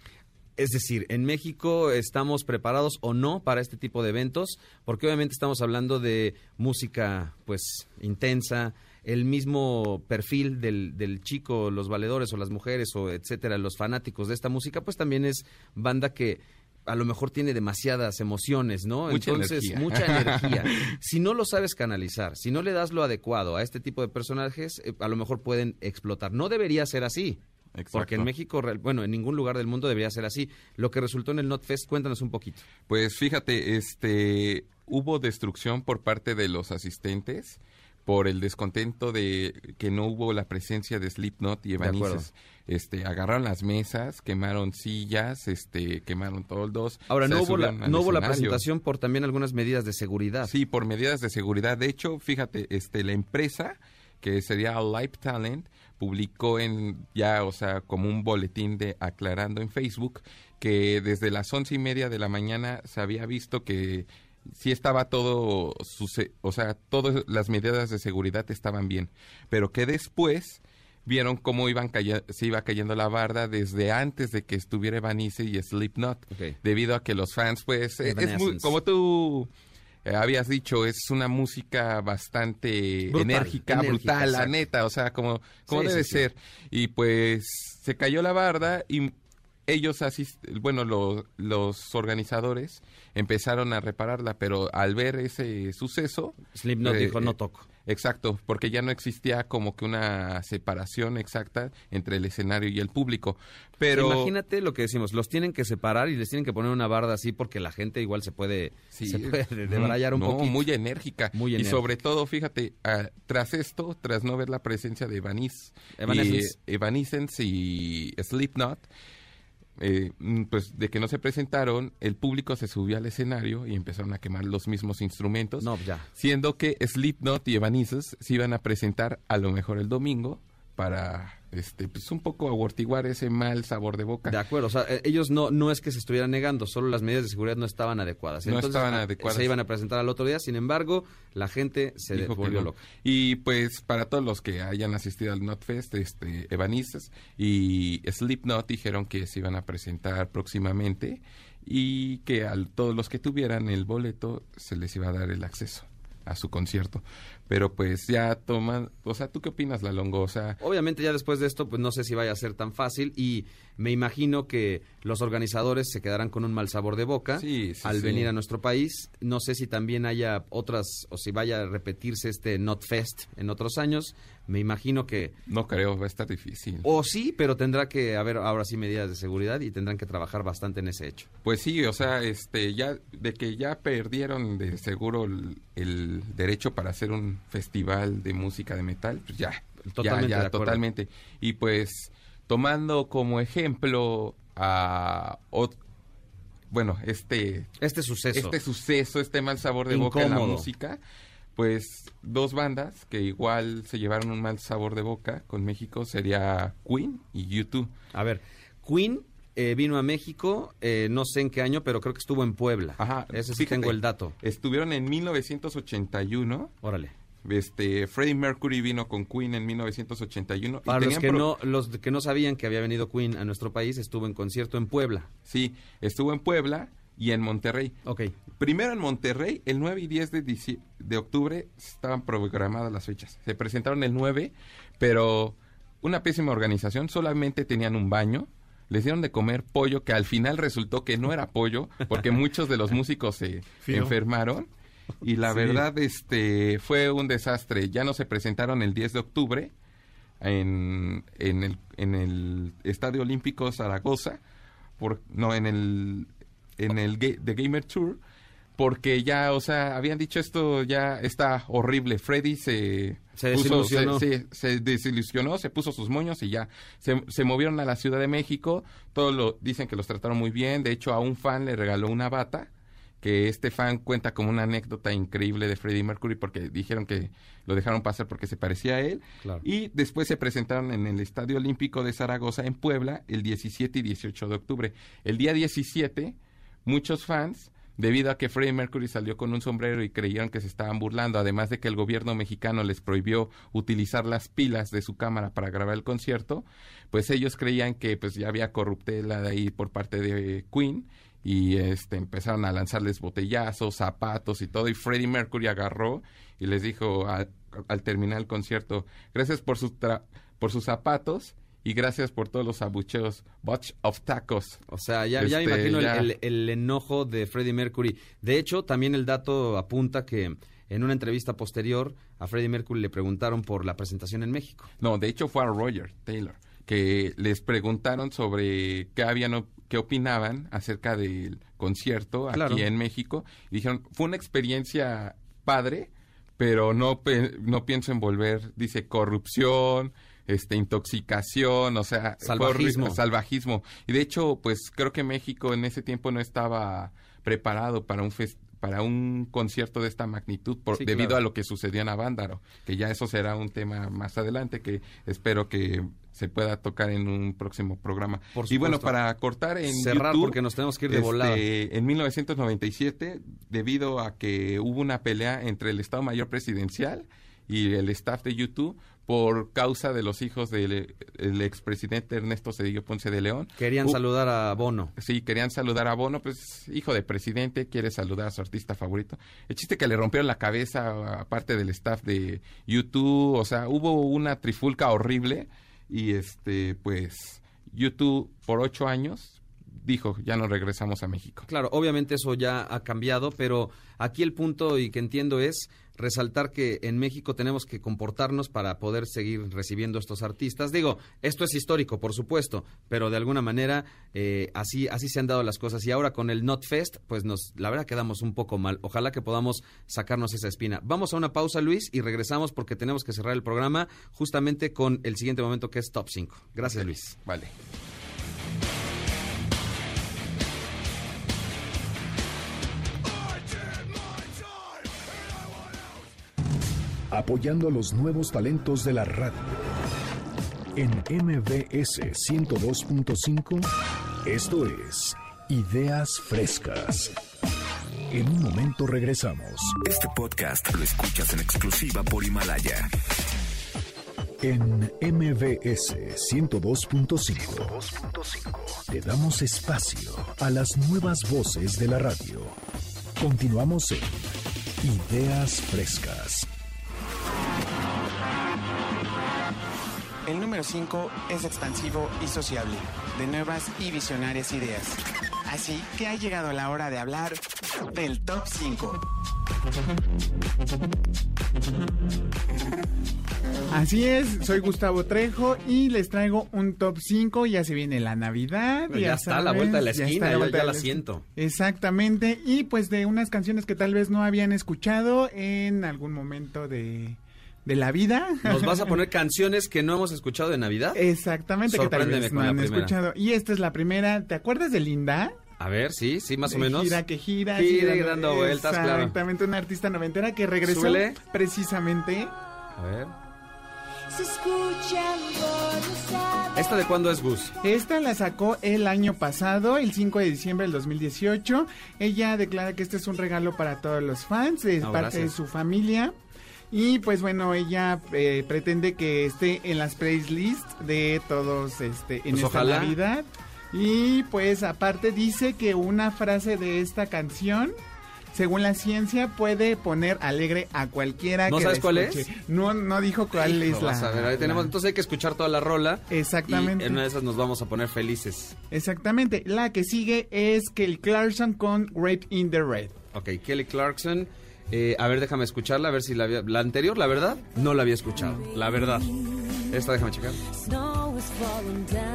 D: Es decir, en México estamos preparados o no para este tipo de eventos, porque obviamente estamos hablando de música pues intensa, el mismo perfil del, del chico, los valedores o las mujeres o etcétera, los fanáticos de esta música, pues también es banda que a lo mejor tiene demasiadas emociones, ¿no?
M: Mucha
D: Entonces,
M: energía.
D: mucha energía. Si no lo sabes canalizar, si no le das lo adecuado a este tipo de personajes, eh, a lo mejor pueden explotar. No debería ser así. Porque en México, bueno, en ningún lugar del mundo debería ser así. Lo que resultó en el NotFest, cuéntanos un poquito.
M: Pues fíjate, este hubo destrucción por parte de los asistentes por el descontento de que no hubo la presencia de Slipknot y. Evanescence. Este, agarraron las mesas, quemaron sillas, este, quemaron toldos.
D: Ahora, no hubo, la, no hubo la presentación por también algunas medidas de seguridad.
M: Sí, por medidas de seguridad. De hecho, fíjate, este, la empresa que sería Live Talent publicó en ya, o sea, como un boletín de aclarando en Facebook que desde las once y media de la mañana se había visto que sí estaba todo, o sea, todas las medidas de seguridad estaban bien, pero que después vieron cómo iban se iba cayendo la barda desde antes de que estuviera Evanice y Slipknot, debido a que los fans, pues, eh, es muy, como tú eh, habías dicho, es una música bastante
D: Brutal,
M: enérgica,
D: enérgica,
M: brutal, la neta, o sea, como, como
D: Sí,
M: debe
D: sí, sí.
M: ser. Y pues se cayó la barda y ellos asist bueno, los, los organizadores empezaron a repararla, pero al ver ese suceso...
D: Slipknot dijo, "No toco".
M: Exacto, porque ya no existía como que una separación exacta entre el escenario y el público. Pero...
D: Imagínate lo que decimos, los tienen que separar y les tienen que poner una barda así porque la gente igual se puede,
M: Sí,
D: se puede debrayar un
M: no,
D: poquito.
M: muy enérgica.
D: Muy
M: y
D: enérgica.
M: sobre todo, fíjate, ah, tras esto, tras no ver la presencia de Evanis,
D: Evanescence.
M: y, Evanescence y Slipknot, eh, mm, pues de que no se presentaron, el público se subió al escenario y empezaron a quemar los mismos instrumentos.
D: No, ya.
M: Siendo que Slipknot y Evanescence se iban a presentar a lo mejor el domingo para este pues un poco amortiguar ese mal sabor de boca.
D: De acuerdo, o sea, eh, ellos no, no es que se estuvieran negando, solo las medidas de seguridad no estaban adecuadas.
M: No estaban
D: ah,
M: adecuadas.
D: Se iban a presentar al otro día, sin embargo, la gente se
M: Dijo
D: volvió
M: no.
D: loca.
M: Y pues para todos los que hayan asistido al NotFest, este, Evanistas y Slipknot dijeron que se iban a presentar próximamente y que a todos los que tuvieran el boleto se les iba a dar el acceso a su concierto. Pero pues ya toman, o sea, ¿tú qué opinas, La? O sea,
D: Obviamente ya después de esto, pues no sé si vaya a ser tan fácil y me imagino que los organizadores se quedarán con un mal sabor de boca
M: Sí, sí,
D: al
M: sí.
D: venir a nuestro país. No sé si también haya otras o si vaya a repetirse este NotFest en otros años. Me imagino que...
M: no creo, va a estar difícil.
D: O sí, pero tendrá que haber ahora sí medidas de seguridad y tendrán que trabajar bastante en ese hecho.
M: Pues sí, o sea, este, ya de que ya perdieron de seguro el, el derecho para hacer un festival de música de metal, pues ya,
D: Totalmente
M: ya, ya, totalmente. Y pues tomando como ejemplo a bueno, este
D: este suceso,
M: este suceso, este mal sabor de boca en la música, pues dos bandas que igual se llevaron un mal sabor de boca con México sería Queen y YouTube.
D: A ver, Queen eh, vino a México, eh, no sé en qué año, pero creo que estuvo en Puebla.
M: Ajá,
D: Ese sí
M: fíjate,
D: tengo el dato.
M: Estuvieron en 1981.
D: Órale.
M: Este, Freddie Mercury vino con Queen en 1981. y
D: Para los
M: tenían
D: que, no, los que no sabían que había venido Queen a nuestro país, estuvo en concierto en Puebla.
M: Sí, estuvo en Puebla y en Monterrey.
D: Ok.
M: Primero en Monterrey, el 9 y 10 de, de octubre estaban programadas las fechas. Se presentaron el 9, pero una pésima organización, solamente tenían un baño, les dieron de comer pollo que al final resultó que no era pollo, porque muchos de los músicos se
F: Fío.
M: enfermaron. Y la
F: Sí.
M: verdad, este, fue un desastre. Ya no se presentaron el 10 de octubre en, en, el, en el Estadio Olímpico Zaragoza, por, no, en el, en el The Gamer Tour, porque ya, o sea, habían dicho esto ya está horrible. Freddy se...
D: Se
M: puso-
D: desilusionó.
M: se- se- se desilusionó, se puso sus moños y ya se, se movieron a la Ciudad de México. Todos lo dicen que los trataron muy bien. De hecho, a un fan le regaló una bata que este fan cuenta como una anécdota increíble de Freddie Mercury porque dijeron que lo dejaron pasar porque se parecía a él.
D: Claro.
M: Y después se presentaron en el Estadio Olímpico de Zaragoza en Puebla el 17 y 18 de octubre. El día 17, muchos fans debido a que Freddie Mercury salió con un sombrero y creyeron que se estaban burlando, además de que el gobierno mexicano les prohibió utilizar las pilas de su cámara para grabar el concierto, pues ellos creían que pues ya había corruptela de ahí por parte de Queen y este empezaron a lanzarles botellazos, zapatos y todo y Freddie Mercury agarró y les dijo al, al terminar el concierto, gracias por sus por sus zapatos y gracias por todos los abucheos. Bunch of tacos.
D: O sea, ya, ya
M: Este,
D: imagino El, el enojo de Freddie Mercury. De hecho, también el dato apunta que en una entrevista posterior a Freddie Mercury le preguntaron por la presentación en México.
M: No, de hecho fue a Roger Taylor, que les preguntaron sobre qué habían qué opinaban acerca del concierto
D: Claro.
M: aquí en México. Y dijeron, fue una experiencia padre, pero no, no pienso en volver, dice, corrupción, este intoxicación, o sea,
D: Salvajismo.
M: salvajismo. Y de hecho, pues creo que México en ese tiempo no estaba preparado para un para un concierto de esta magnitud por-
D: Sí,
M: debido
D: claro.
M: a lo que sucedió en Avándaro, que ya eso será un tema más adelante que espero que se pueda tocar en un próximo programa.
D: Por
M: y bueno, para cortar en
D: Cerrar
M: YouTube,
D: porque nos tenemos que ir de
M: este,
D: volada.
M: En 1997, debido a que hubo una pelea entre el Estado Mayor Presidencial y el staff de YouTube por causa de los hijos del el expresidente Ernesto Cedillo Ponce de León.
D: Querían saludar a Bono.
M: Sí, querían saludar a Bono, pues hijo de presidente, quiere saludar a su artista favorito. El chiste que le rompieron la cabeza aparte del staff de YouTube, o sea, hubo una trifulca horrible y este, pues YouTube por ocho años dijo, ya no regresamos a México.
D: Claro, obviamente eso ya ha cambiado, pero aquí el punto y que entiendo es resaltar que en México tenemos que comportarnos para poder seguir recibiendo estos artistas. Digo, esto es histórico, por supuesto, pero de alguna manera eh, así así se han dado las cosas y ahora con el Not Fest, pues nos la verdad quedamos un poco mal. Ojalá que podamos sacarnos esa espina. Vamos a una pausa, Luis, y regresamos porque tenemos que cerrar el programa justamente con el siguiente momento que es Top 5. Gracias, Luis.
M: Vale.
B: Apoyando a los nuevos talentos de la radio. En MBS 102.5, esto es Ideas Frescas. En un momento regresamos.
A: Este podcast lo escuchas en exclusiva por Himalaya.
B: En MBS 102.5 te damos espacio a las nuevas voces de la radio. Continuamos en Ideas Frescas.
L: El número 5 es expansivo y sociable, de nuevas y visionarias ideas. Así que ha llegado la hora de hablar del top 5.
E: Así es, soy Gustavo Trejo y les traigo un top 5. Ya se viene la Navidad.
D: Ya está la vuelta de la esquina, ya-
E: vuelta
D: ya la siento.
E: Exactamente, y pues de unas canciones que tal vez no habían escuchado en algún momento de, de la vida.
D: ¿Nos vas a poner canciones que no hemos escuchado de Navidad?
E: Exactamente, que tal vez
D: con
E: no
D: la
E: han
D: primera.
E: escuchado. Y esta es la primera. ¿Te acuerdas de Linda?
D: A ver, sí, sí, más o menos.
E: Gira que gira.
D: Gira y dando vueltas, claro.
E: Exactamente, una artista noventera que regresó
D: Súbele.
E: precisamente.
D: A ver. ¿Esta de cuándo es, Gus?
E: Esta la sacó el año pasado, el 5 de diciembre del 2018. Ella declara que este es un regalo para todos los fans, es
D: No,
E: parte de su familia. Y pues bueno, ella eh, pretende que esté en las playlists de todos este, en
D: Pues
E: esta
D: ojalá.
E: Navidad. Y pues aparte dice que una frase de esta canción según la ciencia, puede poner alegre a cualquiera
D: ¿No
E: que
D: sabes
E: la
D: cuál es?
E: No, no dijo cuál
D: Hijo,
E: es la...
D: vas a ver, ahí tenemos,
E: la-
D: entonces hay que escuchar toda la rola.
E: Exactamente.
D: Y en una de esas nos vamos a poner felices.
E: Exactamente. La que sigue es Kelly Clarkson con Rape in the Red.
D: Ok, Kelly Clarkson. Eh, a ver, déjame escucharla, a ver si la había... La anterior, la verdad, no la había escuchado. La verdad. Esta, déjame checar.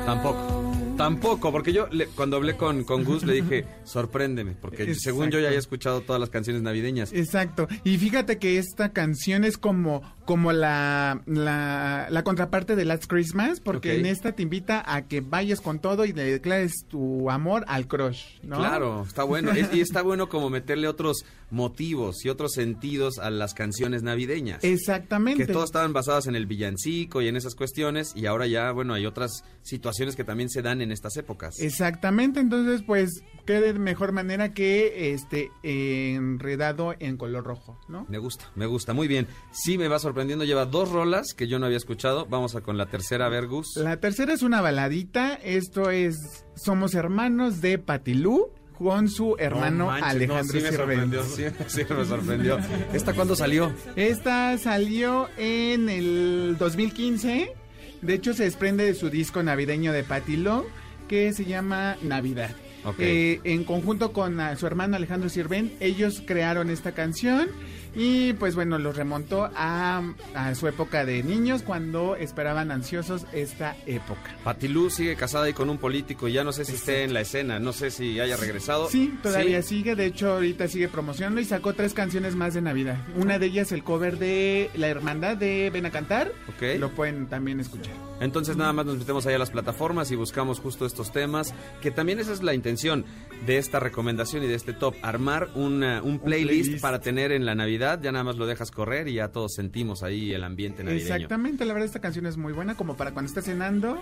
D: Tampoco. Tampoco, porque yo le- cuando hablé con, con Gus le dije, sorpréndeme, porque según yo ya había escuchado todas las canciones navideñas.
E: Exacto. Y fíjate que esta canción es como, como la, la, la contraparte de Last Christmas, porque en esta te invita a que vayas con todo y le declares tu amor al crush, ¿no?
D: Claro, está bueno. Es- y está bueno como meterle otros motivos y otros sentidos a las canciones navideñas.
E: Exactamente.
D: Que todas estaban basadas en el villancico y en esas cuestiones y ahora ya, bueno, hay otras situaciones que también se dan en estas épocas.
E: Exactamente, entonces pues qué de mejor manera que este enredado en color rojo, ¿no?
D: Me gusta, me gusta, muy bien. Sí me va sorprendiendo, lleva dos rolas que yo no había escuchado. Vamos a con la tercera, a ver, Gus.
E: La tercera es una baladita, esto es Somos Hermanos de Patilú con su hermano
D: No manches,
E: Alejandro
D: no, sí me sorprendió, sí, sí me sorprendió. ¿Esta cuándo salió?
E: Esta salió en el 2015. De hecho, se desprende de su disco navideño de Patiló, que se llama Navidad. Eh, en conjunto con ah, su hermano Alejandro Sirven, ellos crearon esta canción y pues bueno, los remontó a, a su época de niños cuando esperaban ansiosos esta época.
D: Patilú sigue casada y con un político y ya no sé si esté en la escena, no sé si haya regresado.
E: Sí, todavía
D: Sí.
E: sigue, de hecho ahorita sigue promocionando y sacó tres canciones más de Navidad. Una de ellas el cover de La Hermandad de Ven a Cantar,
D: Ok.
E: lo pueden también escuchar.
D: Entonces nada más nos metemos ahí a las plataformas y buscamos justo estos temas, que también esa es la intención de esta recomendación y de este top, armar una- un, playlist
E: playlist.
D: para tener en la Navidad, ya nada más lo dejas correr y ya todos sentimos ahí el ambiente navideño.
E: Exactamente, la verdad esta canción es muy buena como para cuando estás cenando.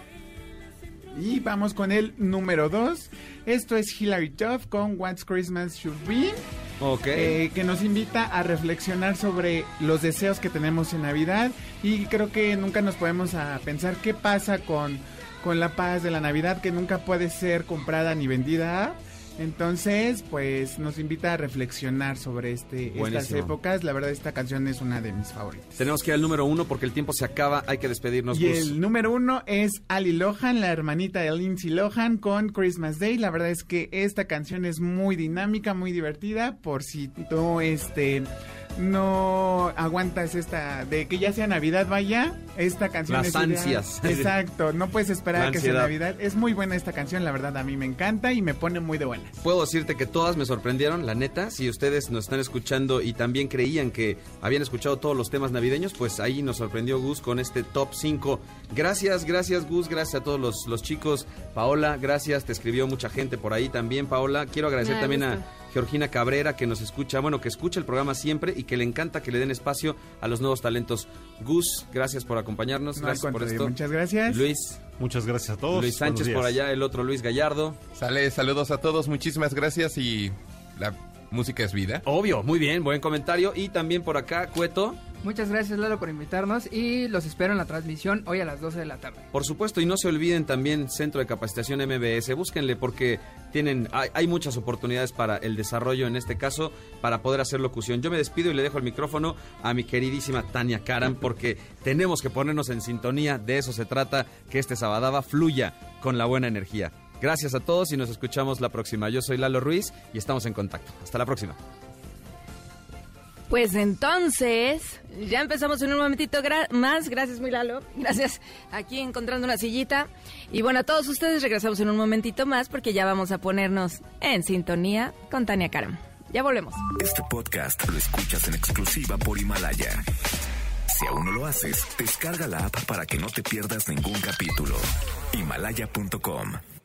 E: Y vamos con el número 2. Esto es Hilary Duff con What's Christmas Should Be.
D: Ok.
E: eh, que nos invita a reflexionar sobre los deseos que tenemos en Navidad. Y creo que nunca nos podemos a pensar qué pasa con, con la paz de la Navidad que nunca puede ser comprada ni vendida. Entonces, pues nos invita a reflexionar sobre este, estas épocas. La verdad, esta canción es una de mis favoritas.
D: Tenemos que ir al número uno porque el tiempo se acaba, hay que despedirnos.
E: Y
D: Gus.
E: el número uno es Ali Lohan, la hermanita de Lindsay Lohan con Christmas Day. La verdad es que esta canción es muy dinámica, muy divertida. Por si no, este, no aguantas esta, de que ya sea Navidad, vaya, esta canción
D: Las
E: es ideal.
D: ansias.
E: Exacto, no puedes esperar
D: La
E: a que sea. Navidad. Es muy buena esta canción, la verdad a mí me encanta y me pone muy de buenas.
D: Puedo decirte que todas me sorprendieron, la neta. Si ustedes nos están escuchando y también creían que habían escuchado todos los temas navideños, pues ahí nos sorprendió Gus con este top 5. Gracias, gracias Gus, gracias a todos los, los chicos. Paola, gracias, te escribió mucha gente por ahí también, Paola. Quiero agradecer
H: Me
D: también
H: gusta.
D: a Georgina Cabrera que nos escucha, bueno, que escucha el programa siempre y que le encanta que le den espacio a los nuevos talentos. Gus, gracias por acompañarnos,
E: No,
D: gracias por esto.
E: muchas gracias.
D: Luis.
F: Muchas gracias a todos.
D: Luis Sánchez por allá, el otro Luis Gallardo.
M: Sale, saludos a todos, muchísimas gracias y la música es vida.
D: Obvio, muy bien, buen comentario. Y también por acá, Cueto.
I: Muchas gracias Lalo por invitarnos y los espero en la transmisión hoy a las 12 de la tarde.
D: Por supuesto, y no se olviden también Centro de Capacitación MBS, búsquenle porque tienen, hay, muchas oportunidades para el desarrollo en este caso, para poder hacer locución. Yo me despido y le dejo el micrófono a mi queridísima Tania Karam porque tenemos que ponernos en sintonía, de eso se trata, que este Sabadaba fluya con la buena energía. Gracias a todos y nos escuchamos la próxima. Yo soy Lalo Ruiz y estamos en contacto. Hasta la próxima.
T: Pues entonces, ya empezamos en un momentito más. Gracias, muy Lalo. Gracias. Aquí encontrando una sillita. Y bueno, a todos ustedes regresamos en un momentito más porque ya vamos a ponernos en sintonía con Tania Karam. Ya volvemos.
A: Este podcast lo escuchas en exclusiva por Himalaya. Si aún no lo haces, descarga la app para que no te pierdas ningún capítulo. Himalaya.com